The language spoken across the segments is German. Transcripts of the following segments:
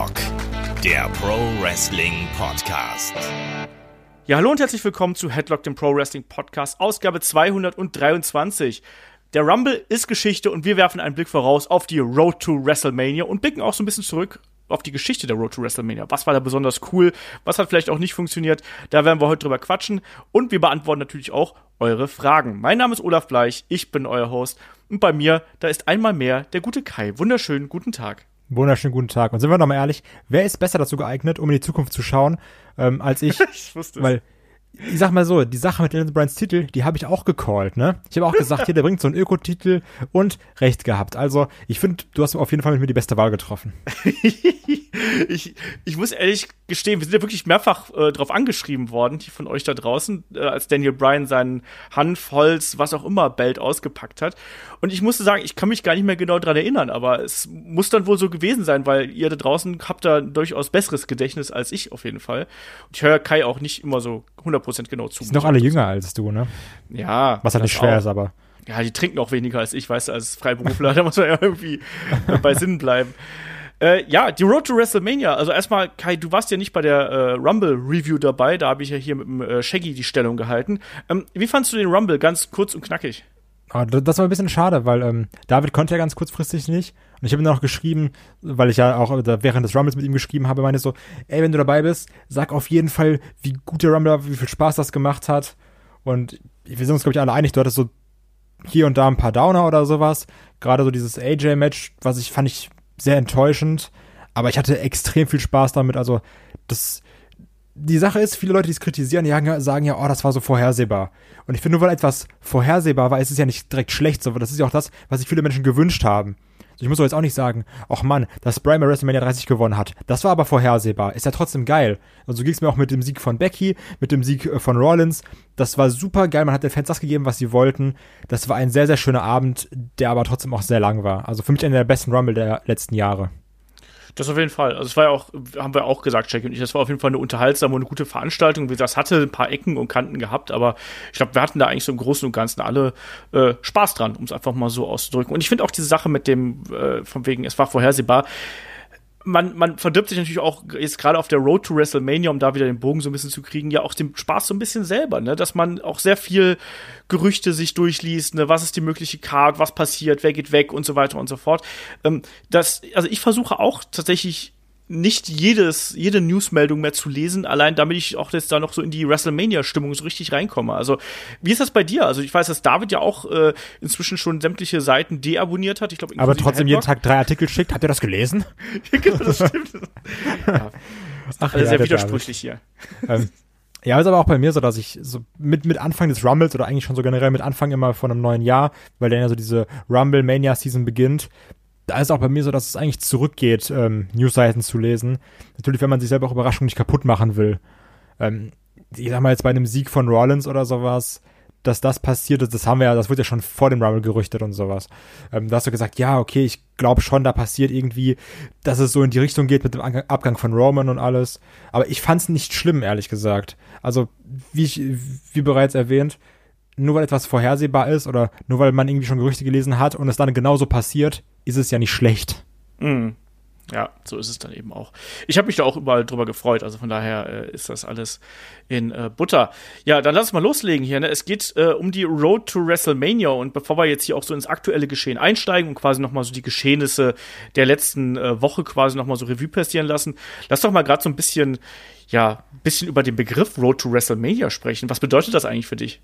Headlock, der Pro Wrestling Podcast. Ja, hallo und herzlich willkommen zu Headlock, dem Pro Wrestling Podcast, Ausgabe 223. Der Rumble ist Geschichte und wir werfen einen Blick voraus auf die Road to WrestleMania und blicken auch so ein bisschen zurück auf die Geschichte der Road to WrestleMania. Was war da besonders cool? Was hat vielleicht auch nicht funktioniert? Da werden wir heute drüber quatschen und wir beantworten natürlich auch eure Fragen. Mein Name ist Olaf Bleich, ich bin euer Host und bei mir, da ist einmal mehr der gute Kai. Wunderschönen guten Tag. Wunderschönen guten Tag. Und sind wir doch mal ehrlich, wer ist besser dazu geeignet, um in die Zukunft zu schauen, ähm, als ich? ich wusste es. Weil ich sag mal so, die Sache mit Daniel Bryans Titel, die habe ich auch gecallt, ne? Ich habe auch gesagt, hier, der bringt so einen Ökotitel und recht gehabt. Also, ich finde, du hast auf jeden Fall mit mir die beste Wahl getroffen. ich, ich muss ehrlich gestehen, wir sind ja wirklich mehrfach äh, drauf angeschrieben worden, die von euch da draußen, äh, als Daniel Bryan seinen Hanf, Holz, was auch immer Belt ausgepackt hat. Und ich musste sagen, ich kann mich gar nicht mehr genau dran erinnern, aber es muss dann wohl so gewesen sein, weil ihr da draußen habt da durchaus besseres Gedächtnis als ich auf jeden Fall. Und ich höre Kai auch nicht immer so 100% genau zu. Die sind doch alle jünger als du, ne? Ja. Was halt nicht schwer auch. ist, aber. Ja, die trinken auch weniger als ich, weißt du, als Freiberufler, da muss man ja irgendwie bei Sinn bleiben. Äh, ja, die Road to WrestleMania. Also erstmal, Kai, du warst ja nicht bei der äh, Rumble-Review dabei. Da habe ich ja hier mit dem äh, Shaggy die Stellung gehalten. Ähm, wie fandst du den Rumble? Ganz kurz und knackig. Oh, das war ein bisschen schade, weil ähm, David konnte ja ganz kurzfristig nicht. Und ich habe ihm noch geschrieben, weil ich ja auch während des Rumbles mit ihm geschrieben habe, meinte so, ey, wenn du dabei bist, sag auf jeden Fall, wie gut der Rumble war, wie viel Spaß das gemacht hat. Und wir sind uns, glaube ich, alle einig, du hattest so hier und da ein paar Downer oder sowas. Gerade so dieses AJ-Match, was ich fand ich sehr enttäuschend. Aber ich hatte extrem viel Spaß damit. Also, das, die Sache ist, viele Leute, die es kritisieren, die sagen ja, oh, das war so vorhersehbar. Und ich finde, nur weil etwas vorhersehbar war, ist es ja nicht direkt schlecht, sondern das ist ja auch das, was sich viele Menschen gewünscht haben. Ich muss doch jetzt auch nicht sagen, ach Mann, dass Brian bei WrestleMania 30 gewonnen hat. Das war aber vorhersehbar. Ist ja trotzdem geil. Und so ging es mir auch mit dem Sieg von Becky, mit dem Sieg äh, von Rollins. Das war super geil. Man hat den Fans das gegeben, was sie wollten. Das war ein sehr, sehr schöner Abend, der aber trotzdem auch sehr lang war. Also für mich einer der besten Rumble der letzten Jahre. Das auf jeden Fall. Also es war ja auch, haben wir auch gesagt, Jackie und ich, das war auf jeden Fall eine unterhaltsame und eine gute Veranstaltung. Es hatte ein paar Ecken und Kanten gehabt, aber ich glaube, wir hatten da eigentlich so im Großen und Ganzen alle äh, Spaß dran, um es einfach mal so auszudrücken. Und ich finde auch diese Sache mit dem, äh, von wegen, es war vorhersehbar, man, man verdirbt sich natürlich auch jetzt gerade auf der Road to WrestleMania, um da wieder den Bogen so ein bisschen zu kriegen, ja auch den Spaß so ein bisschen selber, ne? Dass man auch sehr viel Gerüchte sich durchliest, ne? Was ist die mögliche Card, was passiert, wer geht weg und so weiter und so fort. Ähm, das, also ich versuche auch tatsächlich nicht jedes, jede Newsmeldung mehr zu lesen, allein damit ich auch jetzt da noch so in die WrestleMania-Stimmung so richtig reinkomme. Also, wie ist das bei dir? Also, ich weiß, dass David ja auch äh, inzwischen schon sämtliche Seiten deabonniert hat. Ich glaube, aber trotzdem jeden Tag drei Artikel schickt. Habt ihr das gelesen? genau, das stimmt. ja. Ach, also ja, sehr widersprüchlich David. hier. Ähm, ja, ist aber auch bei mir so, dass ich so mit, mit Anfang des Rumbles oder eigentlich schon so generell mit Anfang immer von einem neuen Jahr, weil dann ja so diese Rumble Mania Season beginnt, da ist auch bei mir so, dass es eigentlich zurückgeht, ähm, Newsseiten zu lesen. Natürlich, wenn man sich selber auch Überraschungen nicht kaputt machen will. Ähm, ich sag mal jetzt bei einem Sieg von Rollins oder sowas, dass das passiert ist, das haben wir ja, das wurde ja schon vor dem Rumble gerüchtet und sowas. Ähm, da hast du gesagt, ja, okay, ich glaube schon, da passiert irgendwie, dass es so in die Richtung geht mit dem Abgang von Roman und alles. Aber ich fand es nicht schlimm, ehrlich gesagt. Also, wie, ich, wie bereits erwähnt, nur weil etwas vorhersehbar ist oder nur weil man irgendwie schon Gerüchte gelesen hat und es dann genauso passiert, ist es ja nicht schlecht. Mhm. Ja, so ist es dann eben auch. Ich habe mich da auch überall drüber gefreut, also von daher äh, ist das alles in äh, Butter. Ja, dann lass uns mal loslegen hier. Ne? Es geht äh, um die Road to WrestleMania und bevor wir jetzt hier auch so ins aktuelle Geschehen einsteigen und quasi nochmal so die Geschehnisse der letzten äh, Woche quasi nochmal so Revue passieren lassen, lass doch mal gerade so ein bisschen, ja, ein bisschen über den Begriff Road to WrestleMania sprechen. Was bedeutet das eigentlich für dich?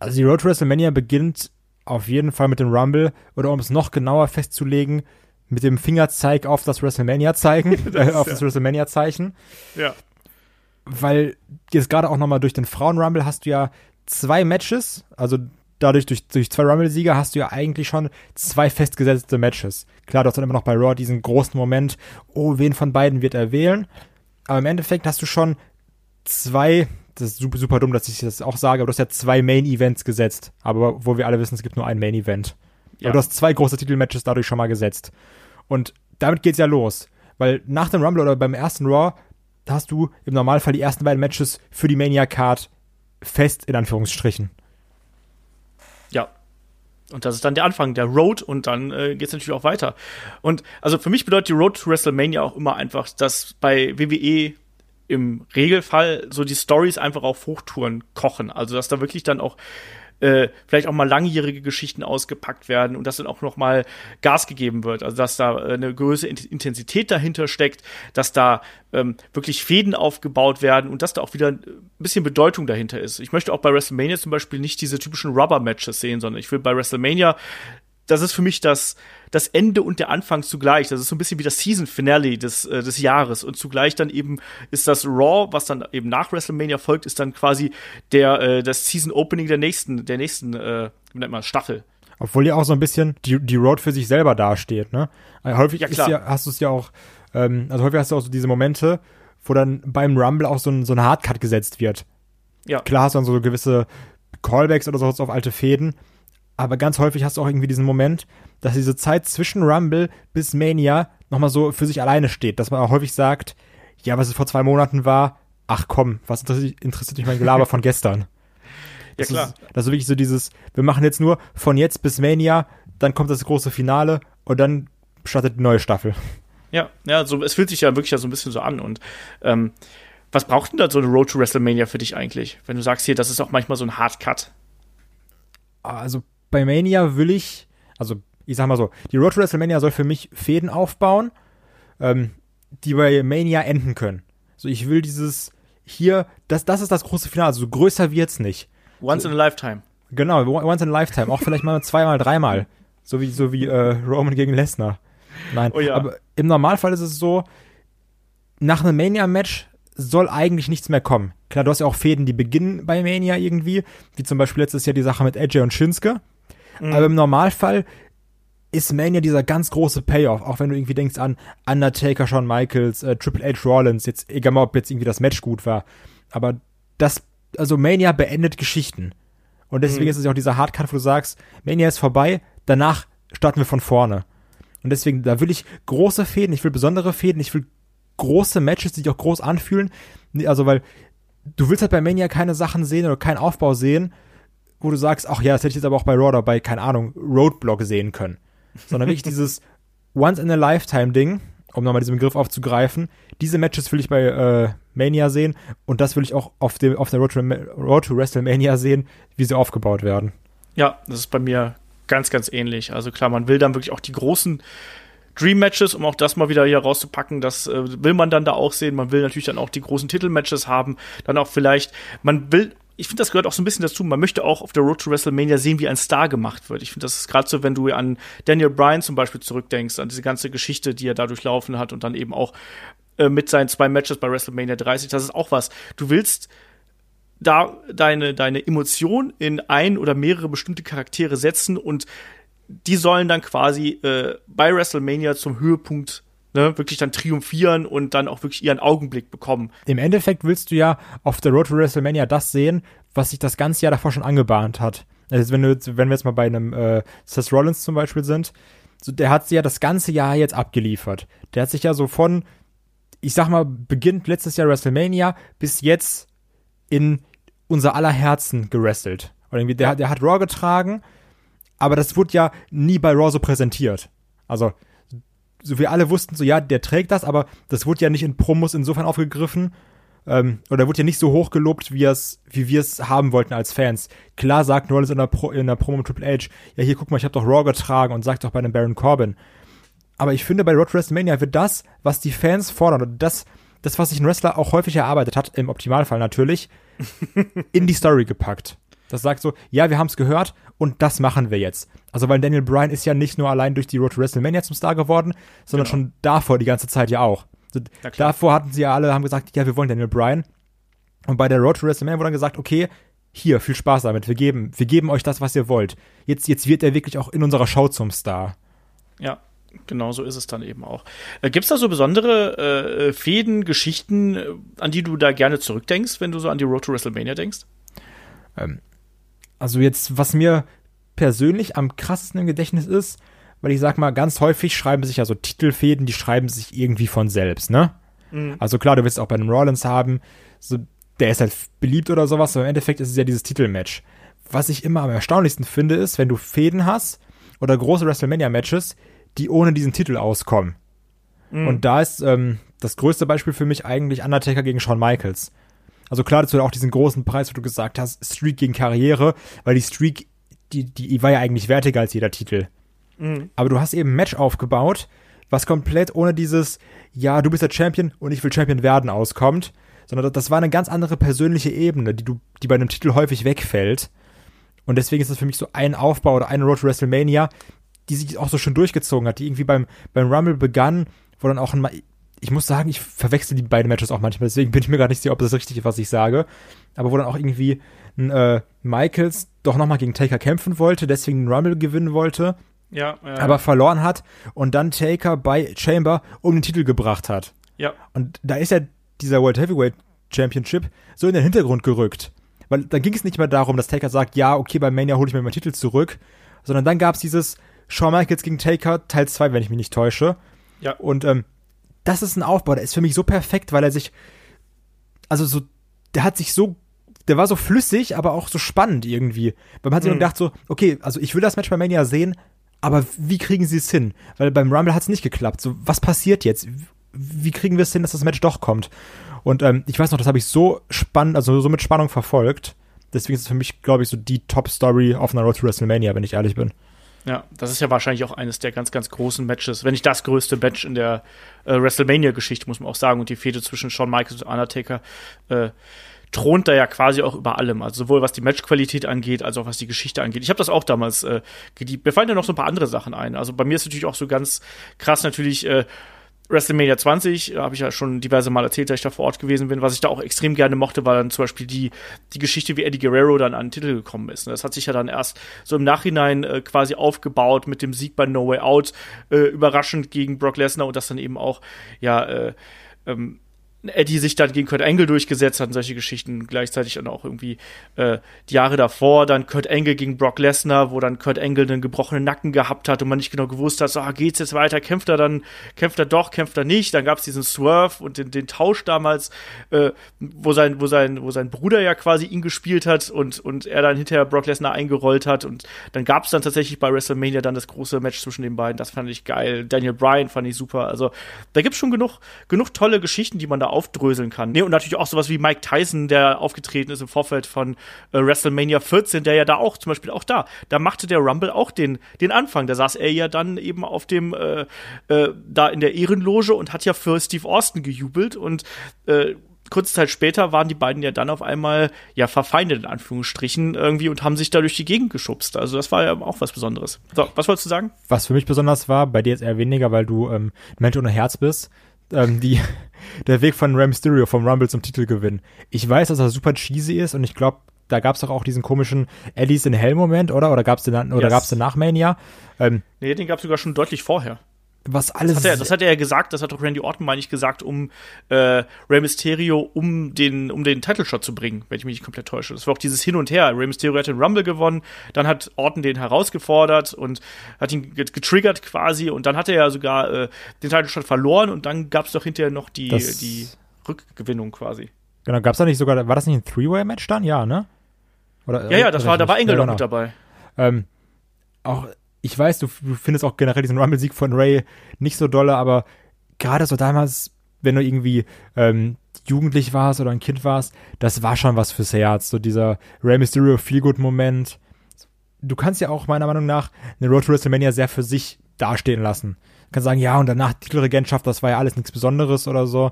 Also die Road to WrestleMania beginnt auf jeden Fall mit dem Rumble oder um es noch genauer festzulegen, mit dem Fingerzeig auf das WrestleMania-Zeichen, äh, auf ja. das WrestleMania-Zeichen. Ja. Weil jetzt gerade auch nochmal durch den Frauen-Rumble hast du ja zwei Matches, also dadurch durch, durch zwei Rumble-Sieger hast du ja eigentlich schon zwei festgesetzte Matches. Klar, du hast dann immer noch bei Raw diesen großen Moment, oh, wen von beiden wird er wählen? Aber im Endeffekt hast du schon zwei das ist super, super dumm, dass ich das auch sage, aber du hast ja zwei Main-Events gesetzt. Aber wo wir alle wissen, es gibt nur ein Main-Event. Ja. Aber du hast zwei große Titelmatches dadurch schon mal gesetzt. Und damit geht's ja los. Weil nach dem Rumble oder beim ersten Raw hast du im Normalfall die ersten beiden Matches für die Mania-Card fest, in Anführungsstrichen. Ja. Und das ist dann der Anfang der Road und dann äh, geht es natürlich auch weiter. Und also für mich bedeutet die Road to WrestleMania auch immer einfach, dass bei WWE im Regelfall so die Stories einfach auf Hochtouren kochen. Also dass da wirklich dann auch äh, vielleicht auch mal langjährige Geschichten ausgepackt werden und dass dann auch noch mal Gas gegeben wird. Also dass da äh, eine größere Intensität dahinter steckt, dass da ähm, wirklich Fäden aufgebaut werden und dass da auch wieder ein bisschen Bedeutung dahinter ist. Ich möchte auch bei WrestleMania zum Beispiel nicht diese typischen Rubber-Matches sehen, sondern ich will bei WrestleMania das ist für mich das, das Ende und der Anfang zugleich. Das ist so ein bisschen wie das Season Finale des, äh, des Jahres. Und zugleich dann eben ist das Raw, was dann eben nach WrestleMania folgt, ist dann quasi der, äh, das Season Opening der nächsten, der nächsten, äh, wie nennt man, Staffel. Obwohl ja auch so ein bisschen die, die Road für sich selber dasteht, ne? Also häufig ja, ja, hast du es ja auch, ähm, also häufig hast du auch so diese Momente, wo dann beim Rumble auch so ein, so ein Hardcut gesetzt wird. Ja. Klar hast du dann so gewisse Callbacks oder so auf alte Fäden, aber ganz häufig hast du auch irgendwie diesen Moment, dass diese Zeit zwischen Rumble bis Mania nochmal so für sich alleine steht. Dass man auch häufig sagt, ja, was es vor zwei Monaten war, ach komm, was interessiert, interessiert mich mein Gelaber von gestern? Das ja, klar. Ist, das ist wirklich so dieses, wir machen jetzt nur von jetzt bis Mania, dann kommt das große Finale und dann startet die neue Staffel. Ja, ja, so, es fühlt sich ja wirklich ja so ein bisschen so an und ähm, was braucht denn da so eine Road to WrestleMania für dich eigentlich? Wenn du sagst hier, das ist auch manchmal so ein Hardcut. Also bei Mania will ich, also ich sag mal so, die Road to WrestleMania soll für mich Fäden aufbauen, ähm, die bei Mania enden können. So, ich will dieses hier, das, das ist das große Finale, also größer wird's nicht. Once in a lifetime. Genau, once in a lifetime, auch vielleicht mal zweimal, dreimal. So wie, so wie äh, Roman gegen Lesnar. Nein, oh ja. aber im Normalfall ist es so, nach einem Mania-Match soll eigentlich nichts mehr kommen. Klar, du hast ja auch Fäden, die beginnen bei Mania irgendwie, wie zum Beispiel letztes Jahr die Sache mit AJ und Shinsuke. Mhm. Aber im Normalfall ist Mania dieser ganz große Payoff, auch wenn du irgendwie denkst an Undertaker, Shawn Michaels, äh, Triple H Rollins, jetzt egal mal, ob jetzt irgendwie das Match gut war, aber das, also Mania beendet Geschichten. Und deswegen mhm. ist es ja auch dieser Hardcut, wo du sagst, Mania ist vorbei, danach starten wir von vorne. Und deswegen, da will ich große Fäden, ich will besondere Fäden, ich will große Matches, die sich auch groß anfühlen. Also, weil du willst halt bei Mania keine Sachen sehen oder keinen Aufbau sehen, wo du sagst, ach ja, das hätte ich jetzt aber auch bei Raw oder bei, keine Ahnung, Roadblock sehen können. Sondern wirklich dieses Once-in-a-Lifetime-Ding, um nochmal diesen Begriff aufzugreifen, diese Matches will ich bei äh, Mania sehen und das will ich auch auf, dem, auf der Road to, Road to WrestleMania sehen, wie sie aufgebaut werden. Ja, das ist bei mir ganz, ganz ähnlich. Also klar, man will dann wirklich auch die großen Dream Matches, um auch das mal wieder hier rauszupacken, das äh, will man dann da auch sehen. Man will natürlich dann auch die großen Titelmatches haben, dann auch vielleicht, man will ich finde, das gehört auch so ein bisschen dazu. Man möchte auch auf der Road to WrestleMania sehen, wie ein Star gemacht wird. Ich finde, das ist gerade so, wenn du an Daniel Bryan zum Beispiel zurückdenkst, an diese ganze Geschichte, die er da durchlaufen hat und dann eben auch äh, mit seinen zwei Matches bei WrestleMania 30. Das ist auch was. Du willst da deine, deine Emotion in ein oder mehrere bestimmte Charaktere setzen und die sollen dann quasi äh, bei WrestleMania zum Höhepunkt ne, wirklich dann triumphieren und dann auch wirklich ihren Augenblick bekommen. Im Endeffekt willst du ja auf der Road to WrestleMania das sehen, was sich das ganze Jahr davor schon angebahnt hat. Also wenn, du, wenn wir jetzt mal bei einem äh, Seth Rollins zum Beispiel sind, so, der hat sich ja das ganze Jahr jetzt abgeliefert. Der hat sich ja so von, ich sag mal, beginnt letztes Jahr WrestleMania bis jetzt in unser aller Herzen gerestelt. Und irgendwie, der, der hat Raw getragen, aber das wurde ja nie bei Raw so präsentiert. Also, so wir alle wussten so, ja, der trägt das, aber das wurde ja nicht in Promos insofern aufgegriffen, ähm, oder wurde ja nicht so hoch gelobt, wie, wie wir es haben wollten als Fans. Klar sagt Rollins in der, Pro, in der Promo Triple H, ja, hier, guck mal, ich habe doch Raw getragen und sagt doch bei dem Baron Corbin. Aber ich finde, bei Road WrestleMania wird das, was die Fans fordern, und das, das, was sich ein Wrestler auch häufig erarbeitet hat, im Optimalfall natürlich, in die Story gepackt. Das sagt so, ja, wir haben es gehört und das machen wir jetzt. Also weil Daniel Bryan ist ja nicht nur allein durch die Road to WrestleMania zum Star geworden, sondern genau. schon davor die ganze Zeit ja auch. Also davor hatten sie ja alle, haben gesagt, ja, wir wollen Daniel Bryan. Und bei der Road to WrestleMania wurde dann gesagt, okay, hier, viel Spaß damit, wir geben, wir geben euch das, was ihr wollt. Jetzt, jetzt wird er wirklich auch in unserer Show zum Star. Ja, genau so ist es dann eben auch. Äh, Gibt es da so besondere äh, Fäden, Geschichten, äh, an die du da gerne zurückdenkst, wenn du so an die Road to WrestleMania denkst? Ähm, also jetzt, was mir persönlich am krassesten im Gedächtnis ist, weil ich sag mal, ganz häufig schreiben sich ja so Titelfäden, die schreiben sich irgendwie von selbst, ne? Mhm. Also klar, du willst auch bei einem Rollins haben, so, der ist halt beliebt oder sowas, aber im Endeffekt ist es ja dieses Titelmatch. was ich immer am erstaunlichsten finde, ist, wenn du Fäden hast oder große WrestleMania-Matches, die ohne diesen Titel auskommen. Mhm. Und da ist ähm, das größte Beispiel für mich eigentlich Undertaker gegen Shawn Michaels. Also klar, dazu auch diesen großen Preis, wo du gesagt hast, Streak gegen Karriere, weil die Streak, die, die war ja eigentlich wertiger als jeder Titel. Mhm. Aber du hast eben ein Match aufgebaut, was komplett ohne dieses, ja, du bist der Champion und ich will Champion werden auskommt, sondern das war eine ganz andere persönliche Ebene, die du, die bei einem Titel häufig wegfällt. Und deswegen ist das für mich so ein Aufbau oder eine Road to WrestleMania, die sich auch so schön durchgezogen hat, die irgendwie beim, beim Rumble begann, wo dann auch ein, ich muss sagen, ich verwechsel die beiden Matches auch manchmal, deswegen bin ich mir gar nicht sicher, ob das richtig ist, was ich sage. Aber wo dann auch irgendwie ein, äh, Michaels doch nochmal gegen Taker kämpfen wollte, deswegen einen Rumble gewinnen wollte. Ja, ja, aber verloren hat und dann Taker bei Chamber um den Titel gebracht hat. Ja. Und da ist ja dieser World Heavyweight Championship so in den Hintergrund gerückt. Weil dann ging es nicht mehr darum, dass Taker sagt, ja, okay, bei Mania hole ich mir meinen Titel zurück, sondern dann gab es dieses Shawn Michaels gegen Taker Teil 2, wenn ich mich nicht täusche. Ja. Und ähm, das ist ein Aufbau, der ist für mich so perfekt, weil er sich, also so, der hat sich so, der war so flüssig, aber auch so spannend irgendwie. Weil man hat sich mhm. gedacht so, okay, also ich will das Match bei Mania sehen, aber wie kriegen sie es hin? Weil beim Rumble hat es nicht geklappt. So, was passiert jetzt? Wie kriegen wir es hin, dass das Match doch kommt? Und ähm, ich weiß noch, das habe ich so spannend, also so mit Spannung verfolgt. Deswegen ist es für mich, glaube ich, so die Top-Story auf einer Road to WrestleMania, wenn ich ehrlich bin. Ja, das ist ja wahrscheinlich auch eines der ganz, ganz großen Matches, wenn nicht das größte Match in der äh, WrestleMania-Geschichte, muss man auch sagen. Und die Fehde zwischen Shawn Michaels und Undertaker äh, thront da ja quasi auch über allem. Also sowohl was die Matchqualität angeht, als auch was die Geschichte angeht. Ich habe das auch damals äh, geliebt. Mir fallen ja noch so ein paar andere Sachen ein. Also bei mir ist natürlich auch so ganz krass natürlich äh, WrestleMania 20, habe ich ja schon diverse Mal erzählt, dass ich da vor Ort gewesen bin. Was ich da auch extrem gerne mochte, war dann zum Beispiel die, die Geschichte, wie Eddie Guerrero dann an den Titel gekommen ist. Das hat sich ja dann erst so im Nachhinein äh, quasi aufgebaut mit dem Sieg bei No Way Out, äh, überraschend gegen Brock Lesnar und das dann eben auch, ja, äh, ähm, Eddie sich dann gegen Kurt Angle durchgesetzt hat und solche Geschichten. Gleichzeitig dann auch irgendwie äh, die Jahre davor dann Kurt Angle gegen Brock Lesnar, wo dann Kurt Angle einen gebrochenen Nacken gehabt hat und man nicht genau gewusst hat, so, ah, geht's jetzt weiter, kämpft er dann, kämpft er doch, kämpft er nicht. Dann gab's diesen Swerve und den, den Tausch damals, äh, wo sein, wo sein, wo sein Bruder ja quasi ihn gespielt hat und, und er dann hinterher Brock Lesnar eingerollt hat und dann gab's dann tatsächlich bei WrestleMania dann das große Match zwischen den beiden. Das fand ich geil. Daniel Bryan fand ich super. Also da gibt's schon genug, genug tolle Geschichten, die man da aufdröseln kann. Nee, und natürlich auch sowas wie Mike Tyson, der aufgetreten ist im Vorfeld von äh, WrestleMania 14, der ja da auch, zum Beispiel auch da, da machte der Rumble auch den, den Anfang. Da saß er ja dann eben auf dem, äh, äh, da in der Ehrenloge und hat ja für Steve Austin gejubelt und äh, kurze Zeit später waren die beiden ja dann auf einmal ja verfeindet in Anführungsstrichen irgendwie und haben sich da durch die Gegend geschubst. Also das war ja auch was Besonderes. So, was wolltest du sagen? Was für mich besonders war, bei dir jetzt eher weniger, weil du ähm, Mensch ohne Herz bist ähm, die, der Weg von Rey Mysterio vom Rumble zum Titelgewinn. Ich weiß, dass er super cheesy ist und ich glaube, da gab es doch auch diesen komischen Alice in Hell Moment, oder? Oder gab es den, oder yes. gab's den nach Mania? Ähm, nee, den gab es sogar schon deutlich vorher was alles. Das hat, er, das hat er ja gesagt, das hat doch Randy Orton, meine ich, gesagt, um äh, Rey Mysterio um den, um den Title Shot zu bringen, wenn ich mich nicht komplett täusche. Das war auch dieses Hin und Her. Rey Mysterio hat den Rumble gewonnen, dann hat Orton den herausgefordert und hat ihn getriggert quasi und dann hat er ja sogar äh, den Title Shot verloren und dann gab es doch hinterher noch die, die Rückgewinnung quasi. Genau, gab es da nicht sogar, war das nicht ein Three-Way-Match dann? Ja, ne? Oder, ja, ja, das war, da war Engel genau. mit dabei. Ähm, auch ich weiß, du, findest auch generell diesen Rumble-Sieg von Ray nicht so dolle, aber gerade so damals, wenn du irgendwie ähm, jugendlich warst oder ein Kind warst, das war schon was fürs Herz. So dieser Ray Mysterio Feel-Good-Moment. Du kannst ja auch meiner Meinung nach eine Road to WrestleMania sehr für sich dastehen lassen. Du kannst sagen, ja, und danach Titelregentschaft, das war ja alles nichts Besonderes oder so.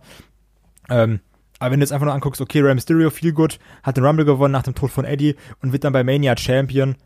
Ähm, aber wenn du jetzt einfach nur anguckst, okay, Ray Mysterio, Feel Good, hat den Rumble gewonnen nach dem Tod von Eddie und wird dann bei Mania Champion,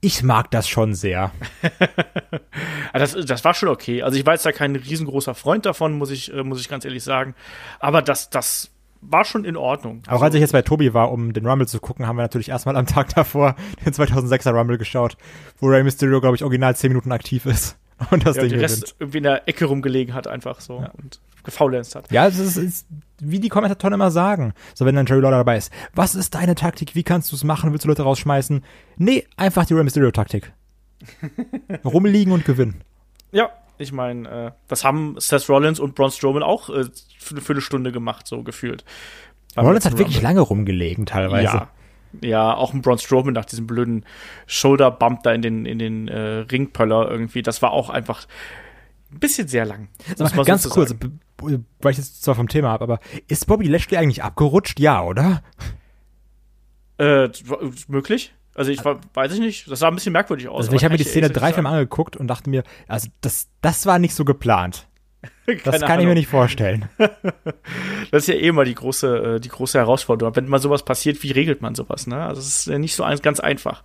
ich mag das schon sehr. das, das war schon okay. Also ich war jetzt da kein riesengroßer Freund davon, muss ich, äh, muss ich ganz ehrlich sagen. Aber das, das war schon in Ordnung. Auch als ich jetzt bei Tobi war, um den Rumble zu gucken, haben wir natürlich erstmal am Tag davor den 2006er Rumble geschaut, wo Rey Mysterio, glaube ich, original 10 Minuten aktiv ist. Und das ja, Ding und der Rest irgendwie in der Ecke rumgelegen hat, einfach so. Ja. Und gefaulenzt hat. Ja, es ist, ist, wie die Kommentatoren immer sagen. So, wenn dann Jerry Lawler dabei ist. Was ist deine Taktik? Wie kannst du es machen? Willst du Leute rausschmeißen? Nee, einfach die Rey Mysterio-Taktik. Rumliegen und gewinnen. Ja, ich meine, äh, das haben Seth Rollins und Braun Strowman auch äh, für eine Viertelstunde gemacht, so gefühlt. Rollins hat wirklich lange rumgelegen, teilweise. Ja. Ja, auch ein Braun Strowman nach diesem blöden Shoulder-Bump da in den, in den äh, Ringpöller irgendwie. Das war auch einfach ein bisschen sehr lang. Mal ganz so kurz, weil ich jetzt zwar vom Thema habe, aber ist Bobby Lashley eigentlich abgerutscht? Ja, oder? Äh, möglich. Also ich weiß ich nicht, das sah ein bisschen merkwürdig aus. Also ich habe mir die Szene drei, Mal angeguckt und dachte mir, also das, das war nicht so geplant. das kann Ahnung. ich mir nicht vorstellen. das ist ja eh mal die große, äh, die große Herausforderung. Wenn mal sowas passiert, wie regelt man sowas? Ne? Also es ist ja nicht so ganz einfach.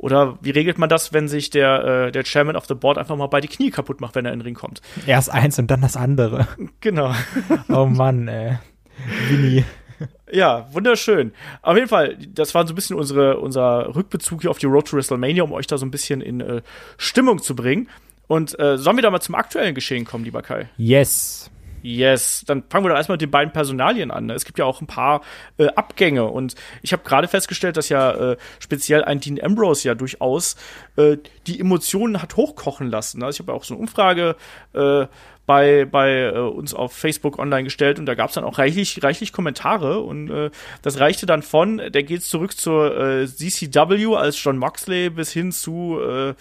Oder wie regelt man das, wenn sich der, äh, der Chairman of the Board einfach mal bei die Knie kaputt macht, wenn er in den Ring kommt? Erst eins und dann das andere. Genau. oh Mann, ey. Winnie. Ja, wunderschön. Auf jeden Fall, das war so ein bisschen unsere, unser Rückbezug hier auf die Road to WrestleMania, um euch da so ein bisschen in äh, Stimmung zu bringen. Und äh, sollen wir da mal zum aktuellen Geschehen kommen, lieber Kai? Yes. Yes, dann fangen wir doch erstmal mit den beiden Personalien an. Ne? Es gibt ja auch ein paar äh, Abgänge und ich habe gerade festgestellt, dass ja äh, speziell ein Dean Ambrose ja durchaus äh, die Emotionen hat hochkochen lassen. Also ich habe ja auch so eine Umfrage äh, bei, bei äh, uns auf Facebook online gestellt und da gab es dann auch reichlich, reichlich Kommentare und äh, das reichte dann von, der geht zurück zur äh, CCW als John Moxley bis hin zu, äh,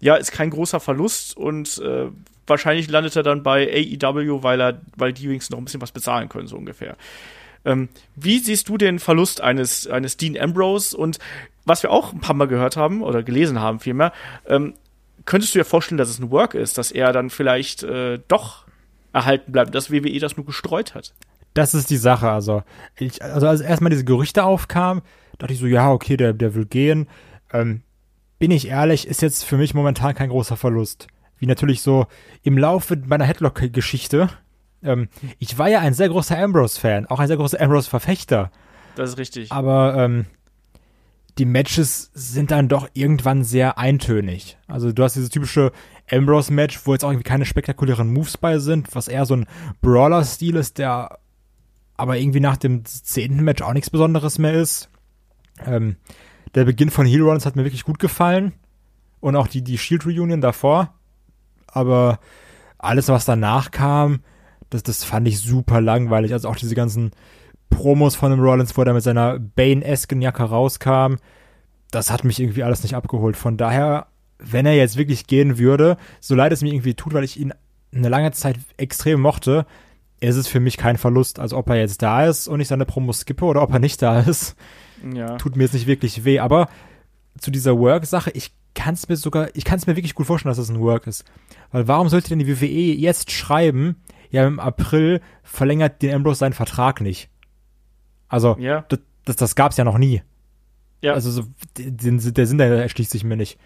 ja, ist kein großer Verlust und äh, wahrscheinlich landet er dann bei AEW, weil er, weil die wenigstens noch ein bisschen was bezahlen können, so ungefähr. Ähm, wie siehst du den Verlust eines, eines Dean Ambrose und was wir auch ein paar Mal gehört haben oder gelesen haben vielmehr, ähm, könntest du dir vorstellen, dass es ein Work ist, dass er dann vielleicht äh, doch erhalten bleibt, dass WWE das nur gestreut hat? Das ist die Sache, also, ich, also als erstmal diese Gerüchte aufkamen, dachte ich so, ja, okay, der, der will gehen. Ähm, bin ich ehrlich, ist jetzt für mich momentan kein großer Verlust wie natürlich so im Laufe meiner Headlock-Geschichte. Ähm, ich war ja ein sehr großer Ambrose-Fan, auch ein sehr großer Ambrose-Verfechter. Das ist richtig. Aber ähm, die Matches sind dann doch irgendwann sehr eintönig. Also du hast dieses typische Ambrose-Match, wo jetzt auch irgendwie keine spektakulären Moves bei sind, was eher so ein Brawler-Stil ist, der aber irgendwie nach dem zehnten Match auch nichts Besonderes mehr ist. Ähm, der Beginn von Heel Runs hat mir wirklich gut gefallen. Und auch die, die Shield Reunion davor aber alles, was danach kam, das, das fand ich super langweilig. Also auch diese ganzen Promos von dem Rollins, wo er mit seiner Bane-esken Jacke rauskam, das hat mich irgendwie alles nicht abgeholt. Von daher, wenn er jetzt wirklich gehen würde, so leid es mir irgendwie tut, weil ich ihn eine lange Zeit extrem mochte, ist es für mich kein Verlust. Also ob er jetzt da ist und ich seine Promos skippe oder ob er nicht da ist, ja. tut mir jetzt nicht wirklich weh. Aber zu dieser Work-Sache, ich kann es mir sogar, ich kann es mir wirklich gut vorstellen, dass das ein Work ist. Weil warum sollte denn die WWE jetzt schreiben, ja, im April verlängert den Ambrose seinen Vertrag nicht? Also, ja. das, das, das gab's ja noch nie. Ja. Also, so, den, der Sinn der erschließt sich mir nicht.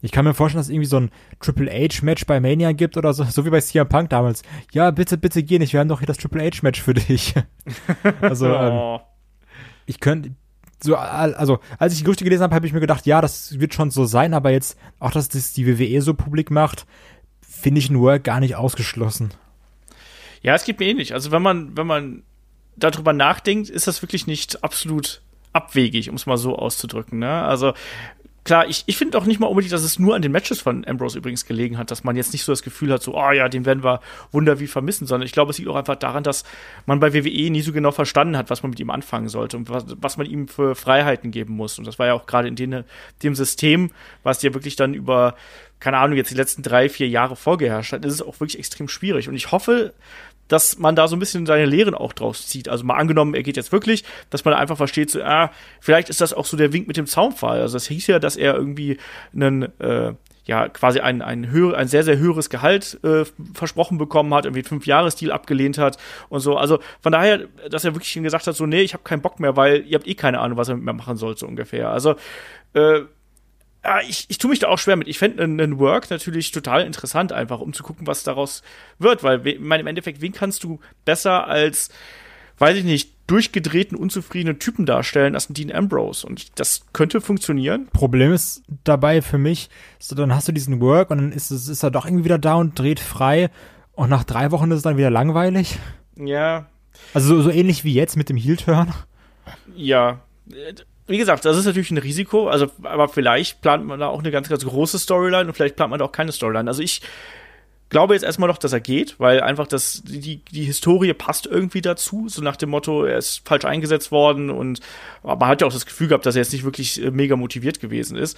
Ich kann mir vorstellen, dass es irgendwie so ein Triple H-Match bei Mania gibt oder so, so wie bei CM Punk damals. Ja, bitte, bitte geh nicht, wir haben doch hier das Triple H-Match für dich. also, oh. ähm, ich könnte, so, also, als ich die Gerüchte gelesen habe, habe ich mir gedacht, ja, das wird schon so sein, aber jetzt, auch dass das die WWE so publik macht, finde ich ein Work gar nicht ausgeschlossen. Ja, es geht mir ähnlich. Also, wenn man, wenn man darüber nachdenkt, ist das wirklich nicht absolut abwegig, um es mal so auszudrücken. Ne? Also klar, ich, ich finde auch nicht mal unbedingt, dass es nur an den Matches von Ambrose übrigens gelegen hat, dass man jetzt nicht so das Gefühl hat, so, oh ja, den werden wir wunder wie vermissen, sondern ich glaube, es liegt auch einfach daran, dass man bei WWE nie so genau verstanden hat, was man mit ihm anfangen sollte und was, was man ihm für Freiheiten geben muss. Und das war ja auch gerade in den, dem System, was ja wirklich dann über keine Ahnung, jetzt die letzten drei, vier Jahre vorgeherrscht hat, ist es auch wirklich extrem schwierig. Und ich hoffe, dass man da so ein bisschen seine Lehren auch draus zieht. Also mal angenommen, er geht jetzt wirklich, dass man einfach versteht, so, ah, vielleicht ist das auch so der Wink mit dem Zaunpfahl. Also das hieß ja, dass er irgendwie einen, äh, ja, quasi ein, ein, höher, ein sehr, sehr höheres Gehalt äh, versprochen bekommen hat, irgendwie fünf Jahre Stil abgelehnt hat und so. Also von daher, dass er wirklich gesagt hat, so, nee, ich habe keinen Bock mehr, weil ihr habt eh keine Ahnung, was er mit mir machen soll, so ungefähr. Also, äh, ja, ich, ich tue mich da auch schwer mit. Ich fände einen Work natürlich total interessant, einfach um zu gucken, was daraus wird, weil ich meine, im Endeffekt, wen kannst du besser als, weiß ich nicht, durchgedrehten, unzufriedenen Typen darstellen als ein Dean Ambrose. Und das könnte funktionieren. Problem ist dabei für mich, so, dann hast du diesen Work und dann ist, es, ist er doch irgendwie wieder da und dreht frei. Und nach drei Wochen ist es dann wieder langweilig. Ja. Also so, so ähnlich wie jetzt mit dem Heel-Turn. Ja wie gesagt, das ist natürlich ein Risiko, also, aber vielleicht plant man da auch eine ganz, ganz große Storyline und vielleicht plant man da auch keine Storyline. Also ich glaube jetzt erstmal noch, dass er geht, weil einfach das, die, die Historie passt irgendwie dazu, so nach dem Motto, er ist falsch eingesetzt worden und man hat ja auch das Gefühl gehabt, dass er jetzt nicht wirklich äh, mega motiviert gewesen ist.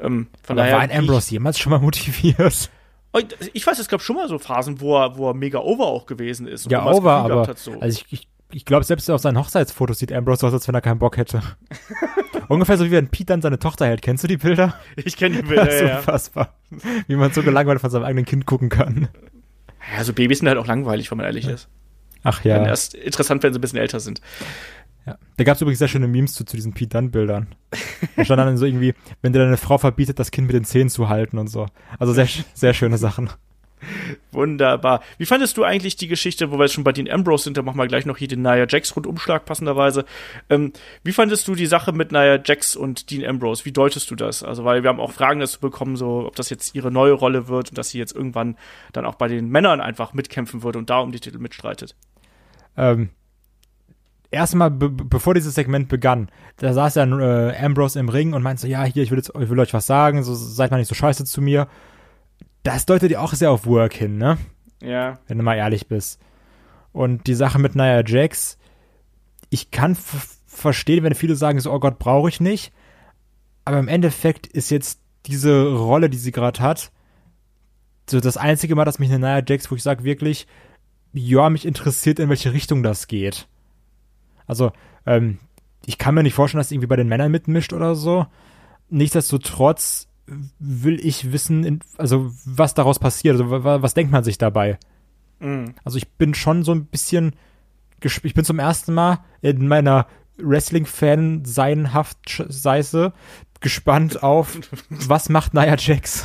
Ähm, von Aber daher, war ein Ambrose jemals schon mal motiviert? Oh, ich weiß, es gab schon mal so Phasen, wo er, wo er mega over auch gewesen ist. ja, over, aber hat, so. also ich, ich, ich glaube, selbst auf seinen Hochzeitsfotos sieht Ambrose aus, als wenn er keinen Bock hätte. Ungefähr so wie wenn Pete dann seine Tochter hält. Kennst du die Bilder? Ich kenne die Bilder, das ist unfassbar. Wie man so gelangweilt von seinem eigenen Kind gucken kann. Ja, so Babys sind halt auch langweilig, wenn man ehrlich ist. Ach ja. Dann erst interessant, wenn sie ein bisschen älter sind. Ja. Da gab es übrigens sehr schöne Memes zu, zu diesen Pete Dunn-Bildern. Da stand dann so irgendwie, wenn dir deine Frau verbietet, das Kind mit den Zähnen zu halten und so. Also sehr, sehr schöne Sachen. Wunderbar. Wie fandest du eigentlich die Geschichte, wo wir jetzt schon bei Dean Ambrose sind, da machen wir gleich noch hier den Nia Jax Rundumschlag passenderweise. Ähm, wie fandest du die Sache mit Nia Jax und Dean Ambrose? Wie deutest du das? Also, weil wir haben auch Fragen dazu bekommen, so, ob das jetzt ihre neue Rolle wird und dass sie jetzt irgendwann dann auch bei den Männern einfach mitkämpfen würde und da um die Titel mitstreitet. Ähm, erstmal, be bevor dieses Segment begann, da saß ja äh, Ambrose im Ring und meinte so, ja, hier, ich will, jetzt, ich will euch was sagen, so seid mal nicht so scheiße zu mir das deutet ja auch sehr auf Work hin, ne? Ja. Wenn du mal ehrlich bist. Und die Sache mit Nia Jax, ich kann verstehen, wenn viele sagen so, oh Gott, brauche ich nicht. Aber im Endeffekt ist jetzt diese Rolle, die sie gerade hat, so das einzige Mal, dass mich eine Nia Jax, wo ich sage wirklich, ja, mich interessiert, in welche Richtung das geht. Also, ähm, ich kann mir nicht vorstellen, dass sie irgendwie bei den Männern mitmischt oder so. Nichtsdestotrotz will ich wissen, also was daraus passiert, also was denkt man sich dabei? Mhm. Also ich bin schon so ein bisschen, ich bin zum ersten Mal in meiner Wrestling-Fan-Seienhaft-Seise gespannt auf, was macht Nia Jax?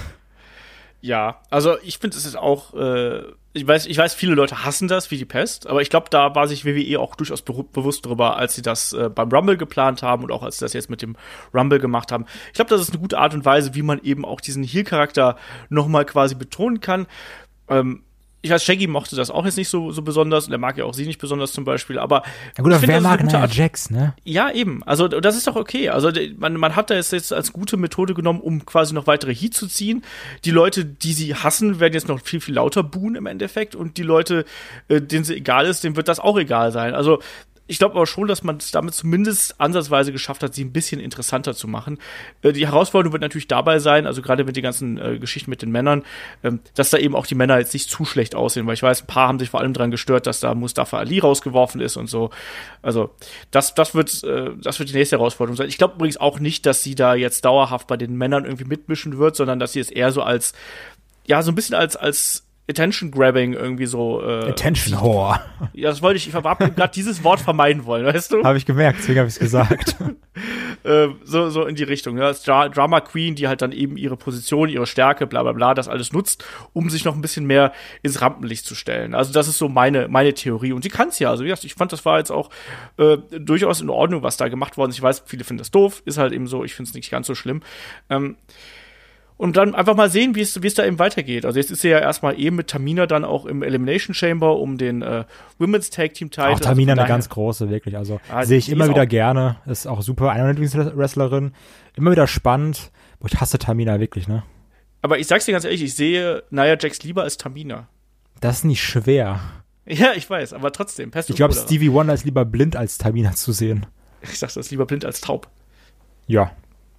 Ja, also ich finde, es ist auch, äh, ich weiß, ich weiß, viele Leute hassen das wie die Pest, aber ich glaube, da war sich WWE auch durchaus be bewusst drüber, als sie das äh, beim Rumble geplant haben und auch als sie das jetzt mit dem Rumble gemacht haben. Ich glaube, das ist eine gute Art und Weise, wie man eben auch diesen Heel-Charakter nochmal quasi betonen kann. Ähm, ich weiß, Shaggy mochte das auch jetzt nicht so, so besonders und er mag ja auch sie nicht besonders zum Beispiel, aber. Ja gut, aber wer mag Nia Jax, ne? Ja, eben. Also, das ist doch okay. Also, man, man hat das jetzt als gute Methode genommen, um quasi noch weitere Heat zu ziehen. Die Leute, die sie hassen, werden jetzt noch viel, viel lauter buhen im Endeffekt und die Leute, äh, denen sie egal ist, denen wird das auch egal sein. Also, ich glaube aber schon, dass man es damit zumindest ansatzweise geschafft hat, sie ein bisschen interessanter zu machen. Äh, die Herausforderung wird natürlich dabei sein, also gerade mit den ganzen äh, Geschichten mit den Männern, ähm, dass da eben auch die Männer jetzt nicht zu schlecht aussehen, weil ich weiß, ein paar haben sich vor allem daran gestört, dass da Mustafa Ali rausgeworfen ist und so. Also das, das wird, äh, das wird die nächste Herausforderung sein. Ich glaube übrigens auch nicht, dass sie da jetzt dauerhaft bei den Männern irgendwie mitmischen wird, sondern dass sie es eher so als ja, so ein bisschen als, als Attention Grabbing irgendwie so. Äh, Attention Whore. Ja, das wollte ich. Ich habe gerade dieses Wort vermeiden wollen, weißt du? Habe ich gemerkt, deswegen habe ich es gesagt. äh, so, so in die Richtung. Ja. Das Dra Drama Queen, die halt dann eben ihre Position, ihre Stärke, bla bla bla, das alles nutzt, um sich noch ein bisschen mehr ins Rampenlicht zu stellen. Also das ist so meine, meine Theorie. Und sie kann es ja. Also wie gesagt, ich fand, das war jetzt auch äh, durchaus in Ordnung, was da gemacht worden ist. Ich weiß, viele finden das doof, ist halt eben so, ich finde es nicht ganz so schlimm. Ähm, und dann einfach mal sehen, wie es wie es da eben weitergeht. Also jetzt ist sie ja erstmal eben mit Tamina dann auch im Elimination Chamber um den äh, Women's Tag Team Title. Auch Tamina also eine ganz große, wirklich. Also ja, sehe ich immer wieder gerne. Ist auch super. Eine Lieblingswrestlerin. Immer wieder spannend. Boah, ich hasse Tamina wirklich, ne? Aber ich sag's dir ganz ehrlich, ich sehe Nia Jax lieber als Tamina. Das ist nicht schwer. Ja, ich weiß, aber trotzdem. ich glaube, Stevie Wonder ist lieber blind als Tamina zu sehen. Ich sag das lieber blind als taub. Ja,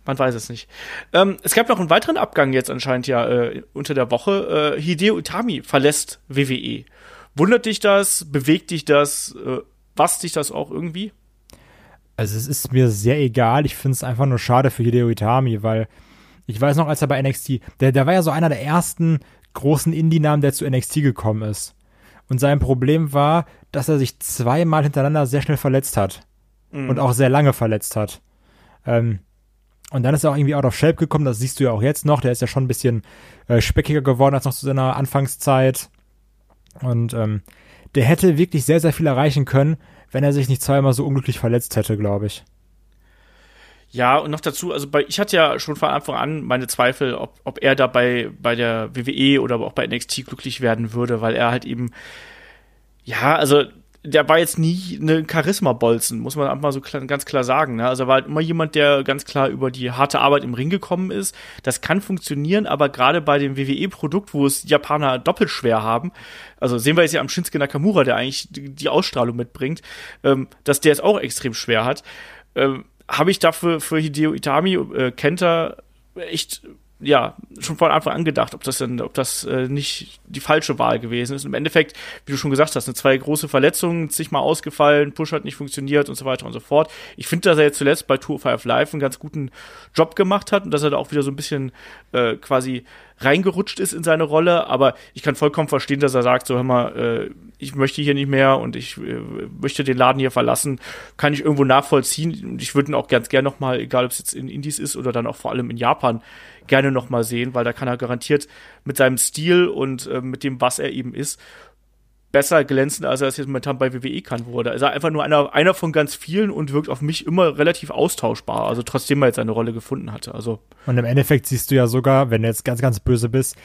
man weiß es nicht. Ähm, es gab noch einen weiteren Abgang jetzt anscheinend ja äh, unter der Woche. Äh, Hideo Itami verlässt WWE. Wundert dich das? Bewegt dich das? Äh, was dich das auch irgendwie? Also es ist mir sehr egal. Ich finde es einfach nur schade für Hideo Itami, weil ich weiß noch, als er bei NXT, der, der war ja so einer der ersten großen Indie-Namen, der zu NXT gekommen ist. Und sein Problem war, dass er sich zweimal hintereinander sehr schnell verletzt hat. Mhm. Und auch sehr lange verletzt hat. Ähm, und dann ist er auch irgendwie out of shape gekommen, das siehst du ja auch jetzt noch. Der ist ja schon ein bisschen äh, speckiger geworden als noch zu seiner Anfangszeit. Und ähm, der hätte wirklich sehr, sehr viel erreichen können, wenn er sich nicht zweimal so unglücklich verletzt hätte, glaube ich. Ja, und noch dazu, also bei, ich hatte ja schon von Anfang an meine Zweifel, ob, ob er dabei bei der WWE oder auch bei NXT glücklich werden würde, weil er halt eben, ja, also der war jetzt nie eine Charisma-Bolzen, muss man einfach so klar, ganz klar sagen. Ne? Also er war halt immer jemand, der ganz klar über die harte Arbeit im Ring gekommen ist. Das kann funktionieren, aber gerade bei dem WWE-Produkt, wo es Japaner doppelt schwer haben, also sehen wir jetzt ja am Shinsuke Nakamura, der eigentlich die, die Ausstrahlung mitbringt, ähm, dass der es auch extrem schwer hat, ähm, habe ich dafür für Hideo Itami, äh, Kenta, echt ja, schon von Anfang an gedacht, ob das denn, ob das äh, nicht die falsche Wahl gewesen ist. Und Im Endeffekt, wie du schon gesagt hast, eine zwei große Verletzungen, mal ausgefallen, Push hat nicht funktioniert und so weiter und so fort. Ich finde, dass er jetzt zuletzt bei Tour of Five Live einen ganz guten Job gemacht hat und dass er da auch wieder so ein bisschen äh, quasi reingerutscht ist in seine Rolle, aber ich kann vollkommen verstehen, dass er sagt, so hör mal, äh, ich möchte hier nicht mehr und ich äh, möchte den Laden hier verlassen, kann ich irgendwo nachvollziehen. Und ich würde ihn auch ganz gerne nochmal, egal ob es jetzt in Indies ist oder dann auch vor allem in Japan, gerne nochmal sehen, weil da kann er garantiert mit seinem Stil und äh, mit dem, was er eben ist, besser glänzen, als er es jetzt momentan bei WWE kann, wo er ist einfach nur einer, einer von ganz vielen und wirkt auf mich immer relativ austauschbar, also trotzdem er jetzt seine Rolle gefunden hatte. Also. Und im Endeffekt siehst du ja sogar, wenn du jetzt ganz, ganz böse bist,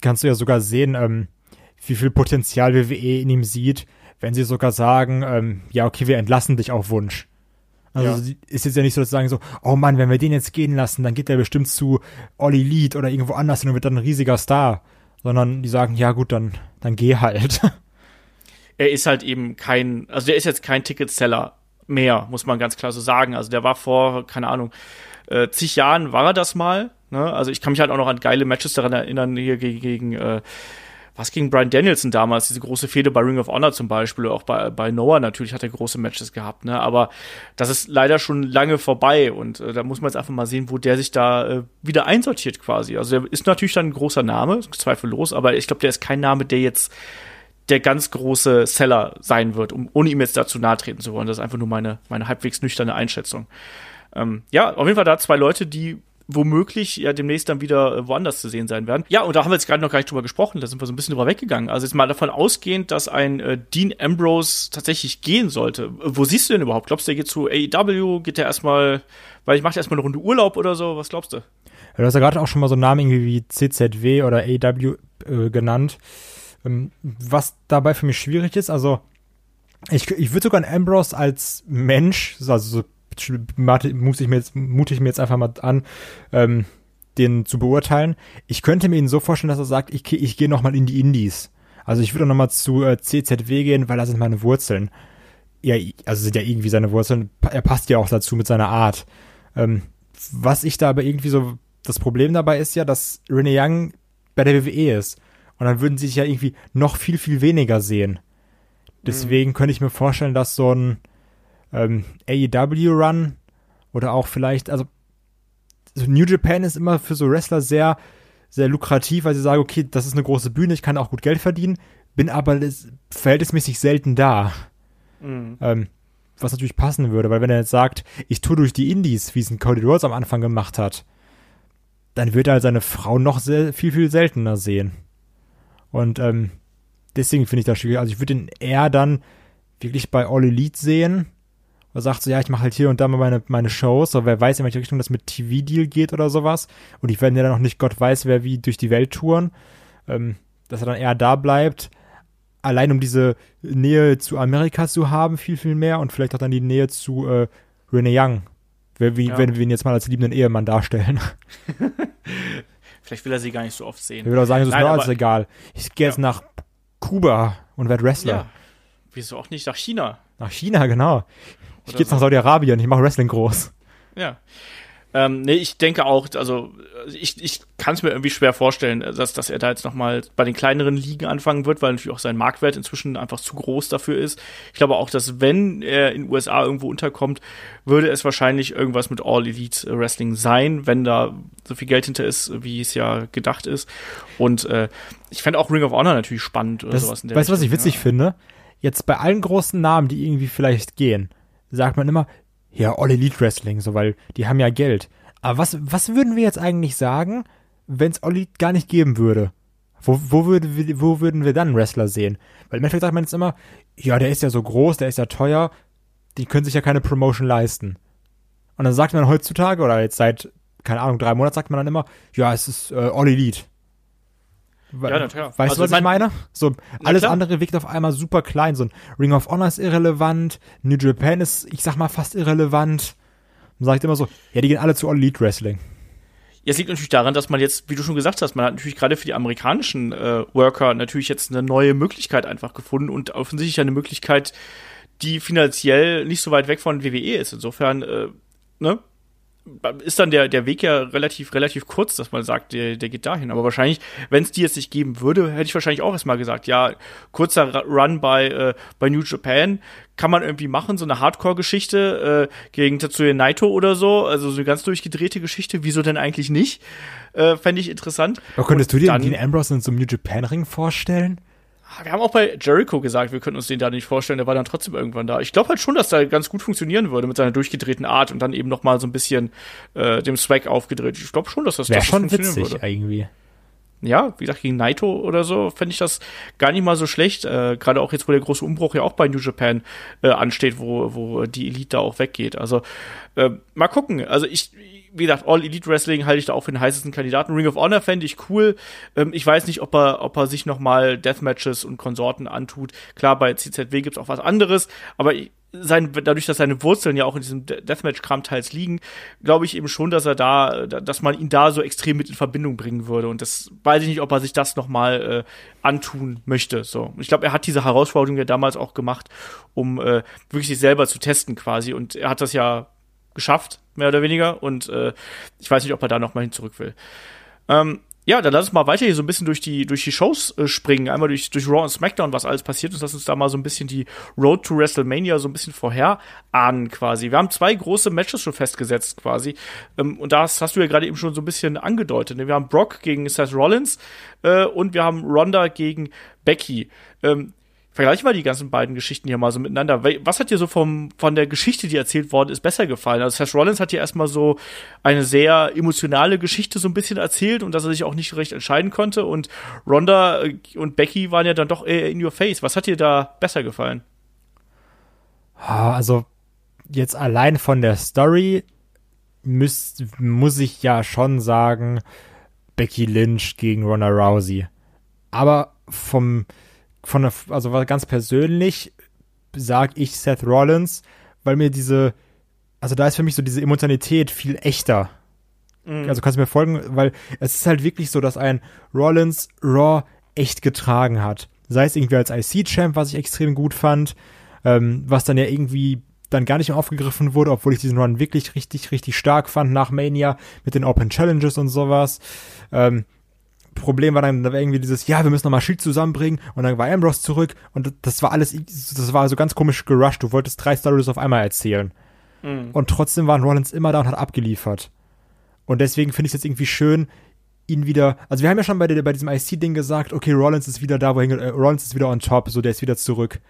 kannst du ja sogar sehen, ähm, wie viel Potenzial WWE in ihm sieht, wenn sie sogar sagen, ähm, ja, okay, wir entlassen dich auf Wunsch. Also ja. ist jetzt ja nicht so, dass sagen so, oh Mann, wenn wir den jetzt gehen lassen, dann geht der bestimmt zu Olli Lead oder irgendwo anders und wird dann ein riesiger Star. Sondern die sagen, ja gut, dann, dann geh halt. Er ist halt eben kein, also der ist jetzt kein Ticketseller mehr, muss man ganz klar so sagen. Also der war vor, keine Ahnung, äh, zig Jahren war er das mal. Ne? Also ich kann mich halt auch noch an geile Matches daran erinnern, hier gegen, gegen äh, was gegen Brian Danielson damals, diese große Fehde bei Ring of Honor zum Beispiel, auch bei, bei Noah natürlich hat er große Matches gehabt, ne? Aber das ist leider schon lange vorbei und äh, da muss man jetzt einfach mal sehen, wo der sich da äh, wieder einsortiert quasi. Also der ist natürlich dann ein großer Name, zweifellos, aber ich glaube, der ist kein Name, der jetzt der ganz große Seller sein wird, um, ohne ihm jetzt dazu nahe treten zu wollen. Das ist einfach nur meine, meine halbwegs nüchterne Einschätzung. Ähm, ja, auf jeden Fall da zwei Leute, die womöglich ja demnächst dann wieder äh, woanders zu sehen sein werden. Ja, und da haben wir jetzt gerade noch gar nicht drüber gesprochen, da sind wir so ein bisschen drüber weggegangen. Also jetzt mal davon ausgehend, dass ein äh, Dean Ambrose tatsächlich gehen sollte. Wo siehst du denn überhaupt? Glaubst du, der geht zu AEW? Geht der erstmal, weil ich mache erstmal eine Runde Urlaub oder so? Was glaubst du? Ja, du hast ja gerade auch schon mal so einen Namen irgendwie wie CZW oder AEW äh, genannt. Ähm, was dabei für mich schwierig ist, also ich, ich würde sogar einen Ambrose als Mensch, also so mute ich mir jetzt, mute ich mir jetzt einfach mal an, ähm, den zu beurteilen. Ich könnte mir ihn so vorstellen, dass er sagt, ich, ich gehe nochmal in die Indies. Also ich würde nochmal zu äh, CZW gehen, weil da sind meine Wurzeln. Ja, also sind ja irgendwie seine Wurzeln. Er passt ja auch dazu mit seiner Art. Ähm, was ich da aber irgendwie so, das Problem dabei ist ja, dass Rene Young bei der WWE ist. Und dann würden sie sich ja irgendwie noch viel, viel weniger sehen. Deswegen mhm. könnte ich mir vorstellen, dass so ein, ähm, AEW-Run oder auch vielleicht, also New Japan ist immer für so Wrestler sehr, sehr lukrativ, weil sie sagen, okay, das ist eine große Bühne, ich kann auch gut Geld verdienen, bin aber verhältnismäßig selten da. Mhm. Ähm, was natürlich passen würde, weil wenn er jetzt sagt, ich tue durch die Indies, wie es ein Cody Rhodes am Anfang gemacht hat, dann wird er halt seine Frau noch sehr, viel, viel seltener sehen. Und ähm, deswegen finde ich das schwierig. Also ich würde ihn eher dann wirklich bei All Elite sehen, oder sagt so, ja, ich mache halt hier und da mal meine, meine Shows, aber wer weiß, in welche Richtung das mit TV-Deal geht oder sowas. Und ich werde ja dann noch nicht Gott weiß, wer wie durch die Welt touren. Ähm, dass er dann eher da bleibt, allein um diese Nähe zu Amerika zu haben, viel, viel mehr und vielleicht auch dann die Nähe zu äh, Rene Young, wenn, ja. wenn wir ihn jetzt mal als liebenden Ehemann darstellen. vielleicht will er sie gar nicht so oft sehen. Er will auch sagen, es ist mir alles egal. Ich gehe ja. jetzt nach Kuba und werde Wrestler. Ja. Wieso auch nicht nach China? Nach China, genau. Ich gehe jetzt so. nach Saudi-Arabien, ich mache Wrestling groß. Ja. Ähm, nee, ich denke auch, also ich, ich kann es mir irgendwie schwer vorstellen, dass, dass er da jetzt nochmal bei den kleineren Ligen anfangen wird, weil natürlich auch sein Marktwert inzwischen einfach zu groß dafür ist. Ich glaube auch, dass wenn er in den USA irgendwo unterkommt, würde es wahrscheinlich irgendwas mit All Elite Wrestling sein, wenn da so viel Geld hinter ist, wie es ja gedacht ist. Und äh, ich fände auch Ring of Honor natürlich spannend oder das, sowas in der Weißt du, was ich witzig ja. finde? Jetzt bei allen großen Namen, die irgendwie vielleicht gehen, sagt man immer, ja, All Elite Wrestling, so, weil die haben ja Geld. Aber was, was würden wir jetzt eigentlich sagen, wenn es All Elite gar nicht geben würde? Wo, wo, würde, wo würden wir dann Wrestler sehen? Weil im Endeffekt sagt man jetzt immer, ja, der ist ja so groß, der ist ja teuer, die können sich ja keine Promotion leisten. Und dann sagt man heutzutage, oder jetzt seit, keine Ahnung, drei Monaten sagt man dann immer, ja, es ist äh, All Elite. Ja, na klar. Weißt Also du, was ich meine? So, alles klar. andere wirkt auf einmal super klein. So ein Ring of Honor ist irrelevant, New Japan ist, ich sag mal, fast irrelevant. Man sagt immer so, ja, die gehen alle zu All Elite Wrestling. Ja, es liegt natürlich daran, dass man jetzt, wie du schon gesagt hast, man hat natürlich gerade für die amerikanischen äh, Worker natürlich jetzt eine neue Möglichkeit einfach gefunden und offensichtlich eine Möglichkeit, die finanziell nicht so weit weg von WWE ist. Insofern, äh, ne, ist dann der, der Weg ja relativ, relativ kurz, dass man sagt, der, der geht dahin. Aber wahrscheinlich, wenn es die jetzt nicht geben würde, hätte ich wahrscheinlich auch erstmal gesagt, ja, kurzer Run bei, äh, bei New Japan kann man irgendwie machen, so eine Hardcore-Geschichte äh, gegen Tatsuya Naito oder so, also so eine ganz durchgedrehte Geschichte, wieso denn eigentlich nicht? Äh, Fände ich interessant. Aber könntest du Und dir dann- Dean Ambrose in so einem New Japan Ring vorstellen? Wir haben auch bei Jericho gesagt, wir könnten uns den da nicht vorstellen, der war dann trotzdem irgendwann da. Ich glaube halt schon, dass der ganz gut funktionieren würde mit seiner durchgedrehten Art und dann eben noch mal so ein bisschen äh, dem Swag aufgedreht. Ich glaube schon, dass das, dass das schon funktionieren witzig würde. irgendwie. Ja, wie gesagt, gegen Naito oder so fände ich das gar nicht mal so schlecht. Äh, Gerade auch jetzt, wo der große Umbruch ja auch bei New Japan äh, ansteht, wo, wo die Elite da auch weggeht. Also äh, mal gucken. Also ich, wie gesagt, All Elite Wrestling halte ich da auch für den heißesten Kandidaten. Ring of Honor fände ich cool. Ähm, ich weiß nicht, ob er, ob er sich noch mal Deathmatches und Konsorten antut. Klar, bei CZW gibt's auch was anderes, aber sein, dadurch, dass seine Wurzeln ja auch in diesem De- Deathmatch-Kram teils liegen, glaube ich eben schon, dass er da, da- dass man ihn da so extrem mit in Verbindung bringen würde. Und das weiß ich nicht, ob er sich das noch mal äh, antun möchte. So, ich glaube, er hat diese Herausforderung ja damals auch gemacht, um äh, wirklich sich selber zu testen quasi. Und er hat das ja geschafft, mehr oder weniger. Und äh, ich weiß nicht, ob er da noch mal hin zurück will. Ähm, ja, dann lass uns mal weiter hier so ein bisschen durch die, durch die Shows äh, springen. Einmal durch, durch Raw und SmackDown, was alles passiert ist. Lass uns da mal so ein bisschen die Road to WrestleMania so ein bisschen vorherahnen quasi. Wir haben zwei große Matches schon festgesetzt quasi. Ähm, und das hast du ja gerade eben schon so ein bisschen angedeutet. Ne? Wir haben Brock gegen Seth Rollins äh, und wir haben Ronda gegen Becky. Ähm, Vergleich mal die ganzen beiden Geschichten hier mal so miteinander. Was hat dir so vom, von der Geschichte, die erzählt worden ist, besser gefallen? Also Seth Rollins hat dir erstmal so eine sehr emotionale Geschichte so ein bisschen erzählt und dass er sich auch nicht recht entscheiden konnte. Und Ronda äh, und Becky waren ja dann doch eher in your face. Was hat dir da besser gefallen? Also, jetzt allein von der Story müß, muss ich ja schon sagen, Becky Lynch gegen Ronda Rousey. Aber vom, von der, also ganz persönlich sag ich Seth Rollins, weil mir diese, also da ist für mich so diese Emotionalität viel echter. Also kannst du mir folgen, weil es ist halt wirklich so, dass ein Rollins Raw echt getragen hat. Sei es irgendwie als IC-Champ, was ich extrem gut fand, ähm, was dann ja irgendwie dann gar nicht mehr aufgegriffen wurde, obwohl ich diesen Run wirklich richtig, richtig stark fand nach Mania mit den Open Challenges und sowas. Ähm, Problem war dann da war irgendwie dieses, ja, wir müssen nochmal Shield zusammenbringen und dann war Ambrose zurück und das war alles, das war so ganz komisch gerusht. Du wolltest drei Stories auf einmal erzählen. Und trotzdem war Rollins immer da und hat abgeliefert. Und deswegen finde ich es jetzt irgendwie schön, ihn wieder, also wir haben ja schon bei, der, bei diesem IC-Ding gesagt, okay, Rollins ist wieder da, wo er hinge- äh, Rollins ist wieder on top, so der ist wieder zurück.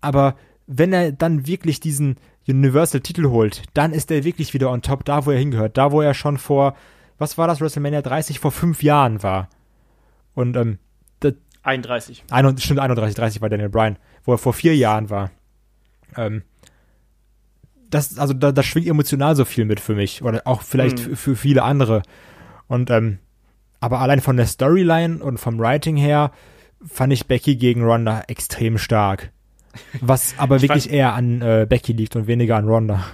Aber wenn er dann wirklich diesen Universal-Titel holt, dann ist er wirklich wieder on top, da wo er hingehört, da wo er schon vor, was war das, WrestleMania 30, vor fünf Jahren war. Und, ähm, das, 31. 31, stimmt, 31, 30 war Daniel Bryan, wo er vor vier Jahren war. Ähm, das, also da, da schwingt emotional so viel mit für mich. Oder auch vielleicht Mhm. für, viele andere. Und, ähm, aber allein von der Storyline und vom Writing her fand ich Becky gegen Ronda extrem stark. Was aber Ich wirklich eher an äh, Becky liegt und weniger an Ronda.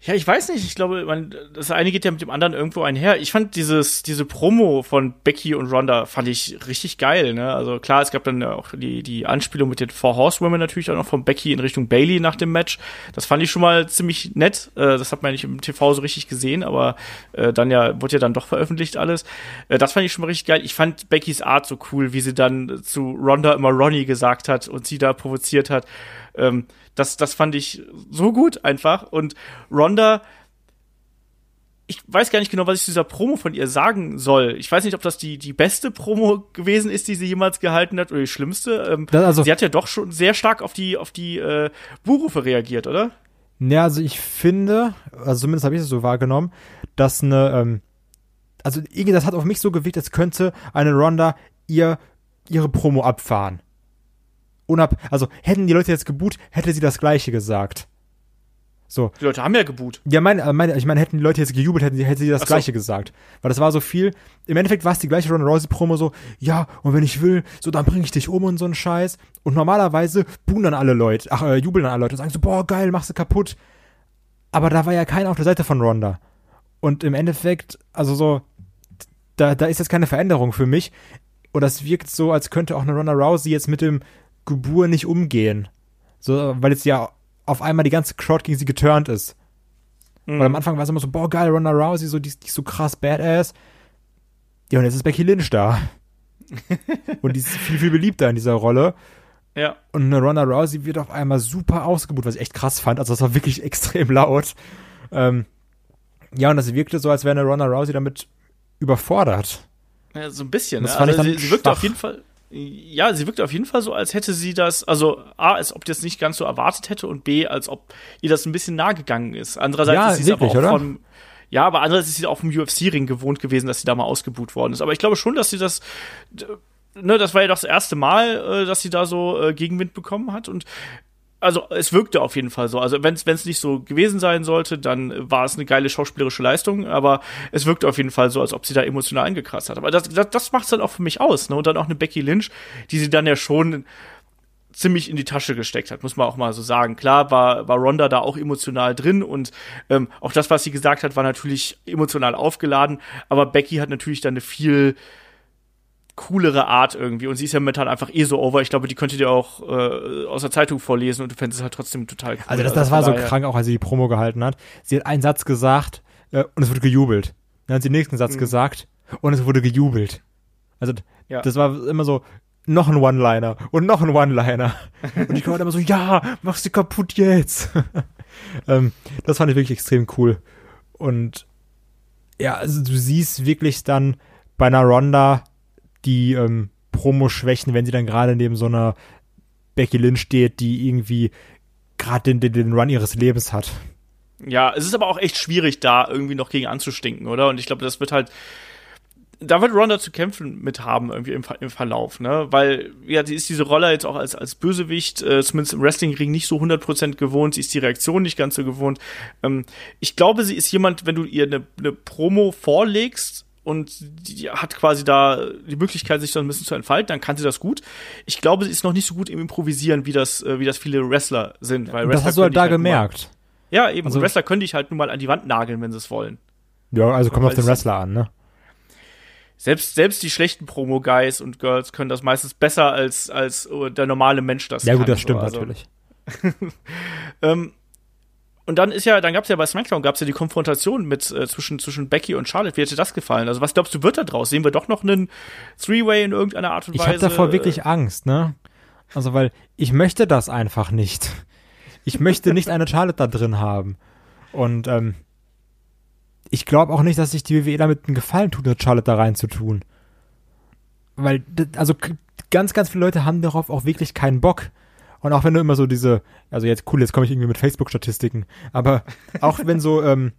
Ja, ich weiß nicht. Ich glaube, man, das eine geht ja mit dem anderen irgendwo einher. Ich fand dieses, diese Promo von Becky und Ronda fand ich richtig geil, ne? Also klar, es gab dann auch die, die Anspielung mit den Four Horsewomen natürlich auch noch von Becky in Richtung Bailey nach dem Match. Das fand ich schon mal ziemlich nett. Äh, das hat man ja nicht im TV so richtig gesehen, aber äh, dann ja, wurde ja dann doch veröffentlicht alles. Äh, das fand ich schon mal richtig geil. Ich fand Beckys Art so cool, wie sie dann zu Ronda immer Ronnie gesagt hat und sie da provoziert hat. Ähm, das, das fand ich so gut einfach. Und Ronda, ich weiß gar nicht genau, was ich zu dieser Promo von ihr sagen soll. Ich weiß nicht, ob das die, die beste Promo gewesen ist, die sie jemals gehalten hat, oder die schlimmste. Ähm, also, sie hat ja doch schon sehr stark auf die, auf die äh, Buhrufe reagiert, oder? Ja, also ich finde, also zumindest habe ich es so wahrgenommen, dass eine, ähm, also irgendwie das hat auf mich so gewirkt, als könnte eine Ronda ihr ihre Promo abfahren. Unab, also hätten die Leute jetzt geboot, hätte sie das gleiche gesagt. So. Die Leute haben ja geboot. Ja, mein, mein, ich meine, hätten die Leute jetzt gejubelt, hätten, hätten sie das so. Gleiche gesagt. Weil das war so viel. Im Endeffekt war es die gleiche Ronda Rousey-Promo so, ja, und wenn ich will, so, dann bringe ich dich um und so ein Scheiß. Und normalerweise buhen dann alle Leute, ach, äh, jubeln dann alle Leute und sagen so, boah, geil, machst du kaputt. Aber da war ja keiner auf der Seite von Ronda. Und im Endeffekt, also so, da, da ist jetzt keine Veränderung für mich. Und das wirkt so, als könnte auch eine Ronda Rousey jetzt mit dem Gebur nicht umgehen. So, weil jetzt ja auf einmal die ganze Crowd gegen sie geturnt ist. Mhm. Weil am Anfang war es immer so, boah, geil, Ronda Rousey, so, die, die ist so krass badass. Ja, und jetzt ist Becky Lynch da. und die ist viel, viel beliebter in dieser Rolle. Ja. Und eine Ronda Rousey wird auf einmal super ausgebucht, was ich echt krass fand. Also das war wirklich extrem laut. Ähm, ja, und das wirkte so, als wäre eine Ronda Rousey damit überfordert. Ja, so ein bisschen. Das ne? fand ich also dann sie, sie wirkte auf jeden Fall. Ja, sie wirkte auf jeden Fall so, als hätte sie das, also A, als ob die das nicht ganz so erwartet hätte und B, als ob ihr das ein bisschen nahe gegangen ist. Andererseits Ja, ist sie aber auch oder? vom, ja, aber andererseits ist sie auch vom UFC-Ring gewohnt gewesen, dass sie da mal ausgebuht worden ist. Aber ich glaube schon, dass sie das, ne, das war ja das erste Mal, äh, dass sie da so äh, Gegenwind bekommen hat und also es wirkte auf jeden Fall so. Also wenn es nicht so gewesen sein sollte, dann war es eine geile schauspielerische Leistung, aber es wirkte auf jeden Fall so, als ob sie da emotional angekratzt hat. Aber das, das, das macht es dann auch für mich aus. Ne? Und dann auch eine Becky Lynch, die sie dann ja schon ziemlich in die Tasche gesteckt hat, muss man auch mal so sagen. Klar war, war Ronda da auch emotional drin und ähm, auch das, was sie gesagt hat, war natürlich emotional aufgeladen, aber Becky hat natürlich dann eine viel coolere Art irgendwie und sie ist ja momentan einfach eh so over. Ich glaube, die könnte dir auch äh, aus der Zeitung vorlesen und du fändest es halt trotzdem total cool. Also das, das war so daher- krank, auch als sie die Promo gehalten hat. Sie hat einen Satz gesagt äh, und es wurde gejubelt. Dann hat sie den nächsten Satz gesagt und es wurde gejubelt. Also Ja. das war immer so, noch ein One-Liner und noch ein One-Liner. und ich war immer so, ja, mach sie kaputt jetzt. ähm, das fand ich wirklich extrem cool. Und ja, also du siehst wirklich dann bei einer Ronda die ähm, Promo-Schwächen, wenn sie dann gerade neben so einer Becky Lynch steht, die irgendwie gerade den, den, Run ihres Lebens hat. Ja, es ist aber auch echt schwierig, da irgendwie noch gegen anzustinken, oder? Und ich glaube, das wird halt. Da wird Ronda zu kämpfen mit haben, irgendwie im, im Verlauf, ne? Weil, ja, die ist diese Rolle jetzt auch als, als Bösewicht, äh, zumindest im Wrestling-Ring, nicht so 100% gewohnt. Sie ist die Reaktion nicht ganz so gewohnt. Ähm, ich glaube, sie ist jemand, wenn du ihr eine, eine Promo vorlegst, und die hat quasi da die Möglichkeit, sich da ein bisschen zu entfalten, dann kann sie das gut. Ich glaube, sie ist noch nicht so gut im Improvisieren, wie das, äh, wie das viele Wrestler sind. Weil Und das Wrestler hast du halt da dich nun mal- gemerkt. ja, eben. Also- Wrestler können dich halt nun mal an die Wand nageln, wenn sie es wollen. Ja, also kommt auf den es- Wrestler an, ne? Selbst, selbst die schlechten Promo-Guys und Girls können das meistens besser als, als der normale Mensch das Ja, kann. gut, das stimmt so. Also, natürlich. Ähm, und dann ist ja, dann gab's ja bei SmackDown gab's ja die Konfrontation mit äh, zwischen zwischen Becky und Charlotte. Wie hätte das gefallen? Also was glaubst du wird da draus? Sehen wir doch noch einen Three-Way in irgendeiner Art und Ich Weise? habe davor wirklich Angst, ne? Also, weil ich möchte das einfach nicht. Ich möchte nicht eine Charlotte da drin haben. Und ähm, ich glaube auch nicht, dass sich die WWE damit einen Gefallen tut, eine Charlotte da reinzutun. Weil, also ganz, ganz viele Leute haben darauf auch wirklich keinen Bock. Und auch wenn du immer so diese, also jetzt cool, jetzt komme ich irgendwie mit Facebook-Statistiken, aber auch wenn so ähm,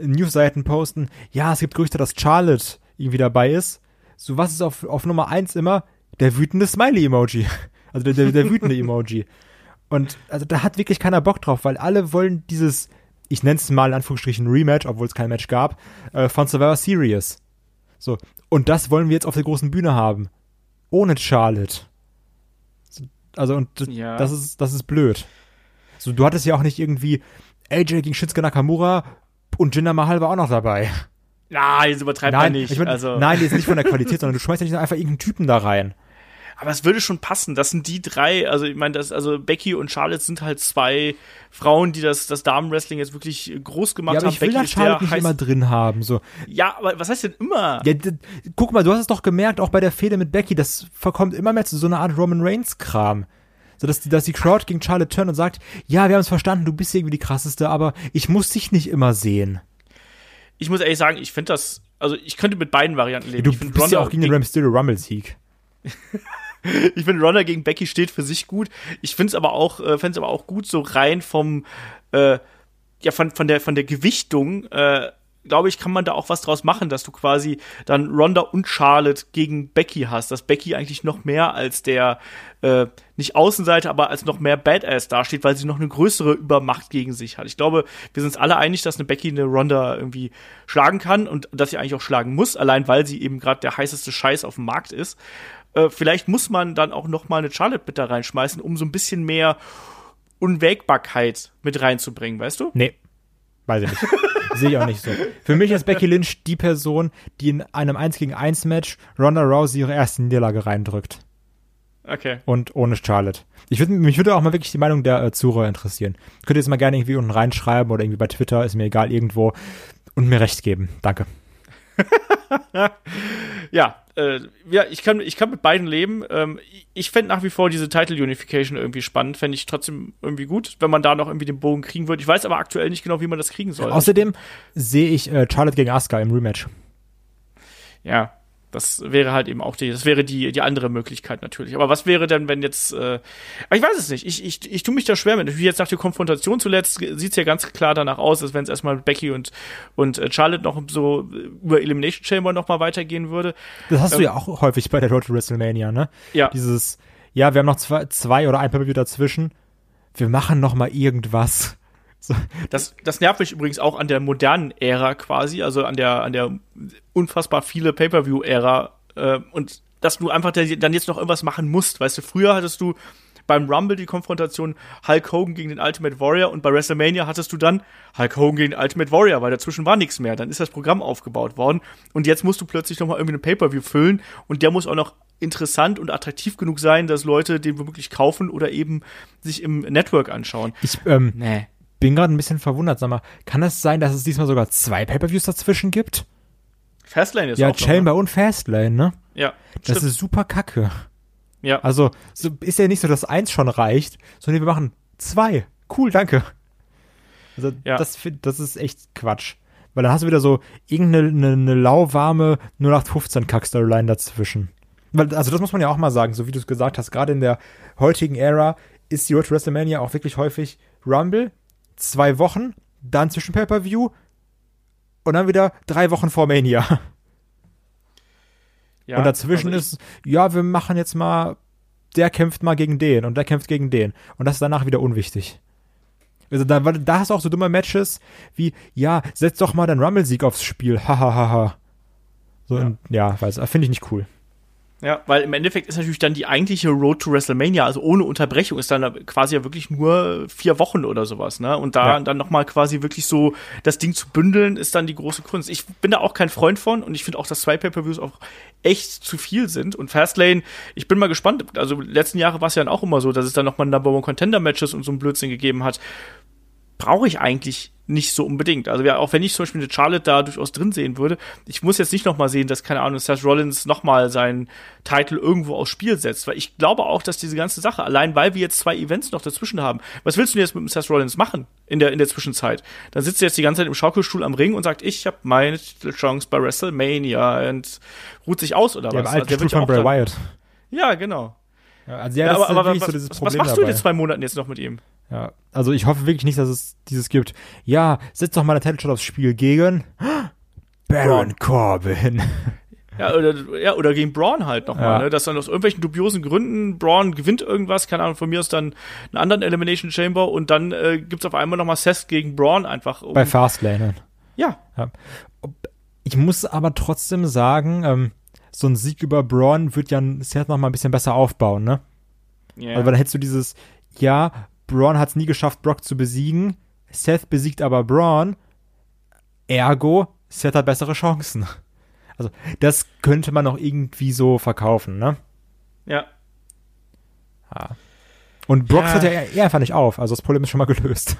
Newsseiten posten, ja, es gibt Gerüchte, dass Charlotte irgendwie dabei ist, so was ist auf, auf Nummer eins immer der wütende Smiley-Emoji. Also der, der, der wütende Emoji. Und also da hat wirklich keiner Bock drauf, weil alle wollen dieses, ich nenne es mal in Anführungsstrichen Rematch, obwohl es kein Match gab, äh, von Survivor Series. So. Und das wollen wir jetzt auf der großen Bühne haben. Ohne Charlotte. So, Also, und Ja. das ist, das ist blöd. So, du hattest ja auch nicht irgendwie AJ gegen Shinsuke Nakamura und Jinder Mahal war auch noch dabei. Nein, jetzt übertreibt man nicht. ich mein, also, nein, die ist nicht von der Qualität, sondern du schmeißt ja nicht einfach irgendeinen Typen da rein. Aber es würde schon passen. Das sind die drei, also ich meine, das, also Becky und Charlotte sind halt zwei Frauen, die das, das Damenwrestling jetzt wirklich groß gemacht Ja, aber haben. ich will Becky Charlotte nicht immer drin haben. So. Ja, aber was heißt denn immer? Ja, guck mal, du hast es doch gemerkt, auch bei der Fehde mit Becky, das verkommt immer mehr zu so einer Art Roman Reigns-Kram. So, dass, die- dass die Crowd gegen Charlotte turnt und sagt, ja, wir haben es verstanden, du bist irgendwie die krasseste, aber ich muss dich nicht immer sehen. Ich muss ehrlich sagen, ich finde das, also ich könnte mit beiden Varianten leben. Du bist ja auch gegen den Rey Mysterio Rumble-Sieg. ich finde Ronda gegen Becky steht für sich gut. Ich finde es aber auch, äh, fände es aber auch gut, so rein vom, äh, ja, von, von der, von der Gewichtung, äh, glaube ich, kann man da auch was draus machen, dass du quasi dann Ronda und Charlotte gegen Becky hast, dass Becky eigentlich noch mehr als der äh, nicht Außenseiter, aber als noch mehr Badass dasteht, weil sie noch eine größere Übermacht gegen sich hat. Ich glaube, wir sind uns alle einig, dass eine Becky eine Ronda irgendwie schlagen kann und dass sie eigentlich auch schlagen muss, allein weil sie eben gerade der heißeste Scheiß auf dem Markt ist. Äh, vielleicht muss man dann auch noch mal eine Charlotte da reinschmeißen, um so ein bisschen mehr Unwägbarkeit mit reinzubringen, weißt du? Nee. Weiß ich nicht. Sehe ich auch nicht so. Für mich ist Becky Lynch die Person, die in einem 1 gegen 1 Match Ronda Rousey ihre erste Niederlage reindrückt. Okay. Und ohne Charlotte. Ich würde, mich würde auch mal wirklich die Meinung der äh, Zuhörer interessieren. Könnt ihr jetzt mal gerne irgendwie unten reinschreiben oder irgendwie bei Twitter, ist mir egal, irgendwo und mir recht geben. Danke. ja, äh, ja, ich kann, ich kann mit beiden leben. Ähm, ich fände nach wie vor diese Title Unification irgendwie spannend, fände ich trotzdem irgendwie gut, wenn man da noch irgendwie den Bogen kriegen würde. Ich weiß aber aktuell nicht genau, wie man das kriegen soll. Außerdem sehe ich äh, Charlotte gegen Asuka im Rematch. Ja, das wäre halt eben auch die, das wäre die, die andere Möglichkeit natürlich. Aber was wäre denn, wenn jetzt, äh, ich weiß es nicht, ich, ich, ich tue mich da schwer mit. Wie jetzt nach der Konfrontation zuletzt sieht es ja ganz klar danach aus, als wenn es erstmal mit Becky und, und äh, Charlotte noch so über Elimination Chamber noch mal weitergehen würde. Das hast ähm, du ja auch häufig bei der Road to WrestleMania, ne? Ja. Dieses, ja, wir haben noch zwei, zwei oder ein Pay-Per-View dazwischen. Wir machen noch mal irgendwas. So. Das, das nervt mich übrigens auch an der modernen Ära quasi, also an der, an der unfassbar viele Pay-Per-View-Ära äh, und dass du einfach dann jetzt noch irgendwas machen musst. Weißt du, früher hattest du beim Rumble die Konfrontation Hulk Hogan gegen den Ultimate Warrior und bei WrestleMania hattest du dann Hulk Hogan gegen den Ultimate Warrior, weil dazwischen war nichts mehr. Dann ist das Programm aufgebaut worden und jetzt musst du plötzlich noch mal irgendwie einen Pay-Per-View füllen und der muss auch noch interessant und attraktiv genug sein, dass Leute den womöglich kaufen oder eben sich im Network anschauen. Ich, ähm, nee bin gerade ein bisschen verwundert. Sag mal, kann es sein, dass es diesmal sogar zwei Pay-Per-Views dazwischen gibt? Fastlane ist ja, auch Ja, Chamber noch, ne? und Fastlane, ne? Ja. Das stimmt. ist super kacke. Ja. Also, so ist ja nicht so, dass eins schon reicht, sondern wir machen zwei. Cool, danke. Also, ja. das, das ist echt Quatsch. Weil dann hast du wieder so irgendeine eine, eine lauwarme 0815-Kack-Storyline dazwischen. Weil, also, das muss man ja auch mal sagen, so wie du es gesagt hast, gerade in der heutigen Ära ist die Road to WrestleMania auch wirklich häufig Rumble, zwei Wochen, dann zwischen Pay-Per-View und dann wieder drei Wochen vor Mania. Ja, und dazwischen also ist, ja, wir machen jetzt mal, der kämpft mal gegen den und der kämpft gegen den. Und das ist danach wieder unwichtig. Also da, da hast du auch so dumme Matches wie, ja, setz doch mal deinen Rumble-Sieg aufs Spiel. Hahaha. Ha, ha, ha. So, ja, ja weiß, finde ich nicht cool. Ja, weil im Endeffekt ist natürlich dann die eigentliche Road to WrestleMania, also ohne Unterbrechung, ist dann quasi ja wirklich nur vier Wochen oder sowas, ne? Und da ja. dann nochmal quasi wirklich so das Ding zu bündeln, ist dann die große Kunst. Ich bin da auch kein Freund von und ich finde auch, dass zwei Pay-Per-Views auch echt zu viel sind. Und Fastlane, ich bin mal gespannt. Also letzten Jahre war es ja dann auch immer so, dass es dann nochmal Number One Contender Matches und so ein Blödsinn gegeben hat. Brauche ich eigentlich nicht so unbedingt. Also ja, auch wenn ich zum Beispiel eine Charlotte da durchaus drin sehen würde, ich muss jetzt nicht nochmal sehen, dass, keine Ahnung, Seth Rollins nochmal seinen Titel irgendwo aufs Spiel setzt, weil ich glaube auch, dass diese ganze Sache, allein weil wir jetzt zwei Events noch dazwischen haben, was willst du denn jetzt mit dem Seth Rollins machen in der, in der Zwischenzeit? Dann sitzt er jetzt die ganze Zeit im Schaukelstuhl am Ring und sagt, ich habe meine Chance bei WrestleMania und ruht sich aus oder ja, was? Also, der wird ja auch Bray Wyatt. Ja, genau. Ja, also ja, das ja, aber, ist aber was, so dieses Problem was machst dabei. du in den zwei Monaten jetzt noch mit ihm? Ja, also ich hoffe wirklich nicht, dass es dieses gibt. Ja, setz doch mal eine Title Shot aufs Spiel gegen Baron Corbin. Ja oder, ja, oder gegen Braun halt nochmal, ja. ne? Dass dann aus irgendwelchen dubiosen Gründen Braun gewinnt irgendwas, keine Ahnung, von mir aus dann einen anderen Elimination Chamber und dann äh, gibt's auf einmal nochmal Seth gegen Braun einfach. Um Bei Fastlane. Ja. ja. Ich muss aber trotzdem sagen, ähm, so ein Sieg über Braun wird ja Seth nochmal ein bisschen besser aufbauen, ne? Yeah. Also dann hättest du dieses, ja, Braun hat es nie geschafft, Brock zu besiegen. Seth besiegt aber Braun. Ergo, Seth hat bessere Chancen. Also, das könnte man auch irgendwie so verkaufen, ne? Ja. ja. Und Brock ja. hört ja eher einfach nicht auf. Also, das Problem ist schon mal gelöst.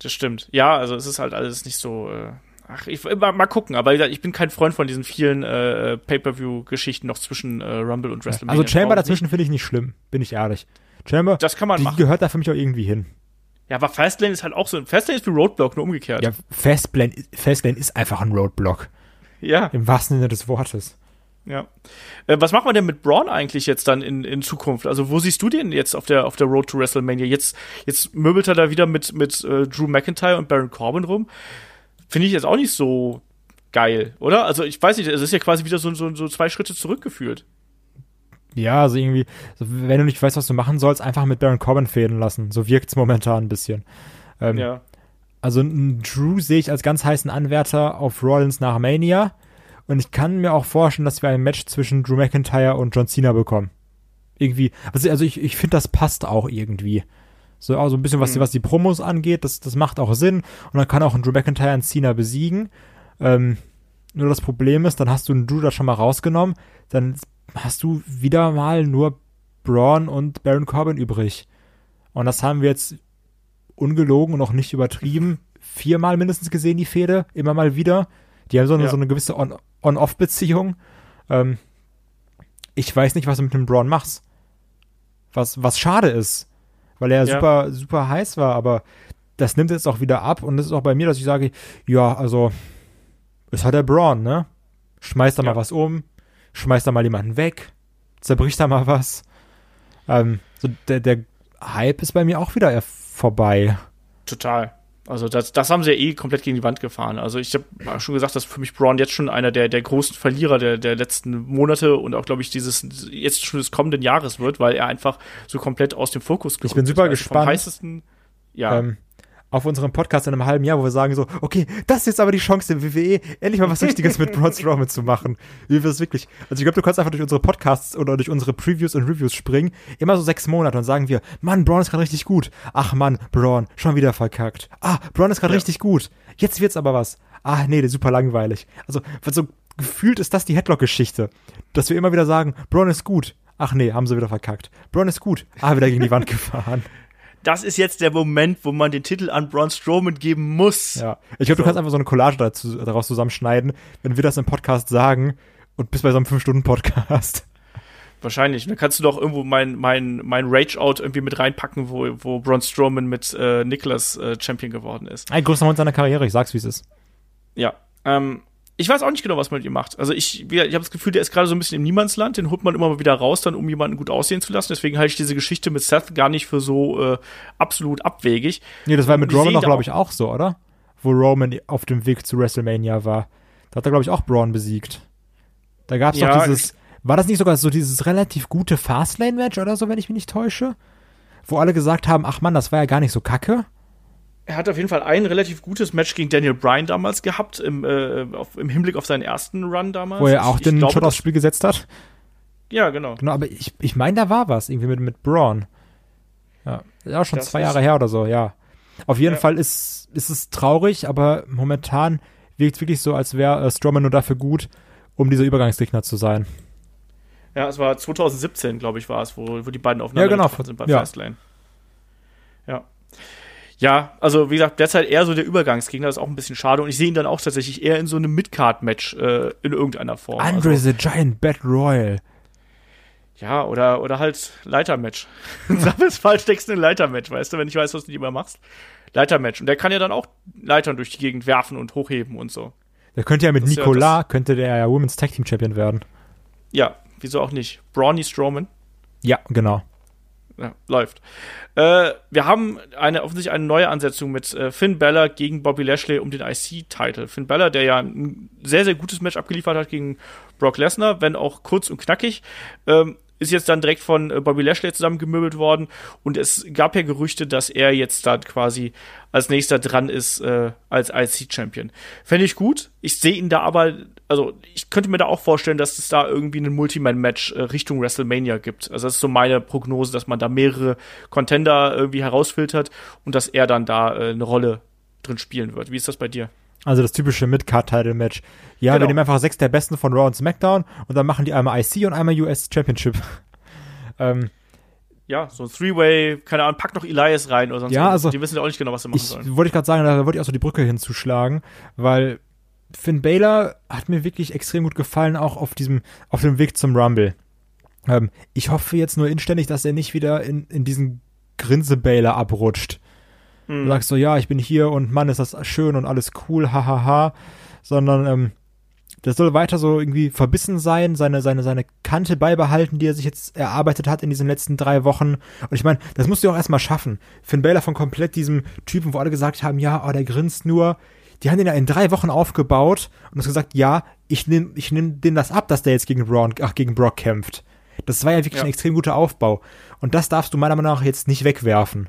Das stimmt. Ja, also, es ist halt alles nicht so. Äh Ach, ich mal, mal gucken, aber ich bin kein Freund von diesen vielen äh, Pay-per-view-Geschichten noch zwischen äh, Rumble und WrestleMania. Also Chamber dazwischen finde ich nicht schlimm, bin ich ehrlich. Chamber, das kann man die machen. gehört da für mich auch irgendwie hin. Ja, aber Fastlane ist halt auch so. Fastlane ist wie Roadblock, nur umgekehrt. Ja, Fastlane, Fastlane ist einfach ein Roadblock. Ja. Im wahrsten Sinne des Wortes. Ja. Äh, was machen wir denn mit Braun eigentlich jetzt dann in, in Zukunft? Also, wo siehst du den jetzt auf der, auf der Road to WrestleMania? Jetzt, jetzt möbelt er da wieder mit, mit äh, Drew McIntyre und Baron Corbin rum. Finde ich jetzt auch nicht so geil, oder? Also ich weiß nicht, es ist ja quasi wieder so, so, so zwei Schritte zurückgeführt. Ja, also irgendwie, wenn du nicht weißt, was du machen sollst, einfach mit Baron Corbin fäden lassen. So wirkt's momentan ein bisschen. Ähm, Ja. Also Drew sehe ich als ganz heißen Anwärter auf Rollins nach Mania. Und ich kann mir auch vorstellen, dass wir ein Match zwischen Drew McIntyre und John Cena bekommen. Irgendwie. Also, also ich, ich finde, das passt auch irgendwie. So, auch so ein bisschen, was, die, Mhm. was die Promos angeht, das, das macht auch Sinn. Und dann kann auch ein Drew McIntyre einen Cena besiegen. Ähm, nur das Problem ist, dann hast du einen Drew da schon mal rausgenommen. Dann hast du wieder mal nur Braun und Baron Corbin übrig. Und das haben wir jetzt ungelogen und auch nicht übertrieben viermal mindestens gesehen, die Fehde, immer mal wieder. Die haben so eine, Ja. so eine gewisse On- On-Off-Beziehung. ähm, ich weiß nicht, was du mit dem Braun machst. Was, was schade ist, weil er Ja. super, super heiß war, aber das nimmt jetzt auch wieder ab und das ist auch bei mir, dass ich sage, ja, also, es hat der Braun, ne? Schmeißt da Ja. mal was um, schmeißt da mal jemanden weg, zerbricht da mal was. Ähm, so der, der Hype ist bei mir auch wieder vorbei. Total. Also das, das haben sie ja eh komplett gegen die Wand gefahren. Also ich habe schon gesagt, dass für mich Braun jetzt schon einer der, der großen Verlierer der, der letzten Monate und auch, glaube ich, dieses jetzt schon des kommenden Jahres wird, weil er einfach so komplett aus dem Fokus gerückt bin super ist. Also vom gespannt. heißesten, ja, ähm, auf unserem Podcast in einem halben Jahr, wo wir sagen so, okay, das ist jetzt aber die Chance der WWE, endlich mal was Richtiges mit Braun Strowman zu machen. Wie wir es wirklich. Also ich glaube, du kannst einfach durch unsere Podcasts oder durch unsere Previews und Reviews springen, immer so sechs Monate und sagen wir, Mann, Braun ist gerade richtig gut. Ach Mann, Braun, schon wieder verkackt. Ah, Braun ist gerade Ja. richtig gut. Jetzt wird's aber was. Ah, nee, der ist super langweilig. Also, so gefühlt ist das die Headlock-Geschichte. Dass wir immer wieder sagen, Braun ist gut. Ach nee, haben sie wieder verkackt. Braun ist gut. Ah, wieder gegen die Wand gefahren. Das ist jetzt der Moment, wo man den Titel an Braun Strowman geben muss. Ja. Ich glaube, du So. kannst einfach so eine Collage dazu, daraus zusammenschneiden, wenn wir das im Podcast sagen und bis bei so einem 5-Stunden-Podcast. Wahrscheinlich. Und dann kannst du doch irgendwo mein, mein, mein Rage-Out irgendwie mit reinpacken, wo, wo Braun Strowman mit äh, Nicholas äh, Champion geworden ist. Ein größter Moment seiner Karriere, ich sag's, wie es ist. Ja. Ähm, ich weiß auch nicht genau, was man mit ihm macht. Also ich, ich habe das Gefühl, der ist gerade so ein bisschen im Niemandsland. Den holt man immer mal wieder raus, dann um jemanden gut aussehen zu lassen. Deswegen halte ich diese Geschichte mit Seth gar nicht für so äh, absolut abwegig. Nee, das war mit Roman doch, glaube ich, auch so, oder? Wo Roman auf dem Weg zu WrestleMania war. Da hat er, glaube ich, auch Braun besiegt. Da gab's Ja, doch dieses. War das nicht sogar so dieses relativ gute Fastlane-Match oder so, wenn ich mich nicht täusche? Wo alle gesagt haben, ach Mann, das war ja gar nicht so kacke. Er hat auf jeden Fall ein relativ gutes Match gegen Daniel Bryan damals gehabt, im, äh, auf, im Hinblick auf seinen ersten Run damals. Wo er auch Ich- den Shot aufs Spiel gesetzt hat. Ja, genau. Genau, aber ich, ich meine, da war was, irgendwie mit, mit Braun. Ja, ja schon Das zwei Jahre her oder so, ja. Auf jeden Ja. Fall ist, ist es traurig, aber momentan wirkt es wirklich so, als wäre äh, Strowman nur dafür gut, um dieser Übergangsgegner zu sein. Ja, es war 2017, glaube ich, war es, wo, wo die beiden aufeinander Ja, genau. sind bei Ja. Fastlane. Ja. Ja, also wie gesagt, derzeit eher so der Übergangsgegner, das ist auch ein bisschen schade. Und ich sehe ihn dann auch tatsächlich eher in so einem Midcard-Match äh, in irgendeiner Form. Andre also, the Giant Battle Royal. ja, oder, oder halt Leitermatch. Sag es falsch, steckst du ein Leitermatch, weißt du, wenn ich weiß, was du lieber machst. Leitermatch. Und der kann ja dann auch Leitern durch die Gegend werfen und hochheben und so. Der könnte ja mit Das ist ja Nicolas, könnte der ja Women's Tag Team Champion werden. Ja, wieso auch nicht? Brawny Strowman. Ja, genau. Ja, läuft. Äh, wir haben eine offensichtlich eine neue Ansetzung mit äh, Finn Balor gegen Bobby Lashley um den IC-Title. Finn Balor, der ja ein sehr, sehr gutes Match abgeliefert hat gegen Brock Lesnar, wenn auch kurz und knackig, ähm, ist jetzt dann direkt von äh, Bobby Lashley zusammengemöbelt worden und es gab ja Gerüchte, dass er jetzt dann quasi als nächster dran ist äh, als IC-Champion. Fände ich gut. Ich sehe ihn da aber, also ich könnte mir da auch vorstellen, dass es da irgendwie ein Multiman-Match äh, Richtung WrestleMania gibt. Also das ist so meine Prognose, dass man da mehrere Contender irgendwie herausfiltert und dass er dann da äh, eine Rolle drin spielen wird. Wie ist das bei dir? Also das typische Mid-Card-Title-Match. Ja, Genau. wir nehmen einfach sechs der besten von Raw und SmackDown und dann machen die einmal IC und einmal US Championship. ähm, Ja, so ein Three-Way, keine Ahnung, pack noch Elias rein oder sonst Ja, also Die wissen ja auch nicht genau, was sie machen ich sollen. wollte ich gerade sagen, da wollte ich auch so die Brücke hinzuschlagen, weil Finn Balor hat mir wirklich extrem gut gefallen, auch auf diesem, auf dem Weg zum Rumble. Ähm, ich hoffe jetzt nur inständig, dass er nicht wieder in, in diesen Grinse-Baylor abrutscht. Hm. Du sagst so, ja, ich bin hier und Mann, ist das schön und alles cool, hahaha. Sondern, ähm, der soll weiter so irgendwie verbissen sein, seine, seine, seine Kante beibehalten, die er sich jetzt erarbeitet hat in diesen letzten drei Wochen. Und ich meine, das musst du auch erstmal schaffen. Finn Balor von komplett diesem Typen, wo alle gesagt haben, ja, oh, der grinst nur, die haben den ja in drei Wochen aufgebaut und hast gesagt, ja, ich nehme ich nehm denen das ab, dass der jetzt gegen Braun, ach, gegen Brock kämpft. Das war ja wirklich Ja. ein extrem guter Aufbau. Und das darfst du meiner Meinung nach jetzt nicht wegwerfen.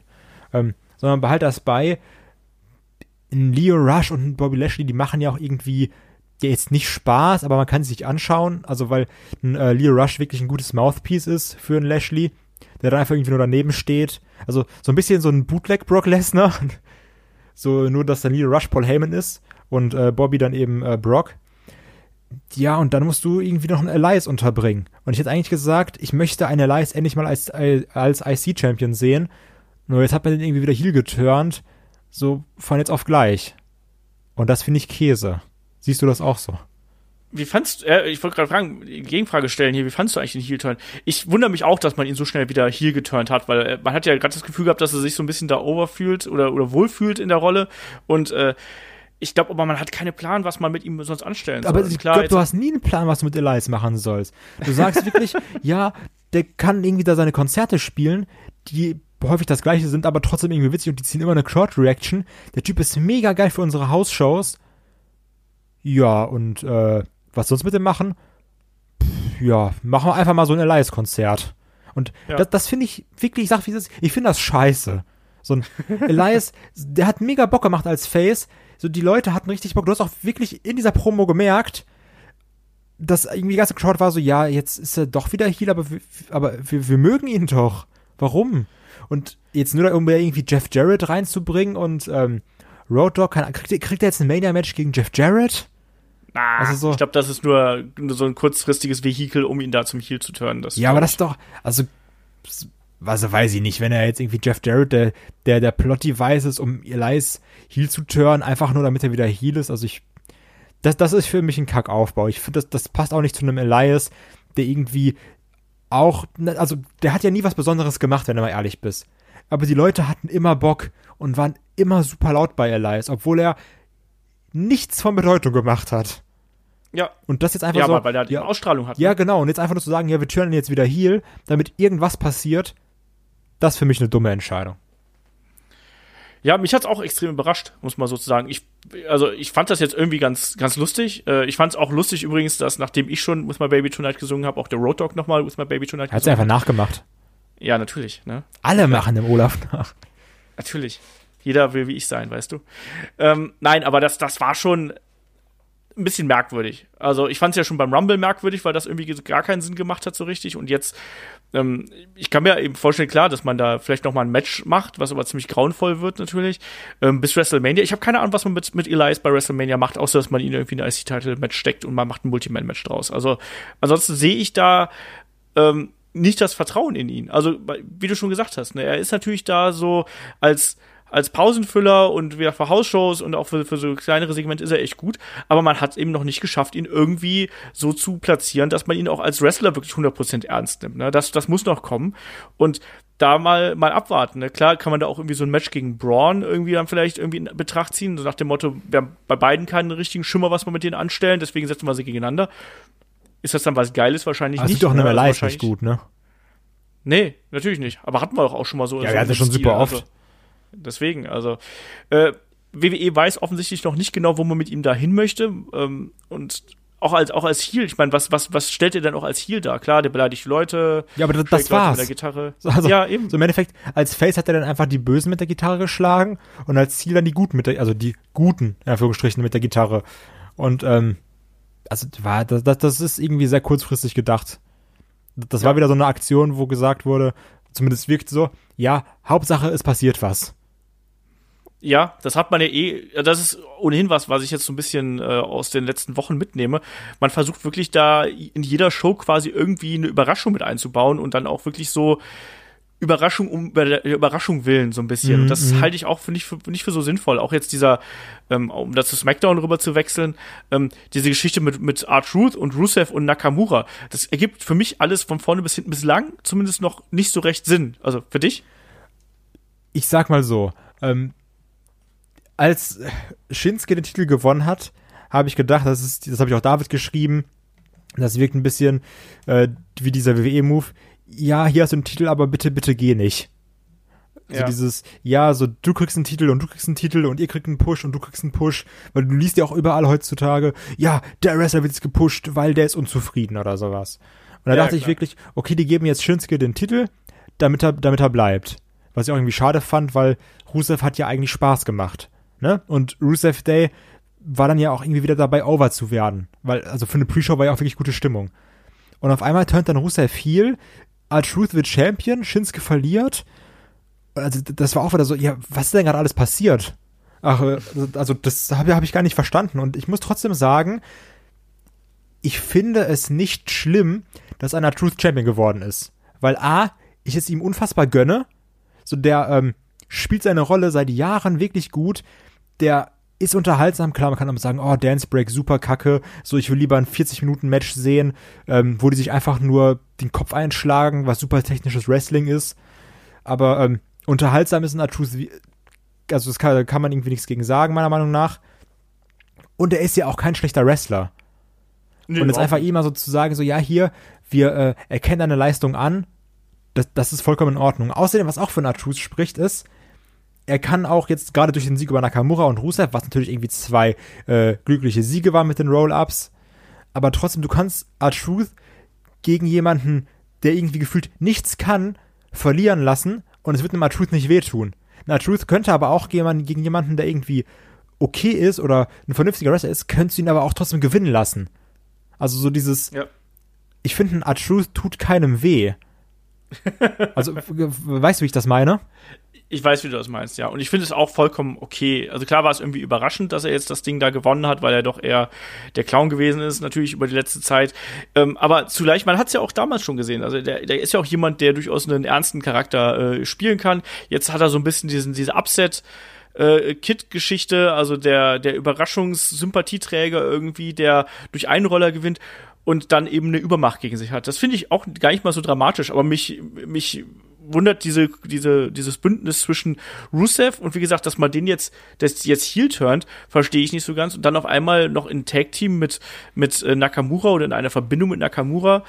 Ähm, sondern behalte das bei. Ein Leo Rush und ein Bobby Lashley, die machen ja auch irgendwie ja jetzt nicht Spaß, aber man kann sie sich anschauen. Also weil ein äh, Leo Rush wirklich ein gutes Mouthpiece ist für einen Lashley, der dann einfach irgendwie nur daneben steht. Also so ein bisschen so ein Bootleg Brock Lesnar. So nur, dass dann Leo Rush Paul Heyman ist und äh, Bobby dann eben äh, Brock. Ja, und dann musst du irgendwie noch einen Elias unterbringen. Und ich hätte eigentlich gesagt, ich möchte einen Elias endlich mal als, als IC-Champion sehen. Nur jetzt hat man den irgendwie wieder heel geturnt. So von jetzt auf gleich. Und das finde ich Käse. Siehst du das auch so? Wie fandst äh, ich wollte gerade fragen, Gegenfrage stellen hier, wie fandst du eigentlich den Heel-Turn? Ich wundere mich auch, dass man ihn so schnell wieder Heel geturnt hat, weil äh, man hat ja gerade das Gefühl gehabt, dass er sich so ein bisschen da overfühlt oder, oder wohlfühlt in der Rolle und äh, ich glaube aber, man hat keinen Plan, was man mit ihm sonst anstellen soll. Aber ich klar, glaube, du hast nie einen Plan, was du mit Elias machen sollst. Du sagst wirklich, ja, der kann irgendwie da seine Konzerte spielen, die häufig das gleiche sind, aber trotzdem irgendwie witzig und die ziehen immer eine Crowd-Reaction. Der Typ ist mega geil für unsere Hausshows. Ja, und äh, was sonst mit dem machen? Pff, ja, machen wir einfach mal so ein Elias-Konzert. Und Ja. das, das finde ich wirklich, ich sag wie ist, ich finde das scheiße. So ein Elias, der hat mega Bock gemacht als Face. So, die Leute hatten richtig Bock. Du hast auch wirklich in dieser Promo gemerkt, dass irgendwie die ganze Crowd war so, ja, jetzt ist er doch wieder Heal, aber, wir, aber wir, wir mögen ihn doch. Warum? Und jetzt nur da um irgendwie Jeff Jarrett reinzubringen und ähm, Road Dogg, kann, kriegt, kriegt er jetzt ein Mania-Match gegen Jeff Jarrett? Na, Also so- ich glaube, das ist nur, nur so ein kurzfristiges Vehikel, um ihn da zum Heel zu turnen. Das Ja, aber das ist doch, also, also weiß ich nicht, wenn er jetzt irgendwie Jeff Jarrett, der, der, der Plot-Device ist, um Elias Heal zu turnen, einfach nur damit er wieder Heal ist, also ich, das, das ist für mich ein Kackaufbau. Ich finde, das, das passt auch nicht zu einem Elias, der irgendwie auch, ne, also, der hat ja nie was Besonderes gemacht, wenn du mal ehrlich bist. Aber die Leute hatten immer Bock und waren immer super laut bei Elias, obwohl er nichts von Bedeutung gemacht hat. Ja, Und das jetzt einfach ja so. aber weil er die ja, Ausstrahlung hat. ja, ne? genau. Und jetzt einfach nur zu sagen, ja, wir turnen jetzt wieder Heal, damit irgendwas passiert, das ist für mich eine dumme Entscheidung. Ja, mich hat's auch extrem überrascht, muss man sozusagen. Ich, also ich fand das jetzt irgendwie ganz, ganz lustig. Äh, ich fand's auch lustig übrigens, dass nachdem ich schon With My Baby Tonight gesungen habe, auch der Road Dogg nochmal With My Baby Tonight Er hat es einfach nachgemacht. Ja, natürlich, ne? Alle machen dem Olaf nach. Natürlich. Jeder will wie ich sein, weißt du. Ähm, nein, aber das, das war schon ein bisschen merkwürdig. Also ich fand es ja schon beim Rumble merkwürdig, weil das irgendwie gar keinen Sinn gemacht hat so richtig. Und jetzt, ähm, ich kann mir eben vorstellen, klar, dass man da vielleicht noch mal ein Match macht, was aber ziemlich grauenvoll wird natürlich, ähm, bis WrestleMania. Ich habe keine Ahnung, was man mit, mit Elias bei WrestleMania macht, außer dass man ihn irgendwie in ein IC-Title-Match steckt und man macht ein Multiman-Match draus. Also ansonsten sehe ich da ähm, nicht das Vertrauen in ihn. Also, wie du schon gesagt hast, ne, er ist natürlich da so als als Pausenfüller und wieder für Hausshows und auch für, für so kleinere Segmente ist er echt gut, aber man hat es eben noch nicht geschafft, ihn irgendwie so zu platzieren, dass man ihn auch als Wrestler wirklich 100% ernst nimmt. Ne? Das, das muss noch kommen und da mal, mal abwarten. Ne? Klar kann man da auch irgendwie so ein Match gegen Braun irgendwie dann vielleicht irgendwie in Betracht ziehen, so nach dem Motto, wir haben bei beiden keinen richtigen Schimmer, was wir mit denen anstellen, deswegen setzen wir sie gegeneinander. Ist das dann was Geiles? Wahrscheinlich es nicht. sieht doch ne? einem Also Elias wahrscheinlich- nicht gut, ne? Nee, natürlich nicht. Aber hatten wir doch auch schon mal so. Ja, so wir hatten das im schon Stil, super also oft. Deswegen, also äh, WWE weiß offensichtlich noch nicht genau, wo man mit ihm da hin möchte. Ähm, und auch als auch als Heel, ich meine, was, was, was stellt ihr denn auch als Heel dar? Klar, der beleidigt Leute, Ja, aber das, das war's. mit der Gitarre. So, Also, ja, eben. So im Endeffekt, als Face hat er dann einfach die Bösen mit der Gitarre geschlagen und als Ziel dann die Guten mit der, also die Guten, in Anführungsstrichen, mit der Gitarre. Und, ähm, also war, das, das, das ist irgendwie sehr kurzfristig gedacht. Das war wieder so eine Aktion, wo gesagt wurde, zumindest wirkt so, ja, Hauptsache es passiert was. Ja, das hat man ja eh, das ist ohnehin was, was ich jetzt so ein bisschen äh, aus den letzten Wochen mitnehme. Man versucht wirklich da in jeder Show quasi irgendwie eine Überraschung mit einzubauen und dann auch wirklich so Überraschung um Überraschung willen so ein bisschen. Mhm, und das mhm. halte ich auch für nicht, für nicht für so sinnvoll. Auch jetzt dieser, ähm, um da zu SmackDown rüber zu wechseln, ähm, diese Geschichte mit, mit R-Truth und Rusev und Nakamura, das ergibt für mich alles von vorne bis hinten bislang zumindest noch nicht so recht Sinn. Also für dich? ich sag mal so, ähm, als Shinsuke den Titel gewonnen hat, habe ich gedacht, das ist, das habe ich auch David geschrieben, das wirkt ein bisschen äh, wie dieser WWE-Move. Ja, hier hast du den Titel, aber bitte, bitte geh nicht. So Ja. dieses, ja, so du kriegst einen Titel und du kriegst einen Titel und ihr kriegt einen Push und du kriegst einen Push, weil du liest ja auch überall heutzutage, ja, der Wrestler wird jetzt gepusht, weil der ist unzufrieden oder sowas. Und da Ja, dachte ich klar. wirklich, okay, die geben jetzt Shinsuke den Titel, damit er, damit er bleibt. Was ich auch irgendwie schade fand, weil Rusev hat ja eigentlich Spaß gemacht. Ne? Und Rusev Day war dann ja auch irgendwie wieder dabei, over zu werden. Weil, also für eine Pre-Show war ja auch wirklich gute Stimmung. Und auf einmal turnt dann Rusev heel, R-Truth wird Champion, Shinsuke verliert. Also das war auch wieder so, ja, was ist denn gerade alles passiert? Ach, äh, also das habe hab ich gar nicht verstanden. Und ich muss trotzdem sagen, ich finde es nicht schlimm, dass einer Truth Champion geworden ist. Weil A, ich es ihm unfassbar gönne. So, der ähm, spielt seine Rolle seit Jahren wirklich gut. Der ist unterhaltsam. Klar, man kann aber sagen, oh, Dance Break, super kacke. So, ich will lieber ein 40-Minuten-Match sehen, ähm, wo die sich einfach nur den Kopf einschlagen, was super technisches Wrestling ist. Aber ähm, unterhaltsam ist ein Truth, wie- also das kann, da kann man irgendwie nichts gegen sagen, meiner Meinung nach. Und er ist ja auch kein schlechter Wrestler. Nee, Und jetzt einfach ihm mal so zu sagen, so, ja, hier, wir äh, erkennen deine Leistung an, das, das ist vollkommen in Ordnung. Außerdem, was auch für Artus spricht, ist, er kann auch jetzt gerade durch den Sieg über Nakamura und Rusev, was natürlich irgendwie zwei äh, glückliche Siege waren mit den Roll-Ups, aber trotzdem, du kannst R-Truth gegen jemanden, der irgendwie gefühlt nichts kann, verlieren lassen und es wird einem R-Truth nicht wehtun. Ein R-Truth könnte aber auch gegen jemanden, der irgendwie okay ist oder ein vernünftiger Wrestler ist, könntest du ihn aber auch trotzdem gewinnen lassen. Also so dieses, Ja. ich finde, ein R-Truth tut keinem weh. Also, weißt du, wie ich das meine? Ich weiß, wie du das meinst, ja. Und ich finde es auch vollkommen okay. Also klar war es irgendwie überraschend, dass er jetzt das Ding da gewonnen hat, weil er doch eher der Clown gewesen ist, natürlich über die letzte Zeit. Ähm, aber zugleich, man hat es ja auch damals schon gesehen. Also der, der ist ja auch jemand, der durchaus einen ernsten Charakter äh, spielen kann. Jetzt hat er so ein bisschen diesen, diese Upset. Äh, Kid-Geschichte, also der, der Überraschungssympathieträger irgendwie, der durch einen Roller gewinnt und dann eben eine Übermacht gegen sich hat. Das finde ich auch gar nicht mal so dramatisch, aber mich, mich wundert diese, diese, dieses Bündnis zwischen Rusev und wie gesagt, dass man den jetzt, das jetzt heel turnt, verstehe ich nicht so ganz und dann auf einmal noch in Tag Team mit, mit äh, Nakamura oder in einer Verbindung mit Nakamura,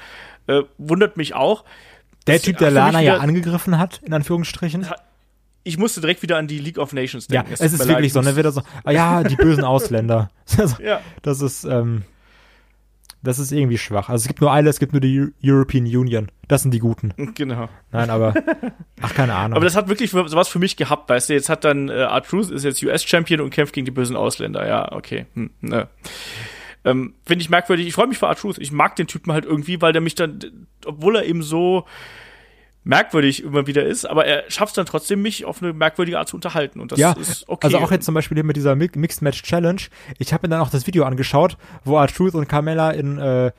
äh, wundert mich auch. Der Typ, der Lana ja angegriffen hat, in Anführungsstrichen. Ich musste direkt wieder an die League of Nations Ja, denken. es tut ist wirklich leid, so, ne, wieder so, ah ja, die bösen Ausländer. Also, Ja. Das ist, ähm, das ist irgendwie schwach. Also es gibt nur eine, es gibt nur die Eu- European Union. Das sind die Guten. Genau. Nein, aber, ach, keine Ahnung. Aber das hat wirklich sowas für mich gehabt, weißt du, jetzt hat dann äh, Art Truth ist jetzt US-Champion und kämpft gegen die bösen Ausländer. Ja, okay. Hm, ne. ähm, Finde ich merkwürdig. Ich freue mich für Art Truth. Ich mag den Typen halt irgendwie, weil der mich dann, obwohl er eben so merkwürdig immer wieder ist, aber er schafft es dann trotzdem, mich auf eine merkwürdige Art zu unterhalten. Und das ja, ist okay. also auch jetzt zum Beispiel hier mit dieser Mi- Mixed Match Challenge. Ich habe mir dann auch das Video angeschaut, wo R-Truth und Carmella in äh,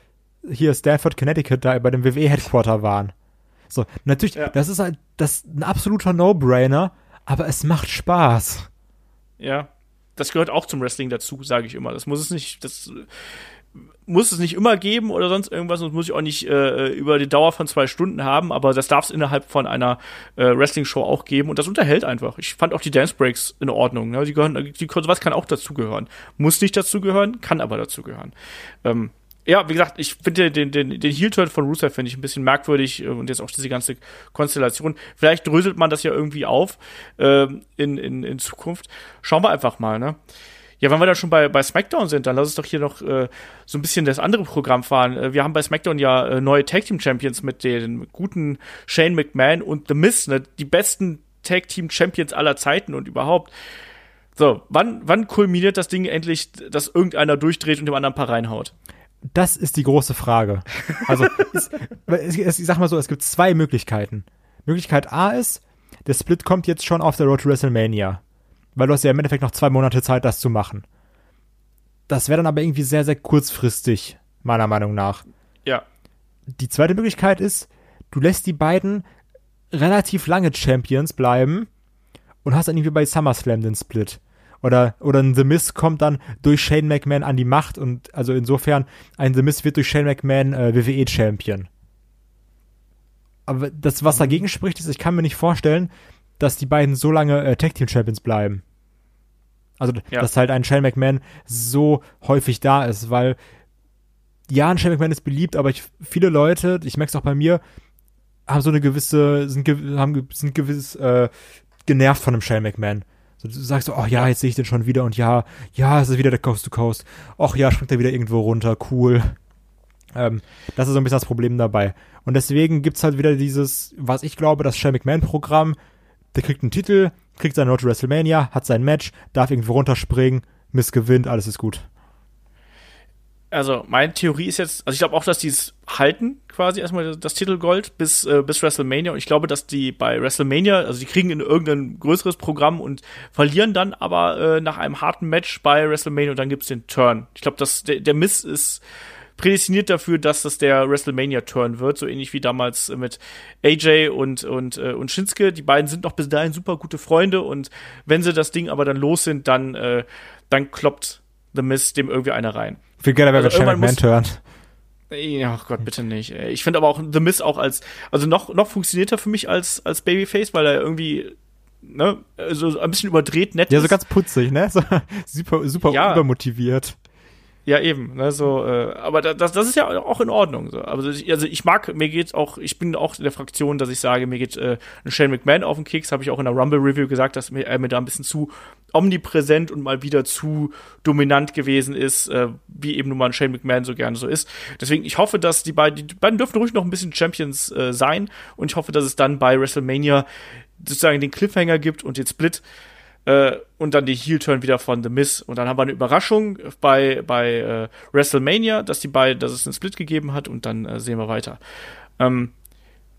hier Stanford, Connecticut da bei dem WWE Headquarter waren. So, natürlich, Ja. das ist halt das ist ein absoluter No-Brainer, aber es macht Spaß. Ja, das gehört auch zum Wrestling dazu, sage ich immer. Das muss es nicht, das muss es nicht immer geben oder sonst irgendwas. Und muss ich auch nicht äh, über die Dauer von zwei Stunden haben, aber das darf es innerhalb von einer äh, Wrestling-Show auch geben und das unterhält einfach. Ich fand auch die Dance Breaks in Ordnung. Ne? Die gehören, die, sowas kann auch dazugehören. Muss nicht dazugehören, kann aber dazugehören. Ähm, ja, wie gesagt, ich finde den, den, den Heel-Turn von Rusev finde ich ein bisschen merkwürdig äh, und jetzt auch diese ganze Konstellation. Vielleicht dröselt man das ja irgendwie auf ähm, in, in, in Zukunft. Schauen wir einfach mal, ne? Ja, wenn wir da schon bei, bei SmackDown sind, dann lass uns doch hier noch äh, so ein bisschen das andere Programm fahren. Äh, wir haben bei SmackDown ja äh, neue Tag Team Champions mit den guten Shane McMahon und The Miz, ne? die besten Tag Team Champions aller Zeiten und überhaupt. So, wann, wann kulminiert das Ding endlich, dass irgendeiner durchdreht und dem anderen ein paar reinhaut? Das ist die große Frage. Also, es, es, es, ich sag mal so, es gibt zwei Möglichkeiten. Möglichkeit A ist, der Split kommt jetzt schon auf der Road to WrestleMania. Weil du hast ja im Endeffekt noch zwei Monate Zeit, das zu machen. Das wäre dann aber irgendwie sehr, sehr kurzfristig, meiner Meinung nach. Ja. Die zweite Möglichkeit ist, du lässt die beiden relativ lange Champions bleiben und hast dann irgendwie bei SummerSlam den Split. Oder, oder ein The Miz kommt dann durch Shane McMahon an die Macht und also insofern ein The Miz wird durch Shane McMahon äh, WWE Champion. Aber das, was dagegen spricht, ist, ich kann mir nicht vorstellen, dass die beiden so lange äh, Tag Team Champions bleiben. Also, Ja. dass halt ein Shane McMahon so häufig da ist, weil ja, ein Shane McMahon ist beliebt, aber ich, viele Leute, ich merke es auch bei mir, haben so eine gewisse, sind, haben, sind gewiss, äh, genervt von einem Shane McMahon. So, du sagst so, oh ja, jetzt sehe ich den schon wieder und ja, ja, es ist wieder der Coast to Coast. Och ja, springt er wieder irgendwo runter, cool. Ähm, das ist so ein bisschen das Problem dabei. Und deswegen gibt's halt wieder dieses, was ich glaube, das Shane McMahon-Programm, der kriegt einen Titel, kriegt seine to WrestleMania, hat sein Match, darf irgendwo runterspringen, Miss gewinnt, alles ist gut. Also, meine Theorie ist jetzt, also ich glaube auch, dass die es halten, quasi erstmal das Titelgold bis, äh, bis WrestleMania. Und ich glaube, dass die bei WrestleMania, also die kriegen in irgendein größeres Programm und verlieren dann aber äh, nach einem harten Match bei WrestleMania und dann gibt's den Turn. Ich glaube, dass der, der Miss ist prädestiniert dafür, dass das der WrestleMania-Turn wird, so ähnlich wie damals mit AJ und, und, äh, und Shinsuke. Die beiden sind noch bis dahin super gute Freunde und wenn sie das Ding aber dann los sind, dann, äh, dann kloppt The Miss dem irgendwie einer rein. Viel geiler wäre, also McMahon turnt. Ja, oh Gott, bitte nicht. Ich finde aber auch The Miss auch als, also noch, noch funktioniert er für mich als, als Babyface, weil er irgendwie, ne, so ein bisschen überdreht nett Ja, so ganz putzig, ne? So, super, super ja. übermotiviert. Ja, eben, ne, so, äh, aber das, das ist ja auch in Ordnung. So. Also, ich, also ich mag, mir geht auch, ich bin auch in der Fraktion, dass ich sage, mir geht äh, ein Shane McMahon auf den Keks, habe ich auch in der Rumble-Review gesagt, dass mir, er mir da ein bisschen zu omnipräsent und mal wieder zu dominant gewesen ist, äh, wie eben nun mal ein Shane McMahon so gerne so ist. Deswegen, ich hoffe, dass die beiden, die beiden dürfen ruhig noch ein bisschen Champions äh, sein und ich hoffe, dass es dann bei WrestleMania sozusagen den Cliffhanger gibt und den Split äh, und dann die Heel-Turn wieder von The Miz. Und dann haben wir eine Überraschung bei, bei äh, WrestleMania, dass die beiden, dass es einen Split gegeben hat und dann äh, sehen wir weiter. Ähm,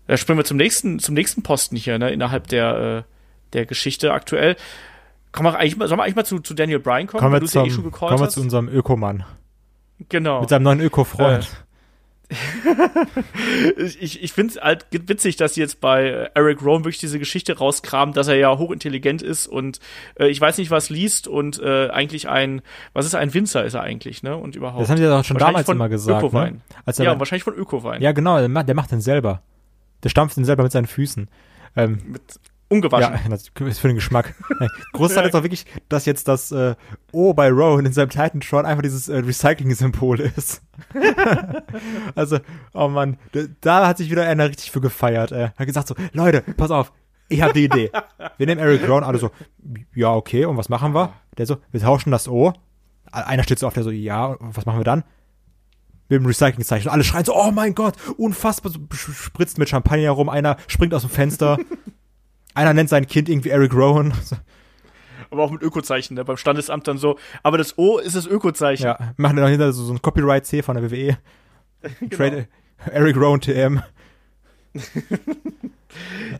da springen wir zum nächsten, zum nächsten Posten hier, ne, innerhalb der, äh, der Geschichte aktuell. Kommen wir eigentlich mal, sollen wir eigentlich mal zu, zu Daniel Bryan kommen? Kommen wir, zum, ja eh kommen wir zu unserem Ökomann. Genau. Mit seinem neuen Öko-Freund. Äh, ich ich finde es halt witzig, dass sie jetzt bei Eric Rowan wirklich diese Geschichte rauskramen, dass er ja hochintelligent ist und äh, ich weiß nicht, was liest und äh, eigentlich ein, was ist ein Winzer ist er eigentlich, ne? Und überhaupt. Das haben die ja auch schon damals immer gesagt. Ne? Als ja, wahrscheinlich von Ökowein. Ja, genau, der macht, der macht den selber. Der stampft den selber mit seinen Füßen. Ähm, mit Ungewaschen. Ja, das ist für den Geschmack. Großteil ist auch wirklich, dass jetzt das äh, O bei Rowan in seinem Titan Tron einfach dieses äh, Recycling-Symbol ist. also, oh Mann, da hat sich wieder einer richtig für gefeiert. Er hat gesagt so, Leute, pass auf, ich habe die Idee. Wir nehmen Eric Rowan, alle so, ja, okay, und was machen wir? Der so, wir tauschen das O. Einer steht so auf, der so, ja, und was machen wir dann? mit dem Recycling-Zeichen. Alle schreien so, oh mein Gott, unfassbar, so, spritzt mit Champagner rum, einer springt aus dem Fenster. Einer nennt sein Kind irgendwie Eric Rowan. Aber auch mit Ökozeichen, ne? beim Standesamt dann so. Aber das O ist das Ökozeichen. Ja, machen dann hinter so, so ein Copyright-C von der WWE. genau. Trade, Eric Rowan TM.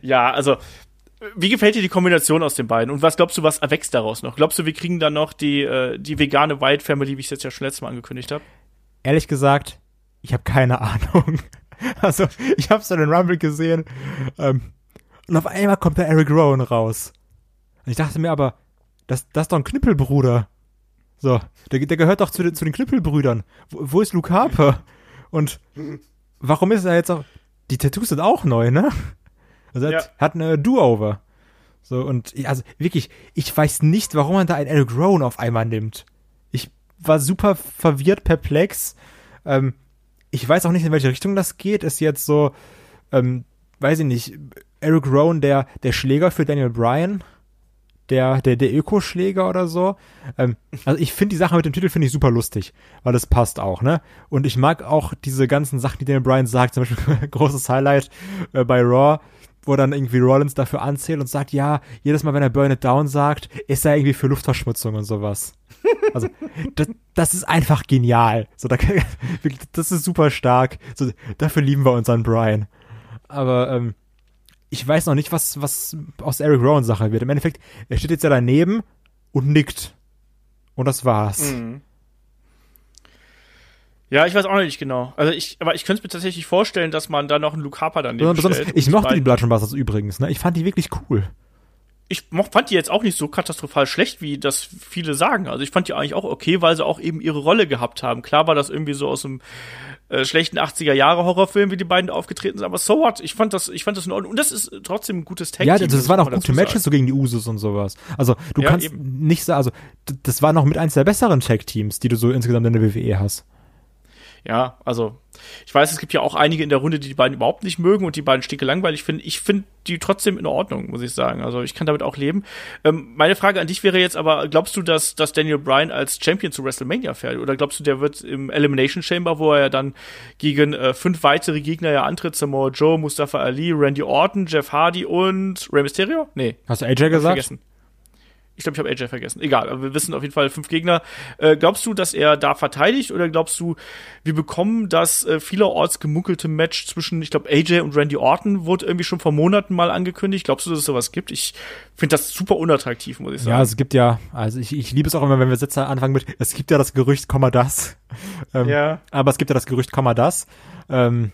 ja, also wie gefällt dir die Kombination aus den beiden? Und was glaubst du, was erwächst daraus noch? Glaubst du, wir kriegen dann noch die, äh, die vegane White Family, wie ich es jetzt ja schon letztes Mal angekündigt habe? Ehrlich gesagt, ich habe keine Ahnung. Also, ich habe es in den Rumble gesehen. Ähm, und auf einmal kommt da Eric Rowan raus. Und ich dachte mir aber, das, das ist doch ein Knüppelbruder. So, der, der gehört doch zu, den, zu den Knüppelbrüdern. Wo, wo ist Luke Harper? Und warum ist er jetzt auch. Die Tattoos sind auch neu, ne? Also er ja. hat, hat eine Do-Over. So, und also wirklich, ich weiß nicht, warum man da einen Eric Rowan auf einmal nimmt. Ich war super verwirrt, perplex. Ähm, ich weiß auch nicht, in welche Richtung das geht. Ist jetzt so, ähm, weiß ich nicht, Eric Rowan der, der Schläger für Daniel Bryan, der, der, der Öko-Schläger oder so. Ähm, also ich finde die Sache mit dem Titel finde ich super lustig, weil das passt auch, ne? Und ich mag auch diese ganzen Sachen, die Daniel Bryan sagt, zum Beispiel großes Highlight äh, bei Raw, wo dann irgendwie Rollins dafür anzählt und sagt, ja, jedes Mal, wenn er Burn It Down sagt, ist er irgendwie für Luftverschmutzung und sowas. Also, das, das ist einfach genial. So, da, das ist super stark. So, dafür lieben wir unseren Brian. Aber ähm, ich weiß noch nicht, was, was aus Eric Rowan Sache wird. Im Endeffekt, er steht jetzt ja daneben und nickt. Und das war's. Mhm. Ja, ich weiß auch nicht genau. Also ich, aber ich könnte mir tatsächlich vorstellen, dass man da noch einen Luke Harper daneben Besonders, stellt. Ich mochte die Blood Busters übrigens, ne? Ich fand die wirklich cool ich fand die jetzt auch nicht so katastrophal schlecht, wie das viele sagen. Also ich fand die eigentlich auch okay, weil sie auch eben ihre Rolle gehabt haben. Klar war das irgendwie so aus einem äh, schlechten 80er Jahre Horrorfilm, wie die beiden aufgetreten sind, aber so what? Ich fand das, ich fand das in Ordnung. Und das ist trotzdem ein gutes Tag. Ja, also das waren auch gute Matches so gegen die Usos und sowas. Also du ja, kannst eben. nicht so, also das war noch mit eins der besseren Tag Teams, die du so insgesamt in der WWE hast. Ja, also ich weiß, es gibt ja auch einige in der Runde, die die beiden überhaupt nicht mögen und die beiden stinke langweilig finden. Ich finde die trotzdem in Ordnung, muss ich sagen. Also ich kann damit auch leben. Ähm, meine Frage an dich wäre jetzt aber, glaubst du, dass, dass Daniel Bryan als Champion zu WrestleMania fährt? Oder glaubst du, der wird im Elimination Chamber, wo er ja dann gegen äh, fünf weitere Gegner ja antritt, Samoa Joe, Mustafa Ali, Randy Orton, Jeff Hardy und Rey Mysterio? Nee. Hast du AJ gesagt? Vergessen. Ich glaube, ich habe AJ vergessen. Egal, aber wir wissen auf jeden Fall fünf Gegner. Äh, glaubst du, dass er da verteidigt oder glaubst du, wir bekommen das äh, vielerorts gemunkelte Match zwischen, ich glaube, AJ und Randy Orton wurde irgendwie schon vor Monaten mal angekündigt. Glaubst du, dass es sowas gibt? Ich finde das super unattraktiv, muss ich sagen. Ja, es gibt ja, also ich, ich liebe es auch immer, wenn wir Sätze anfangen mit, es gibt ja das Gerücht, Komma das. Ähm, Ja. Aber es gibt ja das Gerücht, Komma das. Ähm,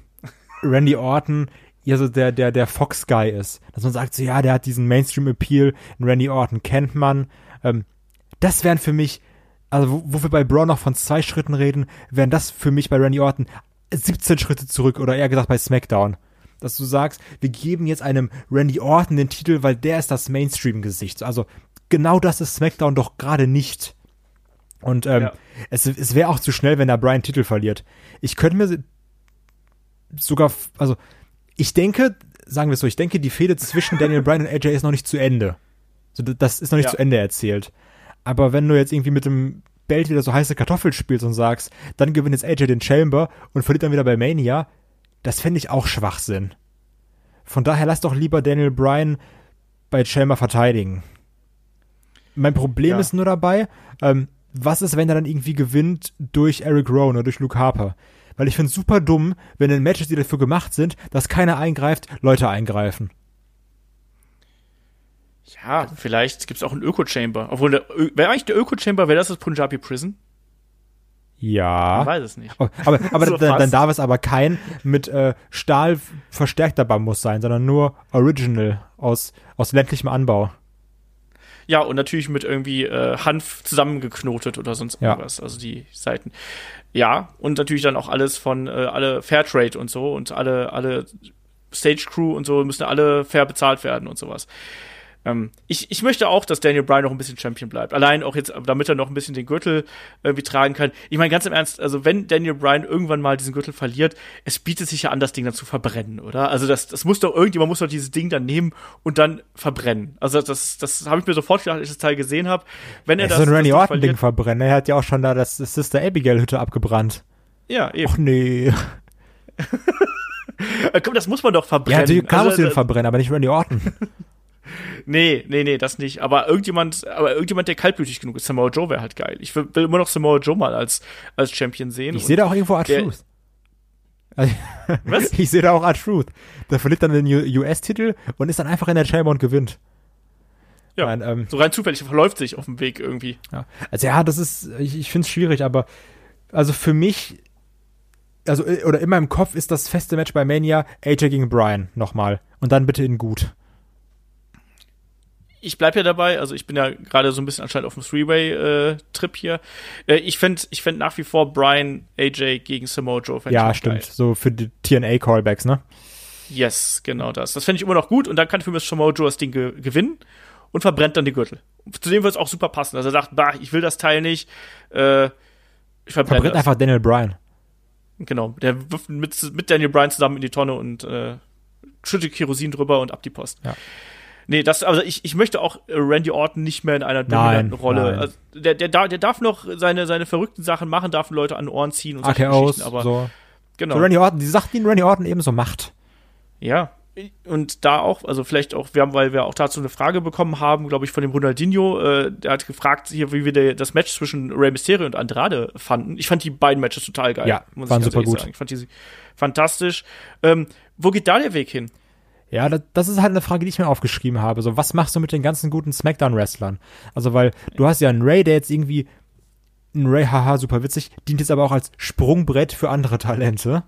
Randy Orton ja so der, der, der Fox-Guy ist. Dass man sagt, so ja, der hat diesen Mainstream-Appeal, Randy Orton kennt man. Ähm, das wären für mich, also wo, wo wir bei Braun noch von zwei Schritten reden, wären das für mich bei Randy Orton 17 Schritte zurück oder eher gesagt bei SmackDown. Dass du sagst, wir geben jetzt einem Randy Orton den Titel, weil der ist das Mainstream-Gesicht. Also genau das ist SmackDown doch gerade nicht. Und ähm, Ja. es, es wäre auch zu schnell, wenn er Brian Titel verliert. Ich könnte mir sogar, also ich denke, sagen wir es so, ich denke, die Fehde zwischen Daniel Bryan und AJ ist noch nicht zu Ende. So, das ist noch nicht Ja. zu Ende erzählt. Aber wenn du jetzt irgendwie mit dem Belt wieder so heiße Kartoffel spielst und sagst, dann gewinnt jetzt AJ den Chamber und verliert dann wieder bei Mania, das fände ich auch Schwachsinn. Von daher lass doch lieber Daniel Bryan bei Chamber verteidigen. Mein Problem Ja. ist nur dabei, ähm, was ist, wenn er dann irgendwie gewinnt durch Eric Rowan oder durch Luke Harper? Weil ich finde es super dumm, wenn in Matches, die dafür gemacht sind, dass keiner eingreift, Leute eingreifen. Ja, vielleicht gibt's auch einen Öko-Chamber. Obwohl, der wäre eigentlich der Öko-Chamber, wäre das das Punjabi Prison? Ich Ja. weiß es nicht. Oh, Aber, aber So dann, dann darf es aber kein mit äh, Stahl verstärkter Bambus sein, sondern nur Original aus, aus ländlichem Anbau. Ja, und natürlich mit irgendwie äh, Hanf zusammengeknotet oder sonst Ja. irgendwas. Also die Seiten. Ja, und natürlich dann auch alles von äh, alle Fairtrade und so und alle, alle Stage Crew und so müssen alle fair bezahlt werden und sowas. Ähm, ich, ich möchte auch, dass Daniel Bryan noch ein bisschen Champion bleibt. Allein auch jetzt, damit er noch ein bisschen den Gürtel irgendwie tragen kann. Ich meine, ganz im Ernst, also wenn Daniel Bryan irgendwann mal diesen Gürtel verliert, es bietet sich ja an, das Ding dann zu verbrennen, oder? Also das, das muss doch irgendjemand muss doch dieses Ding dann nehmen und dann verbrennen. Also das, das habe ich mir sofort gedacht, als ich das Teil gesehen habe. Wenn er Ja, das, so ein Randy Orton-Ding verbrennen. Er hat ja auch schon da das Sister Abigail-Hütte abgebrannt. ja, eben. Och nee. Komm, das muss man doch verbrennen. Ja, die kann Also, den äh, verbrennen, aber nicht Randy Orton. Nee, nee, nee, das nicht. Aber irgendjemand, aber irgendjemand, der kaltblütig genug ist, Samoa Joe wäre halt geil. Ich will, will immer noch Samoa Joe mal als, als Champion sehen. Ich sehe da auch irgendwo der- R-Truth. Also, Was? Ich sehe da auch R-Truth. Der verliert dann den US-Titel und ist dann einfach in der Chamber und gewinnt. ja, Nein, ähm, so rein zufällig verläuft sich auf dem Weg irgendwie. Ja. Also ja, das ist, ich, ich finde es schwierig, aber also für mich, also äh, oder in meinem Kopf ist das feste Match bei Mania AJ gegen Brian nochmal. Und dann bitte in gut. Ich bleib ja dabei, also ich bin ja gerade so ein bisschen anscheinend auf dem Three-Way-Trip hier. Äh, ich fände ich fänd nach wie vor Brian, AJ gegen Samoa Joe. Ja, stimmt. Geil. So für die TNA-Callbacks, ne? Yes, genau das. Das fände ich immer noch gut und dann kann für mich Samoa Joe das Ding ge gewinnen und verbrennt dann die Gürtel. Zudem wird es auch super passen. Also er sagt, bah, ich will das Teil nicht. Äh, ich verbrenne Verbrennt das. einfach Daniel Bryan. Genau, der wirft mit, mit Daniel Bryan zusammen in die Tonne und äh, schüttet Kerosin drüber und ab die Post. Ja. Nee, das, also ich, ich möchte auch äh, Randy Orton nicht mehr in einer dominanten Nein, Rolle. nein. Also, der, der, der darf noch seine, seine verrückten Sachen machen, darf Leute an den Ohren ziehen und solche AKOs, Geschichten, aber so. genau. so Randy Orton, die Sachen, die Randy Orton eben so macht. Ja. Und da auch, also vielleicht auch, wir haben, weil wir auch dazu eine Frage bekommen haben, glaube ich, von dem Ronaldinho, äh, der hat gefragt hier, wie wir der, das Match zwischen Rey Mysterio und Andrade fanden. Ich fand die beiden Matches total geil. Ja, muss waren super gut. Sagen. Ich fand die fantastisch. Ähm, wo geht da der Weg hin? Ja, das, das ist halt eine Frage, die ich mir aufgeschrieben habe. So, was machst du mit den ganzen guten Smackdown-Wrestlern? Also, weil du hast ja einen Ray, der jetzt irgendwie ein Ray, haha, super witzig, dient jetzt aber auch als Sprungbrett für andere Talente.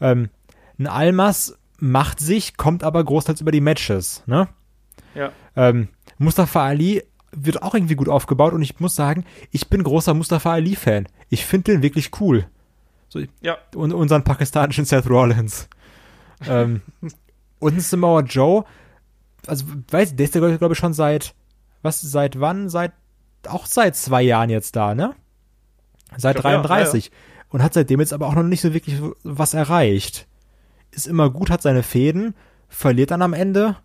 Ähm, ein Almas macht sich, kommt aber großteils über die Matches, ne? Ja. Ähm, Mustafa Ali wird auch irgendwie gut aufgebaut und ich muss sagen, ich bin großer Mustafa Ali-Fan. Ich finde den wirklich cool. So, Ja. und unseren pakistanischen Seth Rollins. ähm, und Samoa Joe, also weiß, der ist ja glaube ich schon seit, was, seit wann? Seit, auch seit zwei Jahren jetzt da, ne? Seit Ich glaub, ja, 33. und hat seitdem jetzt aber auch noch nicht so wirklich was erreicht. Ist immer gut, hat seine Fäden, verliert dann am Ende.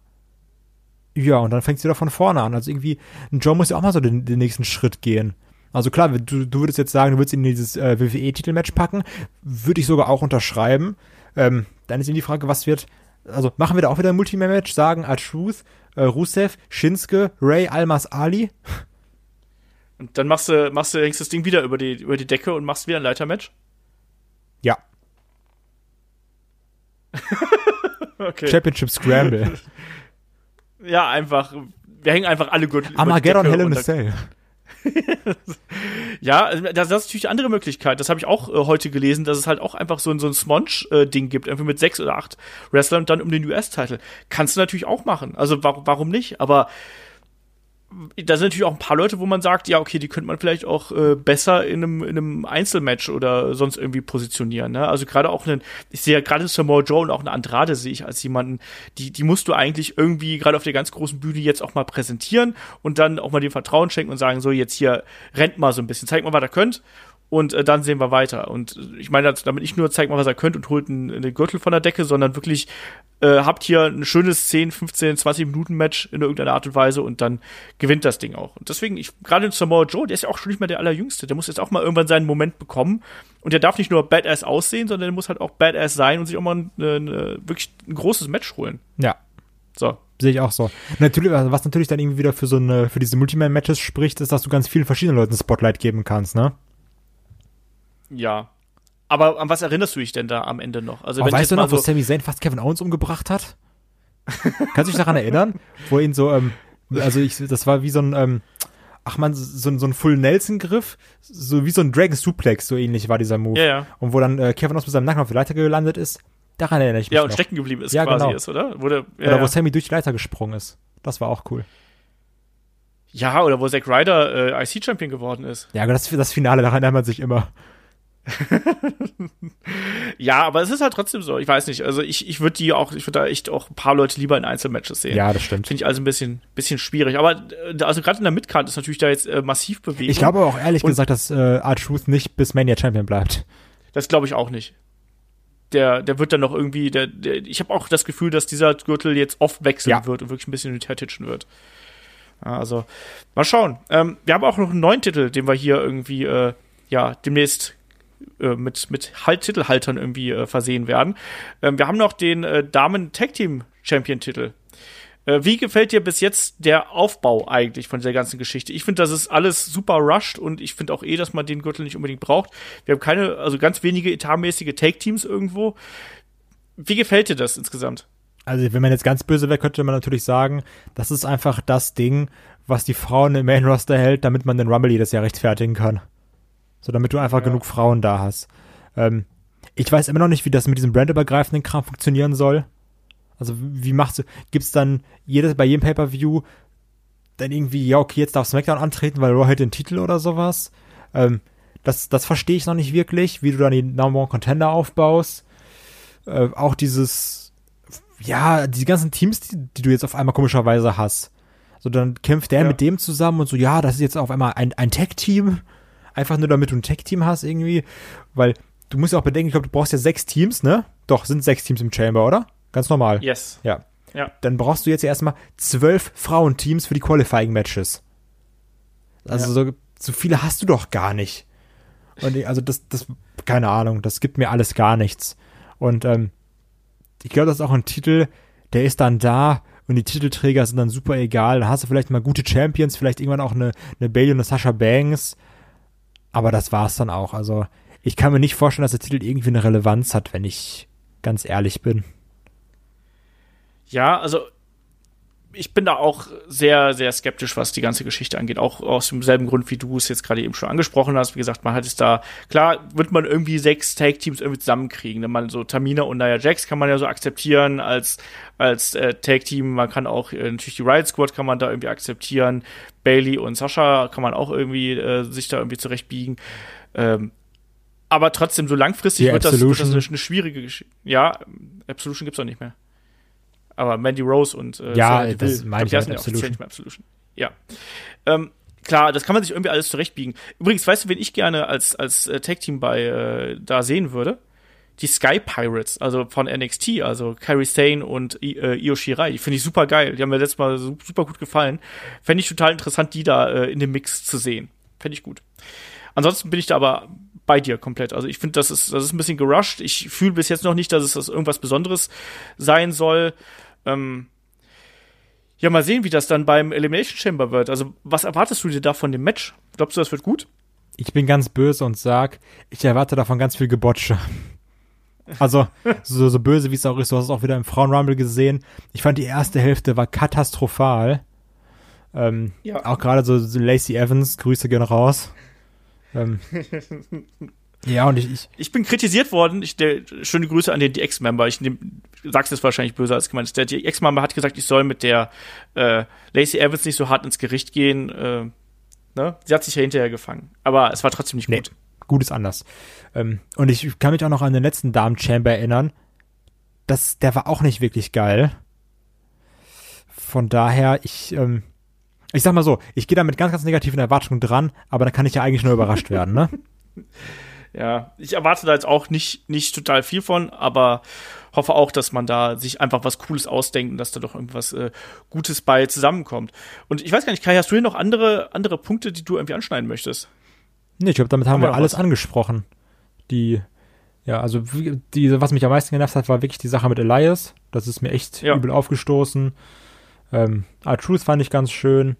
Ja, und dann fängt sie wieder von vorne an. Also irgendwie, ein Joe muss ja auch mal so den, den nächsten Schritt gehen. Also klar, du, du würdest jetzt sagen, du würdest ihn in dieses äh, WWE-Titelmatch packen. Würde ich sogar auch unterschreiben. Ähm, dann ist eben die Frage, was wird. Also machen wir da auch wieder ein Multiman-Match, sagen R-Truth, äh, Rusev, Shinsuke, Ray, Almas, Ali. Und dann machst du, machst du, hängst das Ding wieder über die, über die Decke und machst wieder ein Leitermatch? Ja. okay. Championship Scramble. Ja, einfach. Wir hängen einfach alle Gürtel. über die Armageddon Decke Hell in a Cell. Ja, also das, das ist natürlich eine andere Möglichkeit. Das habe ich auch äh, heute gelesen, dass es halt auch einfach so ein, so ein Smonge-Ding gibt, einfach mit sechs oder acht Wrestlern und dann um den US-Titel. Kannst du natürlich auch machen. Also warum, warum nicht? Aber da sind natürlich auch ein paar Leute, wo man sagt, ja, okay, die könnte man vielleicht auch äh, besser in einem, in einem Einzelmatch oder sonst irgendwie positionieren. Ne? Also gerade auch einen, ich sehe ja gerade Samoa Joe und auch eine Andrade sehe ich als jemanden, die, die musst du eigentlich irgendwie gerade auf der ganz großen Bühne jetzt auch mal präsentieren und dann auch mal dem Vertrauen schenken und sagen, so jetzt hier rennt mal so ein bisschen, zeigt mal, was ihr könnt. Und äh, dann sehen wir weiter. Und äh, ich meine damit nicht nur zeigt mal, was ihr könnt und holt einen, einen Gürtel von der Decke, sondern wirklich äh, habt hier ein schönes 10, 15, 20 Minuten Match in irgendeiner Art und Weise und dann gewinnt das Ding auch. Und deswegen, ich gerade in Samoa Joe, der ist ja auch schon nicht mehr der allerjüngste, der muss jetzt auch mal irgendwann seinen Moment bekommen und der darf nicht nur Badass aussehen, sondern der muss halt auch Badass sein und sich auch mal ein, ein, ein, wirklich ein großes Match holen. Ja, So. sehe ich auch so. Natürlich, also was natürlich dann irgendwie wieder für so eine, für diese Multiman-Matches spricht, ist, dass du ganz vielen verschiedenen Leuten Spotlight geben kannst, ne? Ja. Aber an was erinnerst du dich denn da am Ende noch? Also ich weißt du noch, wo so, Sami Zayn fast Kevin Owens umgebracht hat? Kannst du dich daran erinnern? Wo ihn so, ähm, also ich, das war wie so ein, ähm, ach man, so, ein- so ein Full Nelson-Griff, so wie so ein Dragon Suplex, so ähnlich war dieser Move. Ja, ja. Und wo dann äh, Kevin Owens mit seinem Nacken auf die Leiter gelandet ist, daran erinnere ich mich ja, und noch. stecken geblieben ist Ja, quasi genau. ist, oder? Wo der, ja, Oder wo. Sammy durch die Leiter gesprungen ist. Das war auch cool. ja, oder wo Zack Ryder äh, IC-Champion geworden ist. Ja, aber das, das Finale, daran erinnert man sich immer. Ja, aber es ist halt trotzdem so. Ich weiß nicht. Also ich, ich würde die auch, ich würde da echt auch ein paar Leute lieber in Einzelmatches sehen. Ja, das stimmt. Finde ich also ein bisschen, bisschen schwierig. Aber äh, also gerade in der Midcard ist natürlich da jetzt äh, massiv Bewegung. Ich glaube auch ehrlich Und- gesagt, dass äh, R-Truth nicht bis Mania Champion bleibt. Das glaube ich auch nicht. Der, der wird dann noch irgendwie, der, der, ich habe auch das Gefühl, dass dieser Gürtel jetzt oft wechseln Ja. wird und wirklich ein bisschen hin und wird. Also, mal schauen. Ähm, wir haben auch noch einen neuen Titel, den wir hier irgendwie, äh, ja, demnächst äh, mit, mit halt Titelhaltern irgendwie äh, versehen werden. Ähm, wir haben noch den äh, Damen Tag Team Champion Titel. Äh, wie gefällt dir bis jetzt der Aufbau eigentlich von dieser ganzen Geschichte? Ich finde, das ist alles super rushed und ich finde auch eh, dass man den Gürtel nicht unbedingt braucht. Wir haben keine, also ganz wenige etatmäßige Take-Teams irgendwo. Wie gefällt dir das insgesamt? Also, wenn man jetzt ganz böse wäre, könnte man natürlich sagen, das ist einfach das Ding, was die Frauen im Main Roster hält, damit man den Rumble jedes Jahr rechtfertigen kann. So, damit du einfach Ja. genug Frauen da hast. Ähm, ich weiß immer noch nicht, wie das mit diesem brandübergreifenden Kram funktionieren soll. Also, wie machst du, gibt's dann jedes, bei jedem Pay-Per-View dann irgendwie, ja, okay, jetzt darf SmackDown antreten, weil Raw hält den Titel oder sowas? Ähm, das, das verstehe ich noch nicht wirklich, wie du dann die Number One Contender aufbaust. Äh, auch dieses, ja, die ganzen Teams, die, die du jetzt auf einmal komischerweise hast. So, dann kämpft der Ja. mit dem zusammen und so, ja, das ist jetzt auf einmal ein, ein Tag-Team. Einfach nur damit du ein Tag-Team hast irgendwie. Weil du musst ja auch bedenken, ich glaube, du brauchst ja sechs Teams, ne? Doch, sind sechs Teams im Chamber, oder? Ganz normal. Yes. Ja. Ja. Dann brauchst du jetzt ja erstmal zwölf Frauenteams für die Qualifying-Matches. Also so, so viele hast du doch gar nicht. Und ich- also das, das, keine Ahnung, das gibt mir alles gar nichts. Und ähm, ich glaube, das ist auch ein Titel, der ist dann da und die Titelträger sind dann super egal. Dann hast du vielleicht mal gute Champions, vielleicht irgendwann auch eine, eine Bailey und eine Sasha Banks. Aber das war's dann auch. Also ich kann mir nicht vorstellen, dass der Titel irgendwie eine Relevanz hat, wenn ich ganz ehrlich bin. Ja, also ich bin da auch sehr, sehr skeptisch, was die ganze Geschichte angeht. Auch aus demselben Grund, wie du es jetzt gerade eben schon angesprochen hast. Wie gesagt, man hat es da, klar, wird man irgendwie sechs Tag-Teams irgendwie zusammenkriegen. Wenn man so Tamina und Nia Jax kann man ja so akzeptieren als, als äh, Tag-Team. Man kann auch äh, natürlich die Riot Squad kann man da irgendwie akzeptieren. Bailey und Sascha kann man auch irgendwie äh, sich da irgendwie zurechtbiegen. Ähm, aber trotzdem, so langfristig wird das, wird das eine schwierige Geschichte. Ja, Absolution gibt's auch nicht mehr. Aber Mandy Rose und äh, Ja, das meine glaub, ich halt, heißen ja Absolution. Absolution. Ja. Ähm, klar, das kann man sich irgendwie alles zurechtbiegen. Übrigens, weißt du, wen ich gerne als, als äh, Tag-Team bei äh, da sehen würde? Die Sky Pirates, also von NXT, also Kairi Sane und äh, Io Shirai. Die finde ich super geil. Die haben mir letztes Mal super gut gefallen. Fände ich total interessant, die da äh, in dem Mix zu sehen. Fände ich gut. Ansonsten bin ich da aber bei dir komplett. Also ich finde, das ist, das ist ein bisschen gerusht. Ich fühle bis jetzt noch nicht, dass es das irgendwas Besonderes sein soll. Ähm, ja, mal sehen, wie das dann beim Elimination Chamber wird. Also, was erwartest du dir da von dem Match? Glaubst du, das wird gut? Ich bin ganz böse und sag, ich erwarte davon ganz viel Gebotsche. Also, so, so böse wie es auch ist, du hast es auch wieder im Frauenrumble gesehen. Ich fand die erste Hälfte war katastrophal. Ähm, ja. Auch gerade so, so Lacey Evans, Grüße gehen raus. Ähm, ja, und ich, ich. Ich bin kritisiert worden. Ich, der, schöne Grüße an den DX-Member. Ich nehm, sag's jetzt wahrscheinlich böser als gemeint. Der DX-Member hat gesagt, ich soll mit der äh, Lacey Evans nicht so hart ins Gericht gehen. Äh, ne? Sie hat sich ja hinterher gefangen. Aber es war trotzdem nicht nee, gut. Gut ist anders. Ähm, und ich kann mich auch noch an den letzten Damen-Chamber erinnern. Das, der war auch nicht wirklich geil. Von daher, ich, ähm, ich sag mal so, ich gehe da mit ganz, ganz negativen Erwartungen dran, aber dann kann ich ja eigentlich nur überrascht werden, ne? Ja, ich erwarte da jetzt auch nicht, nicht total viel von, aber hoffe auch, dass man da sich einfach was Cooles ausdenkt und dass da doch irgendwas äh, Gutes bei zusammenkommt. Und ich weiß gar nicht, Kai, hast du hier noch andere, andere Punkte, die du irgendwie anschneiden möchtest? Nee, ich glaube, damit haben, haben wir, wir alles was? angesprochen. Die, ja, also die, was mich am meisten genervt hat, war wirklich die Sache mit Elias. Das ist mir echt ja. übel aufgestoßen. Ähm, R-Truth fand ich ganz schön.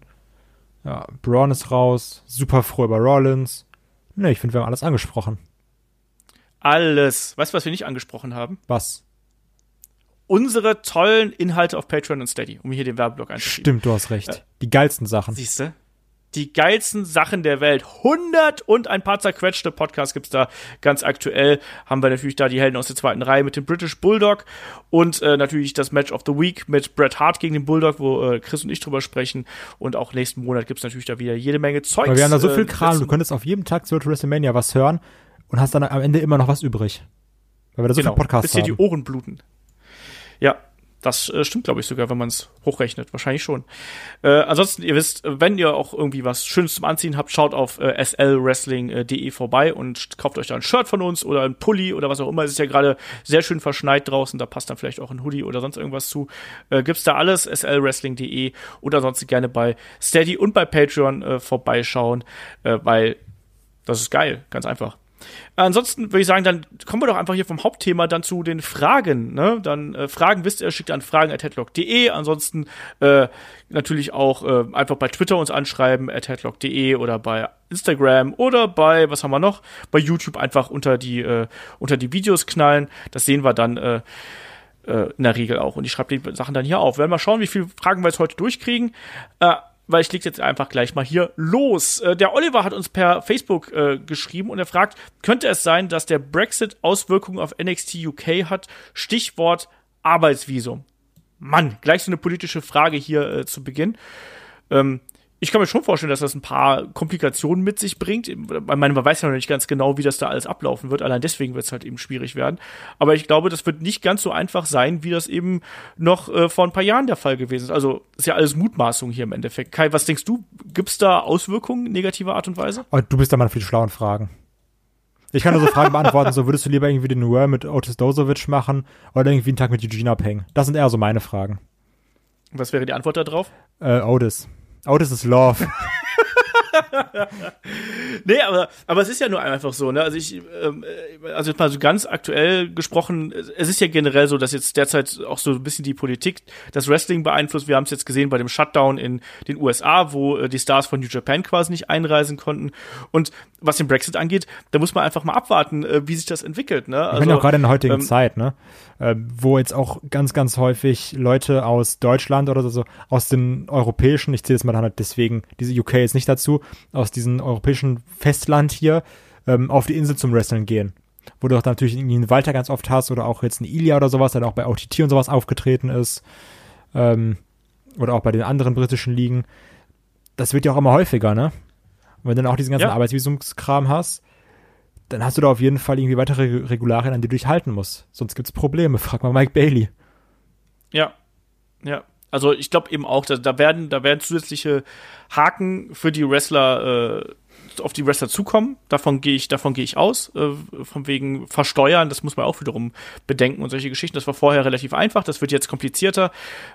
Ja, Braun ist raus. Super froh über Rollins. Ne, ich finde, wir haben alles angesprochen. Alles. Weißt du, was wir nicht angesprochen haben? Was? Unsere tollen Inhalte auf Patreon und Steady, um hier den Werbeblock einzuschieben. Stimmt, du hast recht. Die geilsten Sachen. Siehst du? die geilsten Sachen der Welt. 100 und ein paar zerquetschte Podcasts gibt's da ganz aktuell. Haben wir natürlich da die Helden aus der zweiten Reihe mit dem British Bulldog und äh, natürlich das Match of the Week mit Bret Hart gegen den Bulldog, wo äh, Chris und ich drüber sprechen. Und auch nächsten Monat gibt's natürlich da wieder jede Menge Zeugs. Aber wir haben da so viel äh, Kram, du könntest auf jedem Tag zu WrestleMania was hören und hast dann am Ende immer noch was übrig. Weil wir da so genau, viel Podcasts bis dir die Ohren bluten. Ja, das äh, stimmt, glaube ich, sogar, wenn man es hochrechnet. Wahrscheinlich schon. Äh, ansonsten, ihr wisst, wenn ihr auch irgendwie was Schönes zum Anziehen habt, schaut auf äh, slwrestling.de vorbei und kauft euch da ein Shirt von uns oder ein Pulli oder was auch immer. Es ist ja gerade sehr schön verschneit draußen. Da passt dann vielleicht auch ein Hoodie oder sonst irgendwas zu. Äh, gibt's da alles, slwrestling.de oder sonst gerne bei Steady und bei Patreon äh, vorbeischauen, äh, weil das ist geil, ganz einfach. Ansonsten würde ich sagen, dann kommen wir doch einfach hier vom Hauptthema dann zu den Fragen. Ne? Dann äh, Fragen wisst ihr, schickt an fragen.headlock.de. Ansonsten äh, natürlich auch äh, einfach bei Twitter uns anschreiben, at headlock.de oder bei Instagram oder bei, was haben wir noch? Bei YouTube einfach unter die, äh, unter die Videos knallen. Das sehen wir dann äh, äh in der Regel auch. Und ich schreibe die Sachen dann hier auf. Wir werden mal schauen, wie viele Fragen wir jetzt heute durchkriegen. Weil ich leg jetzt einfach gleich mal hier los. Äh, der Oliver hat uns per Facebook äh, geschrieben und er fragt, könnte es sein, dass der Brexit Auswirkungen auf NXT UK hat? Stichwort Arbeitsvisum. Mann, gleich so eine politische Frage hier äh, zu Beginn. Ähm, ich kann mir schon vorstellen, dass das ein paar Komplikationen mit sich bringt. Ich meine, man weiß ja noch nicht ganz genau, wie das da alles ablaufen wird. Allein deswegen wird es halt eben schwierig werden. Aber ich glaube, das wird nicht ganz so einfach sein, wie das eben noch äh, vor ein paar Jahren der Fall gewesen ist. Also ist ja alles Mutmaßung hier im Endeffekt. Kai, was denkst du? Gibt es da Auswirkungen negativer Art und Weise? Oh, du bist da mal für die schlauen Fragen. Ich kann nur so Fragen beantworten, so würdest du lieber irgendwie den World mit Otis Dozovic machen oder irgendwie einen Tag mit Eugene abhängen? Das sind eher so meine Fragen. Was wäre die Antwort darauf? Äh, Otis. Oh, das ist Love. nee, aber, aber es ist ja nur einfach so, ne? Also ich, ähm, äh, also jetzt mal so ganz aktuell gesprochen, es ist ja generell so, dass jetzt derzeit auch so ein bisschen die Politik das Wrestling beeinflusst. Wir haben es jetzt gesehen bei dem Shutdown in den USA, wo äh, die Stars von New Japan quasi nicht einreisen konnten. Und was den Brexit angeht, da muss man einfach mal abwarten, äh, wie sich das entwickelt, ne? Also, ich meine auch gerade in der heutigen ähm, Zeit, ne? Äh, wo jetzt auch ganz, ganz häufig Leute aus Deutschland oder so, aus den europäischen, ich zähle jetzt mal dann halt deswegen diese UK jetzt nicht dazu, aus diesem europäischen Festland hier ähm, auf die Insel zum Wrestling gehen. Wo du auch natürlich irgendwie einen Walter ganz oft hast oder auch jetzt einen Ilya oder sowas, der auch bei OTT und sowas aufgetreten ist. Ähm, oder auch bei den anderen britischen Ligen. Das wird ja auch immer häufiger, ne? Und wenn du dann auch diesen ganzen ja. Arbeitsvisumskram hast, dann hast du da auf jeden Fall irgendwie weitere Regularien, an die du dich halten musst. Sonst gibt's Probleme. Frag mal Mike Bailey. Ja. Ja. Also ich glaube eben auch, da, da werden, da werden zusätzliche Haken für die Wrestler äh, auf die Wrestler zukommen. Davon gehe ich, davon gehe ich aus. Äh, von wegen Versteuern, das muss man auch wiederum bedenken und solche Geschichten. Das war vorher relativ einfach, das wird jetzt komplizierter.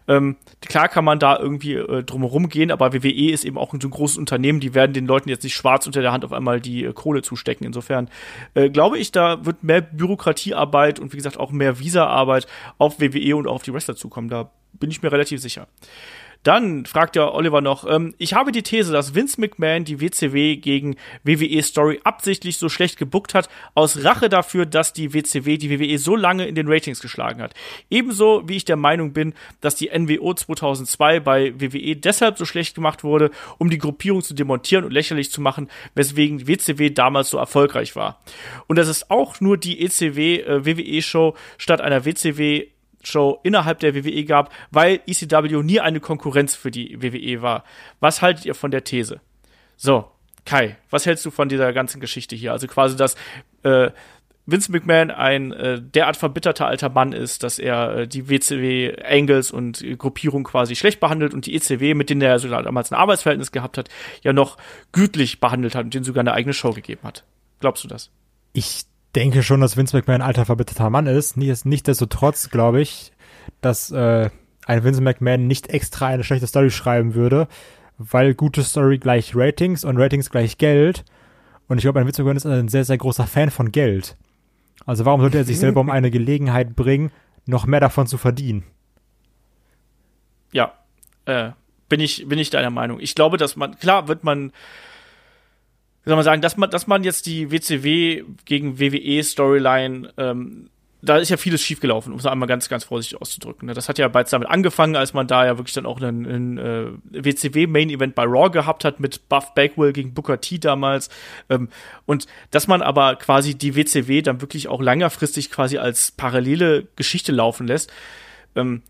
Ähm, klar kann man da irgendwie äh, drumherum gehen, aber WWE ist eben auch ein so großes Unternehmen, die werden den Leuten jetzt nicht schwarz unter der Hand auf einmal die äh, Kohle zustecken. Insofern äh, glaube ich, da wird mehr Bürokratiearbeit und wie gesagt auch mehr Visa-Arbeit auf WWE und auch auf die Wrestler zukommen. Da bin ich mir relativ sicher. Dann fragt der Oliver noch, ähm, ich habe die These, dass Vince McMahon die WCW gegen WWE Story absichtlich so schlecht gebuckt hat, aus Rache dafür, dass die WCW die WWE so lange in den Ratings geschlagen hat. Ebenso wie ich der Meinung bin, dass die NWO 2002 bei WWE deshalb so schlecht gemacht wurde, um die Gruppierung zu demontieren und lächerlich zu machen, weswegen WCW damals so erfolgreich war. Und dass es auch nur die ECW äh, WWE Show statt einer WCW Show innerhalb der WWE gab, weil ECW nie eine Konkurrenz für die WWE war. Was haltet ihr von der These? So, Kai, was hältst du von dieser ganzen Geschichte hier? Also quasi, dass äh, Vince McMahon ein äh, derart verbitterter alter Mann ist, dass er äh, die WCW Angles und äh, Gruppierung quasi schlecht behandelt und die ECW, mit denen er sogar damals ein Arbeitsverhältnis gehabt hat, ja noch gütlich behandelt hat und denen sogar eine eigene Show gegeben hat. Glaubst du das? Ich denke schon, dass Vince McMahon ein alter verbitterter Mann ist. Nichtsdestotrotz glaube ich, dass äh, ein Vince McMahon nicht extra eine schlechte Story schreiben würde, weil gute Story gleich Ratings und Ratings gleich Geld. Und ich glaube, ein Vince McMahon ist ein sehr, sehr großer Fan von Geld. Also warum sollte er sich selber um eine Gelegenheit bringen, noch mehr davon zu verdienen? Ja, äh, bin ich, bin ich deiner Meinung. Ich glaube, dass man, klar wird man wie soll man sagen, dass man, dass man jetzt die WCW gegen WWE Storyline, ähm, da ist ja vieles schiefgelaufen, um es einmal ganz, ganz vorsichtig auszudrücken. Ne? Das hat ja bereits damit angefangen, als man da ja wirklich dann auch einen, einen äh, WCW-Main-Event bei Raw gehabt hat mit Buff Bagwell gegen Booker T damals. Ähm, und dass man aber quasi die WCW dann wirklich auch längerfristig quasi als parallele Geschichte laufen lässt. Ähm,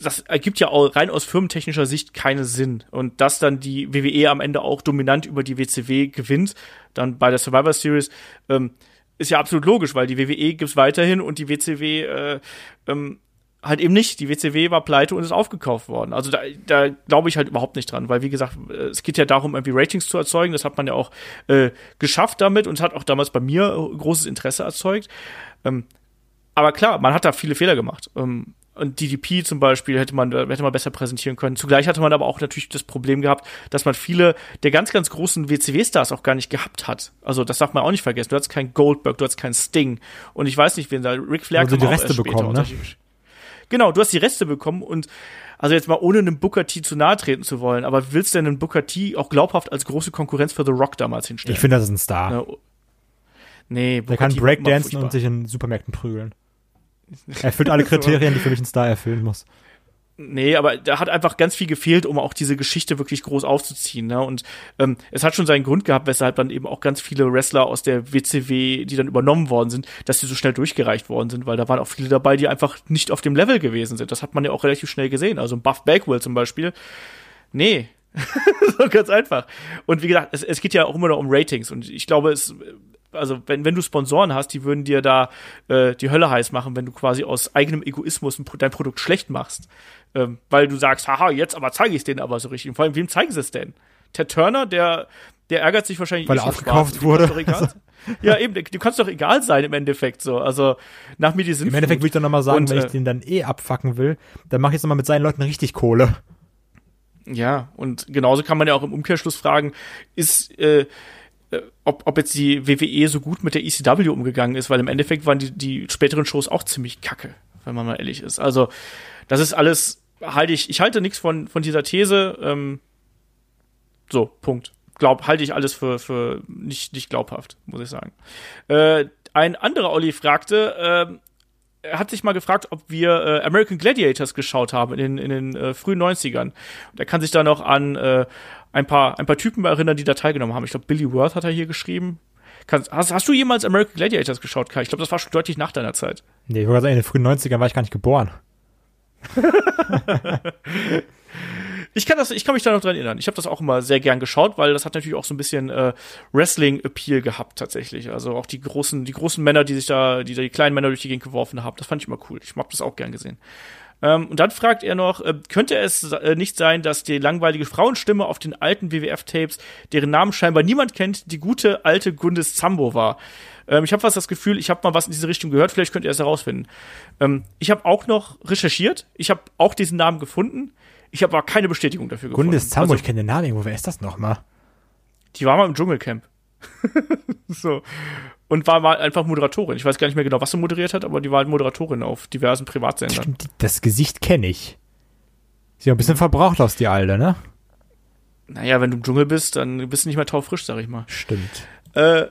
das ergibt ja auch rein aus firmentechnischer Sicht keinen Sinn. Und dass dann die WWE am Ende auch dominant über die WCW gewinnt, dann bei der Survivor Series, ähm, ist ja absolut logisch, weil die WWE gibt's weiterhin und die WCW äh, ähm, halt eben nicht. Die WCW war pleite und ist aufgekauft worden. Also da, da glaube ich halt überhaupt nicht dran, weil wie gesagt, äh, es geht ja darum, irgendwie Ratings zu erzeugen. Das hat man ja auch äh, geschafft damit und hat auch damals bei mir äh, großes Interesse erzeugt. Ähm, aber klar, man hat da viele Fehler gemacht. Ähm, und DDP zum Beispiel hätte man, hätte man besser präsentieren können. Zugleich hatte man aber auch natürlich das Problem gehabt, dass man viele der ganz, ganz großen WCW-Stars auch gar nicht gehabt hat. Also das darf man auch nicht vergessen. Du hast keinen Goldberg, du hast keinen Sting. Und ich weiß nicht, wen da, Ric Flair also die Reste bekommen, ne? Genau, du hast die Reste bekommen und also jetzt mal ohne einem Booker T zu nahe treten zu wollen, aber willst du denn einen Booker T auch glaubhaft als große Konkurrenz für The Rock damals hinstellen? Ich finde, das ist ein Star. Ja, nee, Booker Der kann Breakdancen und sich in Supermärkten prügeln. Er erfüllt alle Kriterien, die für mich ein Star erfüllen muss. Nee, aber da hat einfach ganz viel gefehlt, um auch diese Geschichte wirklich groß aufzuziehen. Ne? Und ähm, es hat schon seinen Grund gehabt, weshalb dann eben auch ganz viele Wrestler aus der WCW, die dann übernommen worden sind, dass sie so schnell durchgereicht worden sind, weil da waren auch viele dabei, die einfach nicht auf dem Level gewesen sind. Das hat man ja auch relativ schnell gesehen. Also Buff Bagwell zum Beispiel. Nee. so ganz einfach. Und wie gesagt, es, es geht ja auch immer noch um Ratings. Und ich glaube, es also wenn, wenn du Sponsoren hast, die würden dir da äh, die Hölle heiß machen, wenn du quasi aus eigenem Egoismus ein, dein Produkt schlecht machst. Ähm, weil du sagst, haha, jetzt aber zeige ich es denen aber so richtig. Und vor allem, wem zeigen sie es denn? Ted Turner, der, der ärgert sich wahrscheinlich Weil er aufgekauft wurde. ja, eben, du kannst doch egal sein im Endeffekt so. Also nach mir die sind. Im Endeffekt würde ich dann nochmal sagen, und, wenn ich äh, den dann eh abfacken will, dann mache ich jetzt nochmal mit seinen Leuten richtig Kohle. Ja, und genauso kann man ja auch im Umkehrschluss fragen, ist äh, ob, ob jetzt die WWE so gut mit der ECW umgegangen ist, weil im Endeffekt waren die, die späteren Shows auch ziemlich kacke, wenn man mal ehrlich ist. Also, das ist alles, halte ich, ich halte nichts von, von dieser These. Ähm, so, Punkt. Glaub, halte ich alles für, für nicht, nicht glaubhaft, muss ich sagen. Äh, ein anderer Olli fragte, äh, er hat sich mal gefragt, ob wir äh, American Gladiators geschaut haben in den, in den äh, frühen 90ern. Und er kann sich da noch an äh, ein paar, ein paar Typen erinnern, die da teilgenommen haben. Ich glaube, Billy Worth hat er hier geschrieben. Kannst, hast, hast du jemals American Gladiators geschaut, Kai? Ich glaube, das war schon deutlich nach deiner Zeit. Nee, ich wollte sagen, in den frühen 90ern war ich gar nicht geboren. ich kann das, ich kann mich da noch dran erinnern. Ich habe das auch immer sehr gern geschaut, weil das hat natürlich auch so ein bisschen äh, Wrestling-Appeal gehabt tatsächlich. Also auch die großen, die großen Männer, die sich da, die da die kleinen Männer durch die Gegend geworfen haben, das fand ich immer cool. Ich mag das auch gern gesehen. Ähm, und dann fragt er noch, äh, könnte es äh, nicht sein, dass die langweilige Frauenstimme auf den alten WWF-Tapes, deren Namen scheinbar niemand kennt, die gute alte Gundis Zambo war? Ähm, ich habe fast das Gefühl, ich habe mal was in diese Richtung gehört, vielleicht könnt ihr es herausfinden. Ähm, ich habe auch noch recherchiert, ich habe auch diesen Namen gefunden, ich habe aber keine Bestätigung dafür gefunden. Gundis Zambo, Also, ich kenne den Namen irgendwo. Wer ist das nochmal? die war mal im Dschungelcamp. so. Und war mal einfach Moderatorin. Ich weiß gar nicht mehr genau, was sie moderiert hat, aber die war halt Moderatorin auf diversen Privatsendern. Stimmt, das Gesicht kenne ich. Sieht ein bisschen verbraucht aus, die Alte, ne? Naja, wenn du im Dschungel bist, dann bist du nicht mehr taufrisch, sag ich mal. Stimmt. Äh,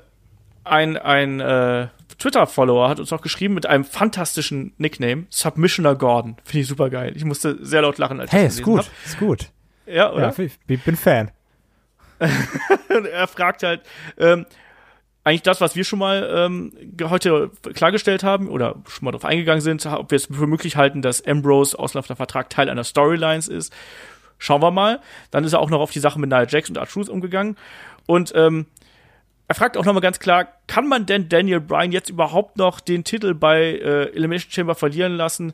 ein ein äh, Twitter-Follower hat uns auch geschrieben mit einem fantastischen Nickname, Submissioner Gordon. Finde ich super geil. Ich musste sehr laut lachen, als Hey, ich das ist gelesen gut, ist gut. Hab. Ja, oder? Ja, ich bin Fan. Er fragt halt, ähm, eigentlich das, was wir schon mal ähm, heute klargestellt haben oder schon mal darauf eingegangen sind, ob wir es für möglich halten, dass Ambrose auslaufender Vertrag Teil einer Storylines ist. Schauen wir mal. Dann ist er auch noch auf die Sache mit Nia Jax und R-Truth umgegangen. Und ähm, er fragt auch nochmal ganz klar, kann man denn Daniel Bryan jetzt überhaupt noch den Titel bei äh, Elimination Chamber verlieren lassen?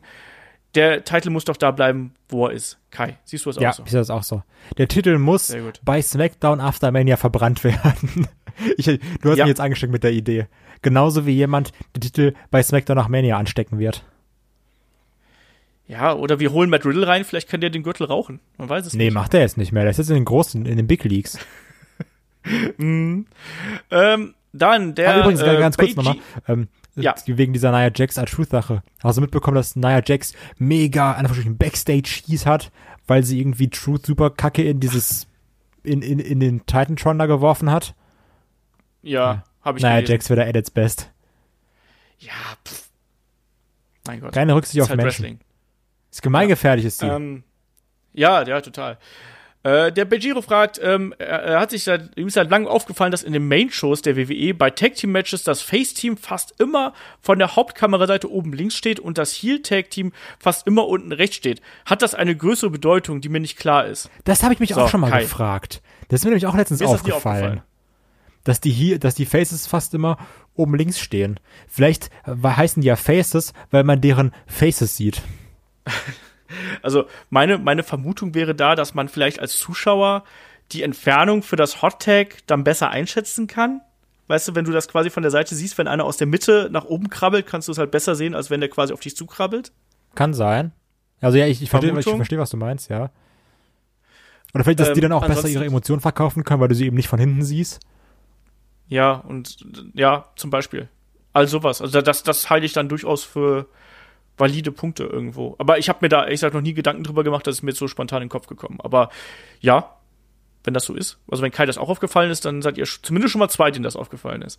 Der Titel muss doch da bleiben, wo er ist. Kai, siehst du es Ja, auch so? ich sehe das auch so. Der Titel muss bei SmackDown After Mania verbrannt werden. ich, du hast Ja. mich jetzt angesteckt mit der Idee. Genauso wie jemand den Titel bei SmackDown nach Mania anstecken wird. Ja, oder wir holen Matt Riddle rein, vielleicht kann der den Gürtel rauchen. Man weiß es Nee, nicht. macht er jetzt nicht mehr. Der ist jetzt in den großen, in den Big Leagues. Ähm, dann der. ah, übrigens, äh, ganz kurz nochmal. Ähm, Ja. Wegen dieser Nia Jax R-Truth-Sache. Also mitbekommen, dass Nia Jax mega, einfach einen Backstage-Cheese hat, weil sie irgendwie Truth super kacke in dieses, in, in, in den Titantron da geworfen hat. Ja, habe ich Nia gelesen. Jax wieder at its best. Ja, pff. Mein Gott. Keine Rücksicht auf halt Menschen. Wrestling. Ist gemeingefährlich, ist sie. Ähm, ja, ja, total. Äh, der Bejiro fragt, ähm, er, er hat sich seit, ihm ist seit langem aufgefallen, dass in den Main-Shows der WWE bei Tag-Team-Matches das Face-Team fast immer von der Hauptkameraseite oben links steht und das Heel-Tag-Team fast immer unten rechts steht. Hat das eine größere Bedeutung, die mir nicht klar ist? Das habe ich mich So, auch schon mal Kai. gefragt. Das ist mir nämlich auch letztens Mir aufgefallen. aufgefallen. Dass die hier, dass die Faces fast immer oben links stehen. Vielleicht äh, heißen die ja Faces, weil man deren Faces sieht. Also meine, meine Vermutung wäre da, dass man vielleicht als Zuschauer die Entfernung für das Hot Tag dann besser einschätzen kann. Weißt du, wenn du das quasi von der Seite siehst, wenn einer aus der Mitte nach oben krabbelt, kannst du es halt besser sehen, als wenn der quasi auf dich zukrabbelt. Kann sein. Also ja, ich, ich verstehe, verstehe, was du meinst, ja. Oder vielleicht, dass die Ähm, dann auch besser ihre Emotionen verkaufen können, weil du sie eben nicht von hinten siehst. Ja, und ja, zum Beispiel. All sowas. Also das, das halte ich dann durchaus für valide Punkte irgendwo. Aber ich habe mir da ehrlich gesagt noch nie Gedanken drüber gemacht, dass es mir jetzt so spontan in den Kopf gekommen. Aber ja, wenn das so ist, also wenn Kai das auch aufgefallen ist, dann seid ihr zumindest schon mal zwei, denen das aufgefallen ist.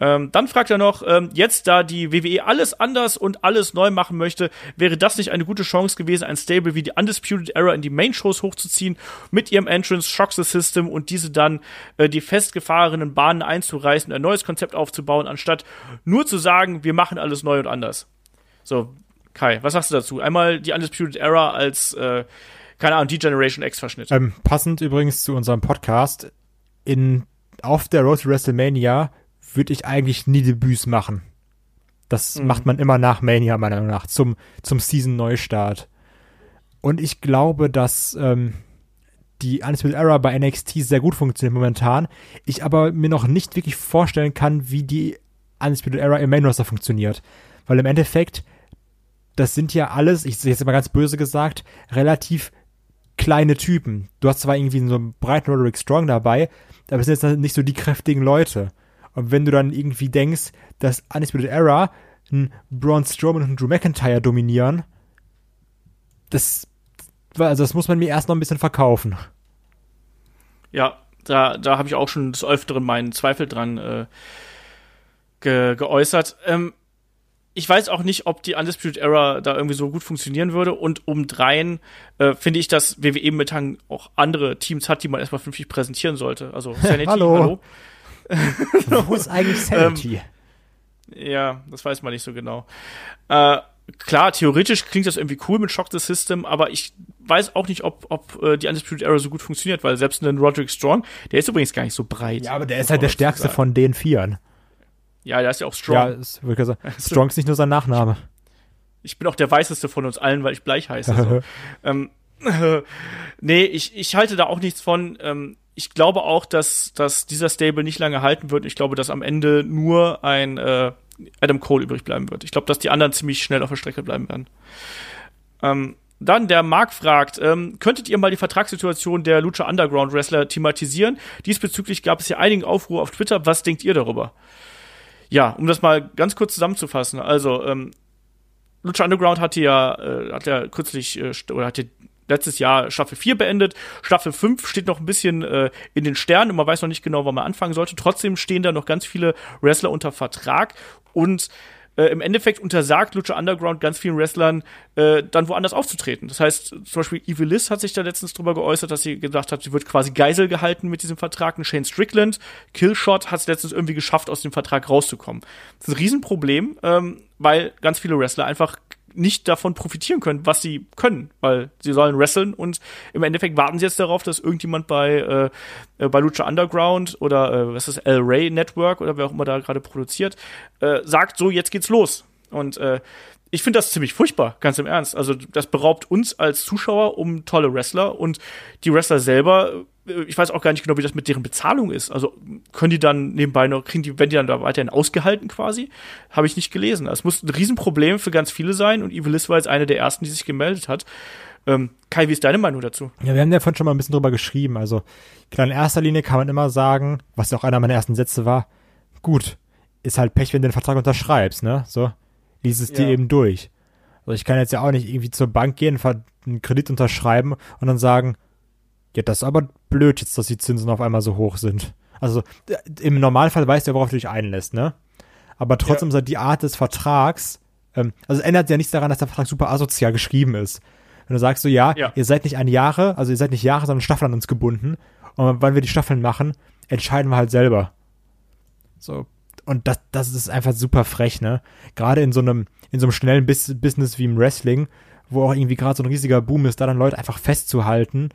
Ähm, dann fragt er noch, ähm, jetzt da die WWE alles anders und alles neu machen möchte, wäre das nicht eine gute Chance gewesen, ein Stable wie die Undisputed Era in die Main-Shows hochzuziehen, mit ihrem Entrance Shock the System und diese dann äh, die festgefahrenen Bahnen einzureißen, ein neues Konzept aufzubauen, anstatt nur zu sagen, wir machen alles neu und anders. So, Kai, was sagst du dazu? Einmal die Undisputed Era als, äh, keine Ahnung, die Generation X-Verschnitt. Ähm, passend übrigens zu unserem Podcast, in, auf der Road to WrestleMania würde ich eigentlich nie Debüts machen. Das Mhm. macht man immer nach Mania, meiner Meinung nach, zum, zum Season-Neustart. Und ich glaube, dass ähm, die Undisputed Era bei NXT sehr gut funktioniert momentan. Ich aber mir noch nicht wirklich vorstellen kann, wie die Undisputed Era im Main Roster funktioniert. Weil im Endeffekt, das sind ja alles, ich jetzt mal ganz böse gesagt, relativ kleine Typen. Du hast zwar irgendwie so einen breiten Roderick Strong dabei, aber es sind jetzt nicht so die kräftigen Leute. Und wenn du dann irgendwie denkst, dass Undisputed Era ein Braun Strowman und ein Drew McIntyre dominieren, das, also das muss man mir erst noch ein bisschen verkaufen. Ja, da, da habe ich auch schon des Öfteren meinen Zweifel dran äh, ge geäußert. Ähm, ich weiß auch nicht, ob die Undisputed Era da irgendwie so gut funktionieren würde. Und obendrein äh, finde ich, dass WWE momentan auch andere Teams hat, die man erstmal vernünftig präsentieren sollte. Also Sanity, Hallo. Wo ist eigentlich Sanity? Ja, das weiß man nicht so genau. Äh, klar, theoretisch klingt das irgendwie cool mit Shock the System, aber ich weiß auch nicht, ob, ob äh, die Undisputed Era so gut funktioniert, weil selbst ein Roderick Strong, der ist übrigens gar nicht so breit. ja, aber der ist halt der stärkste sagen. von den Vieren. Ja, der ist ja auch Strong. Ja, ist, würde ich sagen. Strong ist nicht nur sein Nachname. Ich bin auch der weißeste von uns allen, weil ich bleich heiße. So. ähm, nee, ich, ich halte da auch nichts von. Ähm, ich glaube auch, dass, dass dieser Stable nicht lange halten wird. Ich glaube, dass am Ende nur ein äh, Adam Cole übrig bleiben wird. Ich glaube, dass die anderen ziemlich schnell auf der Strecke bleiben werden. Ähm, dann der Marc fragt, ähm, könntet ihr mal die Vertragssituation der Lucha Underground Wrestler thematisieren? Diesbezüglich gab es ja einigen Aufruhr auf Twitter. Was denkt ihr darüber? Ja, um das mal ganz kurz zusammenzufassen. Also, ähm, Lucha Underground hatte ja, äh, hat ja kürzlich, äh, oder hatte letztes Jahr Staffel 4 beendet. Staffel 5 steht noch ein bisschen äh, in den Sternen und man weiß noch nicht genau, wann man anfangen sollte. Trotzdem stehen da noch ganz viele Wrestler unter Vertrag und äh, im Endeffekt untersagt Lucha Underground ganz vielen Wrestlern, äh, dann woanders aufzutreten. Das heißt, zum Beispiel Evil Liz hat sich da letztens drüber geäußert, dass sie gedacht hat, sie wird quasi Geisel gehalten mit diesem Vertrag. Und Shane Strickland, Killshot, hat es letztens irgendwie geschafft, aus dem Vertrag rauszukommen. Das ist ein Riesenproblem, ähm, weil ganz viele Wrestler einfach nicht davon profitieren können, was sie können, weil sie sollen wresteln und im Endeffekt warten sie jetzt darauf, dass irgendjemand bei, äh, bei Lucha Underground oder äh, was ist El Ray Network oder wer auch immer da gerade produziert, äh, sagt, so, jetzt geht's los. Und äh, ich finde das ziemlich furchtbar, ganz im Ernst. Also das beraubt uns als Zuschauer um tolle Wrestler und die Wrestler selber äh, ich weiß auch gar nicht genau, wie das mit deren Bezahlung ist. Also können die dann nebenbei noch, kriegen die, werden die dann da weiterhin ausgehalten quasi? Habe ich nicht gelesen. Es muss ein Riesenproblem für ganz viele sein und Evilis war jetzt eine der ersten, die sich gemeldet hat. Ähm, Kai, wie ist deine Meinung dazu? Ja, wir haben ja vorhin schon mal ein bisschen drüber geschrieben. Also, klar, in erster Linie kann man immer sagen, was ja auch einer meiner ersten Sätze war, gut, ist halt Pech, wenn du den Vertrag unterschreibst, ne? So, lies es ja. dir eben durch. Also ich kann jetzt ja auch nicht irgendwie zur Bank gehen, einen Kredit unterschreiben und dann sagen, ja, das ist aber blöd jetzt, dass die Zinsen auf einmal so hoch sind. Also im Normalfall weißt du, worauf du dich einlässt, ne? Aber trotzdem ja. die Art des Vertrags, ähm, also es ändert ja nichts daran, dass der Vertrag super asozial geschrieben ist. Wenn du sagst so, ja, ja, ihr seid nicht ein Jahre, also ihr seid nicht Jahre, sondern Staffeln an uns gebunden. Und wann wir die Staffeln machen, entscheiden wir halt selber. So. Und das, das ist einfach super frech, ne? Gerade in so einem, in so einem schnellen Bis Business wie im Wrestling, wo auch irgendwie gerade so ein riesiger Boom ist, da dann Leute einfach festzuhalten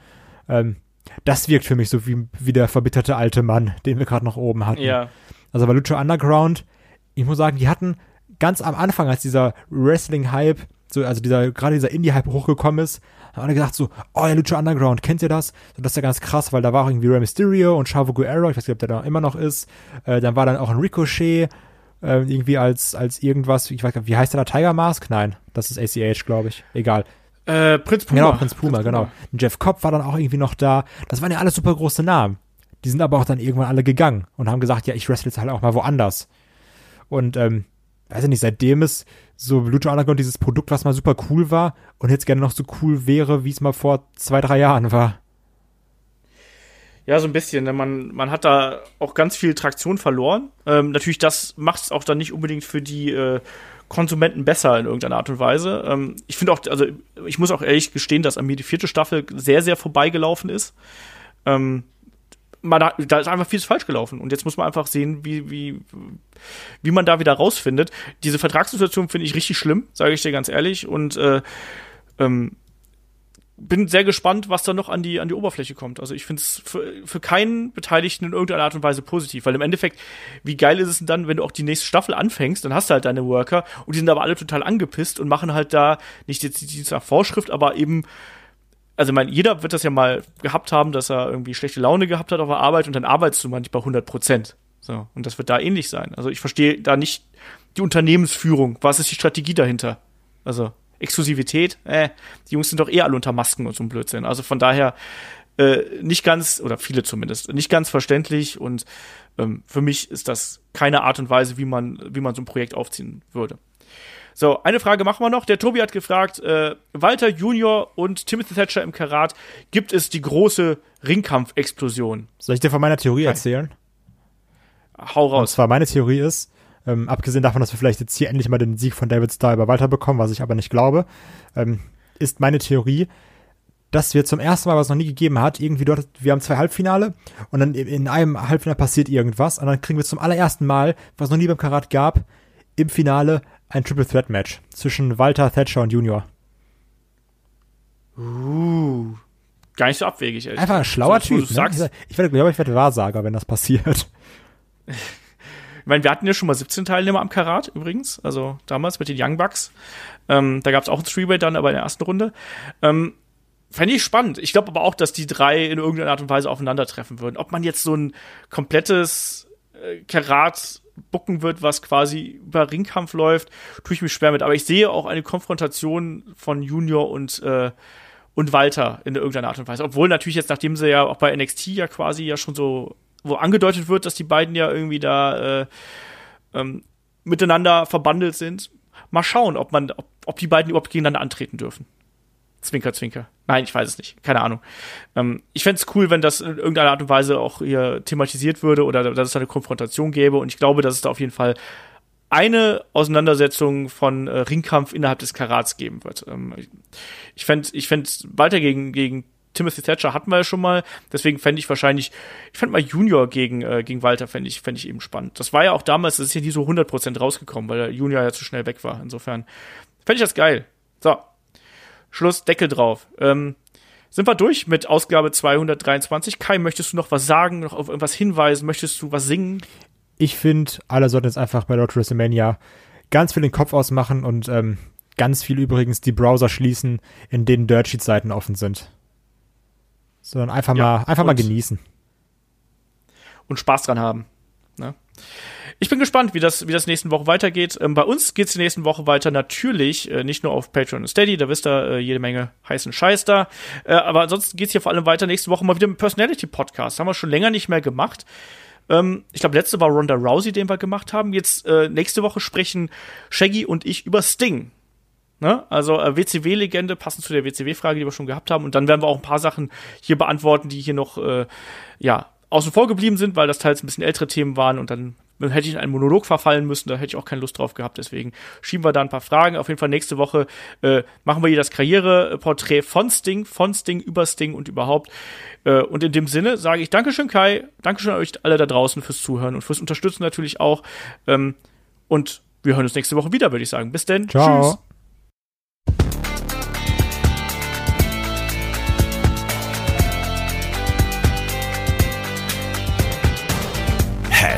ähm, das wirkt für mich so wie, wie der verbitterte alte Mann, den wir gerade noch oben hatten. Ja. Also bei Lucha Underground, ich muss sagen, die hatten ganz am Anfang, als dieser Wrestling-Hype, so, also dieser, gerade dieser Indie-Hype hochgekommen ist, haben alle gesagt so, oh ja, Lucha Underground, kennt ihr das? So, das ist ja ganz krass, weil da war auch irgendwie Rey Mysterio und Chavo Guerrero, ich weiß nicht, ob der da immer noch ist. Äh, dann war dann auch ein Ricochet, äh, irgendwie als, als irgendwas, ich weiß gar nicht, wie heißt der da, Tiger Mask? Nein, das ist ACH, glaube ich. Egal. Äh, Prinz Puma. Genau, Prinz Puma, Prinz genau. Puma. Jeff Cobb war dann auch irgendwie noch da. Das waren ja alles super große Namen. Die sind aber auch dann irgendwann alle gegangen und haben gesagt, ja, ich wrestle jetzt halt auch mal woanders. Und, ähm, weiß ich nicht, seitdem ist so Lucha Underground dieses Produkt, was mal super cool war und jetzt gerne noch so cool wäre, wie es mal vor zwei, drei Jahren war. Ja, so ein bisschen. Ne? Man, man hat da auch ganz viel Traktion verloren. Ähm, natürlich, das macht es auch dann nicht unbedingt für die äh, Konsumenten besser in irgendeiner Art und Weise. Ähm, ich finde auch, also ich muss auch ehrlich gestehen, dass an mir die vierte Staffel sehr, sehr vorbeigelaufen ist. Ähm, man, da ist einfach vieles falsch gelaufen. Und jetzt muss man einfach sehen, wie, wie, wie man da wieder rausfindet. Diese Vertragssituation finde ich richtig schlimm, sage ich dir ganz ehrlich. Und äh, ähm, bin sehr gespannt, was da noch an die, an die Oberfläche kommt. Also ich finde es für, für keinen Beteiligten in irgendeiner Art und Weise positiv, weil im Endeffekt, wie geil ist es denn dann, wenn du auch die nächste Staffel anfängst, dann hast du halt deine Worker und die sind aber alle total angepisst und machen halt da nicht jetzt die, die Vorschrift, aber eben also ich meine, jeder wird das ja mal gehabt haben, dass er irgendwie schlechte Laune gehabt hat auf der Arbeit und dann arbeitest du manchmal 100 Prozent. So. Und das wird da ähnlich sein. Also ich verstehe da nicht die Unternehmensführung. Was ist die Strategie dahinter? Also, Exklusivität, äh, die Jungs sind doch eh alle unter Masken und so ein Blödsinn. Also von daher äh, nicht ganz, oder viele zumindest, nicht ganz verständlich und ähm, für mich ist das keine Art und Weise, wie man, wie man so ein Projekt aufziehen würde. So, eine Frage machen wir noch. Der Tobi hat gefragt, äh, Walter Junior und Timothy Thatcher im Karat, gibt es die große Ringkampfexplosion? Soll ich dir von meiner Theorie erzählen? Hau raus. Und zwar meine Theorie ist, ähm, abgesehen davon, dass wir vielleicht jetzt hier endlich mal den Sieg von David Starr über Walter bekommen, was ich aber nicht glaube, ähm, ist meine Theorie, dass wir zum ersten Mal, was es noch nie gegeben hat, irgendwie dort, wir haben zwei Halbfinale und dann in einem Halbfinale passiert irgendwas und dann kriegen wir zum allerersten Mal, was es noch nie beim Karat gab, im Finale ein Triple Threat Match zwischen Walter, Thatcher und Junior. Uh, gar nicht so abwegig, ehrlich. Einfach ein schlauer so, Typ. Ne? Ich, werde, glaube ich, werde Wahrsager, wenn das passiert. meine, wir hatten ja schon mal 17 Teilnehmer am Karat übrigens, also damals mit den Young Bucks. Ähm, da gab es auch ein Three-Way dann, aber in der ersten Runde. Ähm, Fände ich spannend. Ich glaube aber auch, dass die drei in irgendeiner Art und Weise aufeinandertreffen würden. Ob man jetzt so ein komplettes äh, Karat bucken wird, was quasi über Ringkampf läuft, tue ich mich schwer mit. Aber ich sehe auch eine Konfrontation von Junior und äh, und Walter in irgendeiner Art und Weise. Obwohl natürlich jetzt, nachdem sie ja auch bei NXT ja quasi ja schon so, wo angedeutet wird, dass die beiden ja irgendwie da äh, ähm, miteinander verbandelt sind. Mal schauen, ob man, ob, ob die beiden überhaupt gegeneinander antreten dürfen. Zwinker, zwinker. Nein, ich weiß es nicht. Keine Ahnung. Ähm, ich fände es cool, wenn das in irgendeiner Art und Weise auch hier thematisiert würde oder dass es da eine Konfrontation gäbe. Und ich glaube, dass es da auf jeden Fall eine Auseinandersetzung von äh, Ringkampf innerhalb des Karats geben wird. Ähm, ich fände, ich fände Walter gegen, gegen Timothy Thatcher hatten wir ja schon mal, deswegen fände ich wahrscheinlich, ich fände mal Junior gegen, äh, gegen Walter fände ich, fände ich eben spannend. Das war ja auch damals, das ist ja nie so 100% rausgekommen, weil der Junior ja zu schnell weg war. Insofern fände ich das geil. So, Schluss, Deckel drauf. Ähm, sind wir durch mit Ausgabe 223. Kai, möchtest du noch was sagen, noch auf irgendwas hinweisen? Möchtest du was singen? Ich finde, alle sollten jetzt einfach bei Lord WrestleMania ganz viel den Kopf ausmachen und ähm, ganz viel übrigens die Browser schließen, in denen Dirtsheet-Seiten offen sind. Sondern einfach ja, mal, einfach mal genießen. Und Spaß dran haben. Ne? Ich bin gespannt, wie das, wie das nächsten Woche weitergeht. Ähm, bei uns geht es die nächsten Woche weiter natürlich, äh, nicht nur auf Patreon und Steady, da wisst ihr äh, jede Menge heißen Scheiß da. Äh, aber ansonsten geht es hier vor allem weiter nächste Woche mal wieder mit Personality-Podcast. Haben wir schon länger nicht mehr gemacht. Ähm, ich glaube, letzte war Ronda Rousey, den wir gemacht haben. Jetzt äh, nächste Woche sprechen Shaggy und ich über Sting. Ne? Also äh, WCW-Legende, passend zu der WCW-Frage, die wir schon gehabt haben. Und dann werden wir auch ein paar Sachen hier beantworten, die hier noch äh, ja, außen vor geblieben sind, weil das teils ein bisschen ältere Themen waren und dann hätte ich in einen Monolog verfallen müssen, da hätte ich auch keine Lust drauf gehabt. Deswegen schieben wir da ein paar Fragen. Auf jeden Fall nächste Woche äh, machen wir hier das Karriereporträt von Sting, von Sting, über Sting und überhaupt. Äh, und in dem Sinne sage ich Dankeschön, Kai. Dankeschön an euch alle da draußen fürs Zuhören und fürs Unterstützen natürlich auch. Ähm, und wir hören uns nächste Woche wieder, würde ich sagen. Bis denn. Ciao. Tschüss.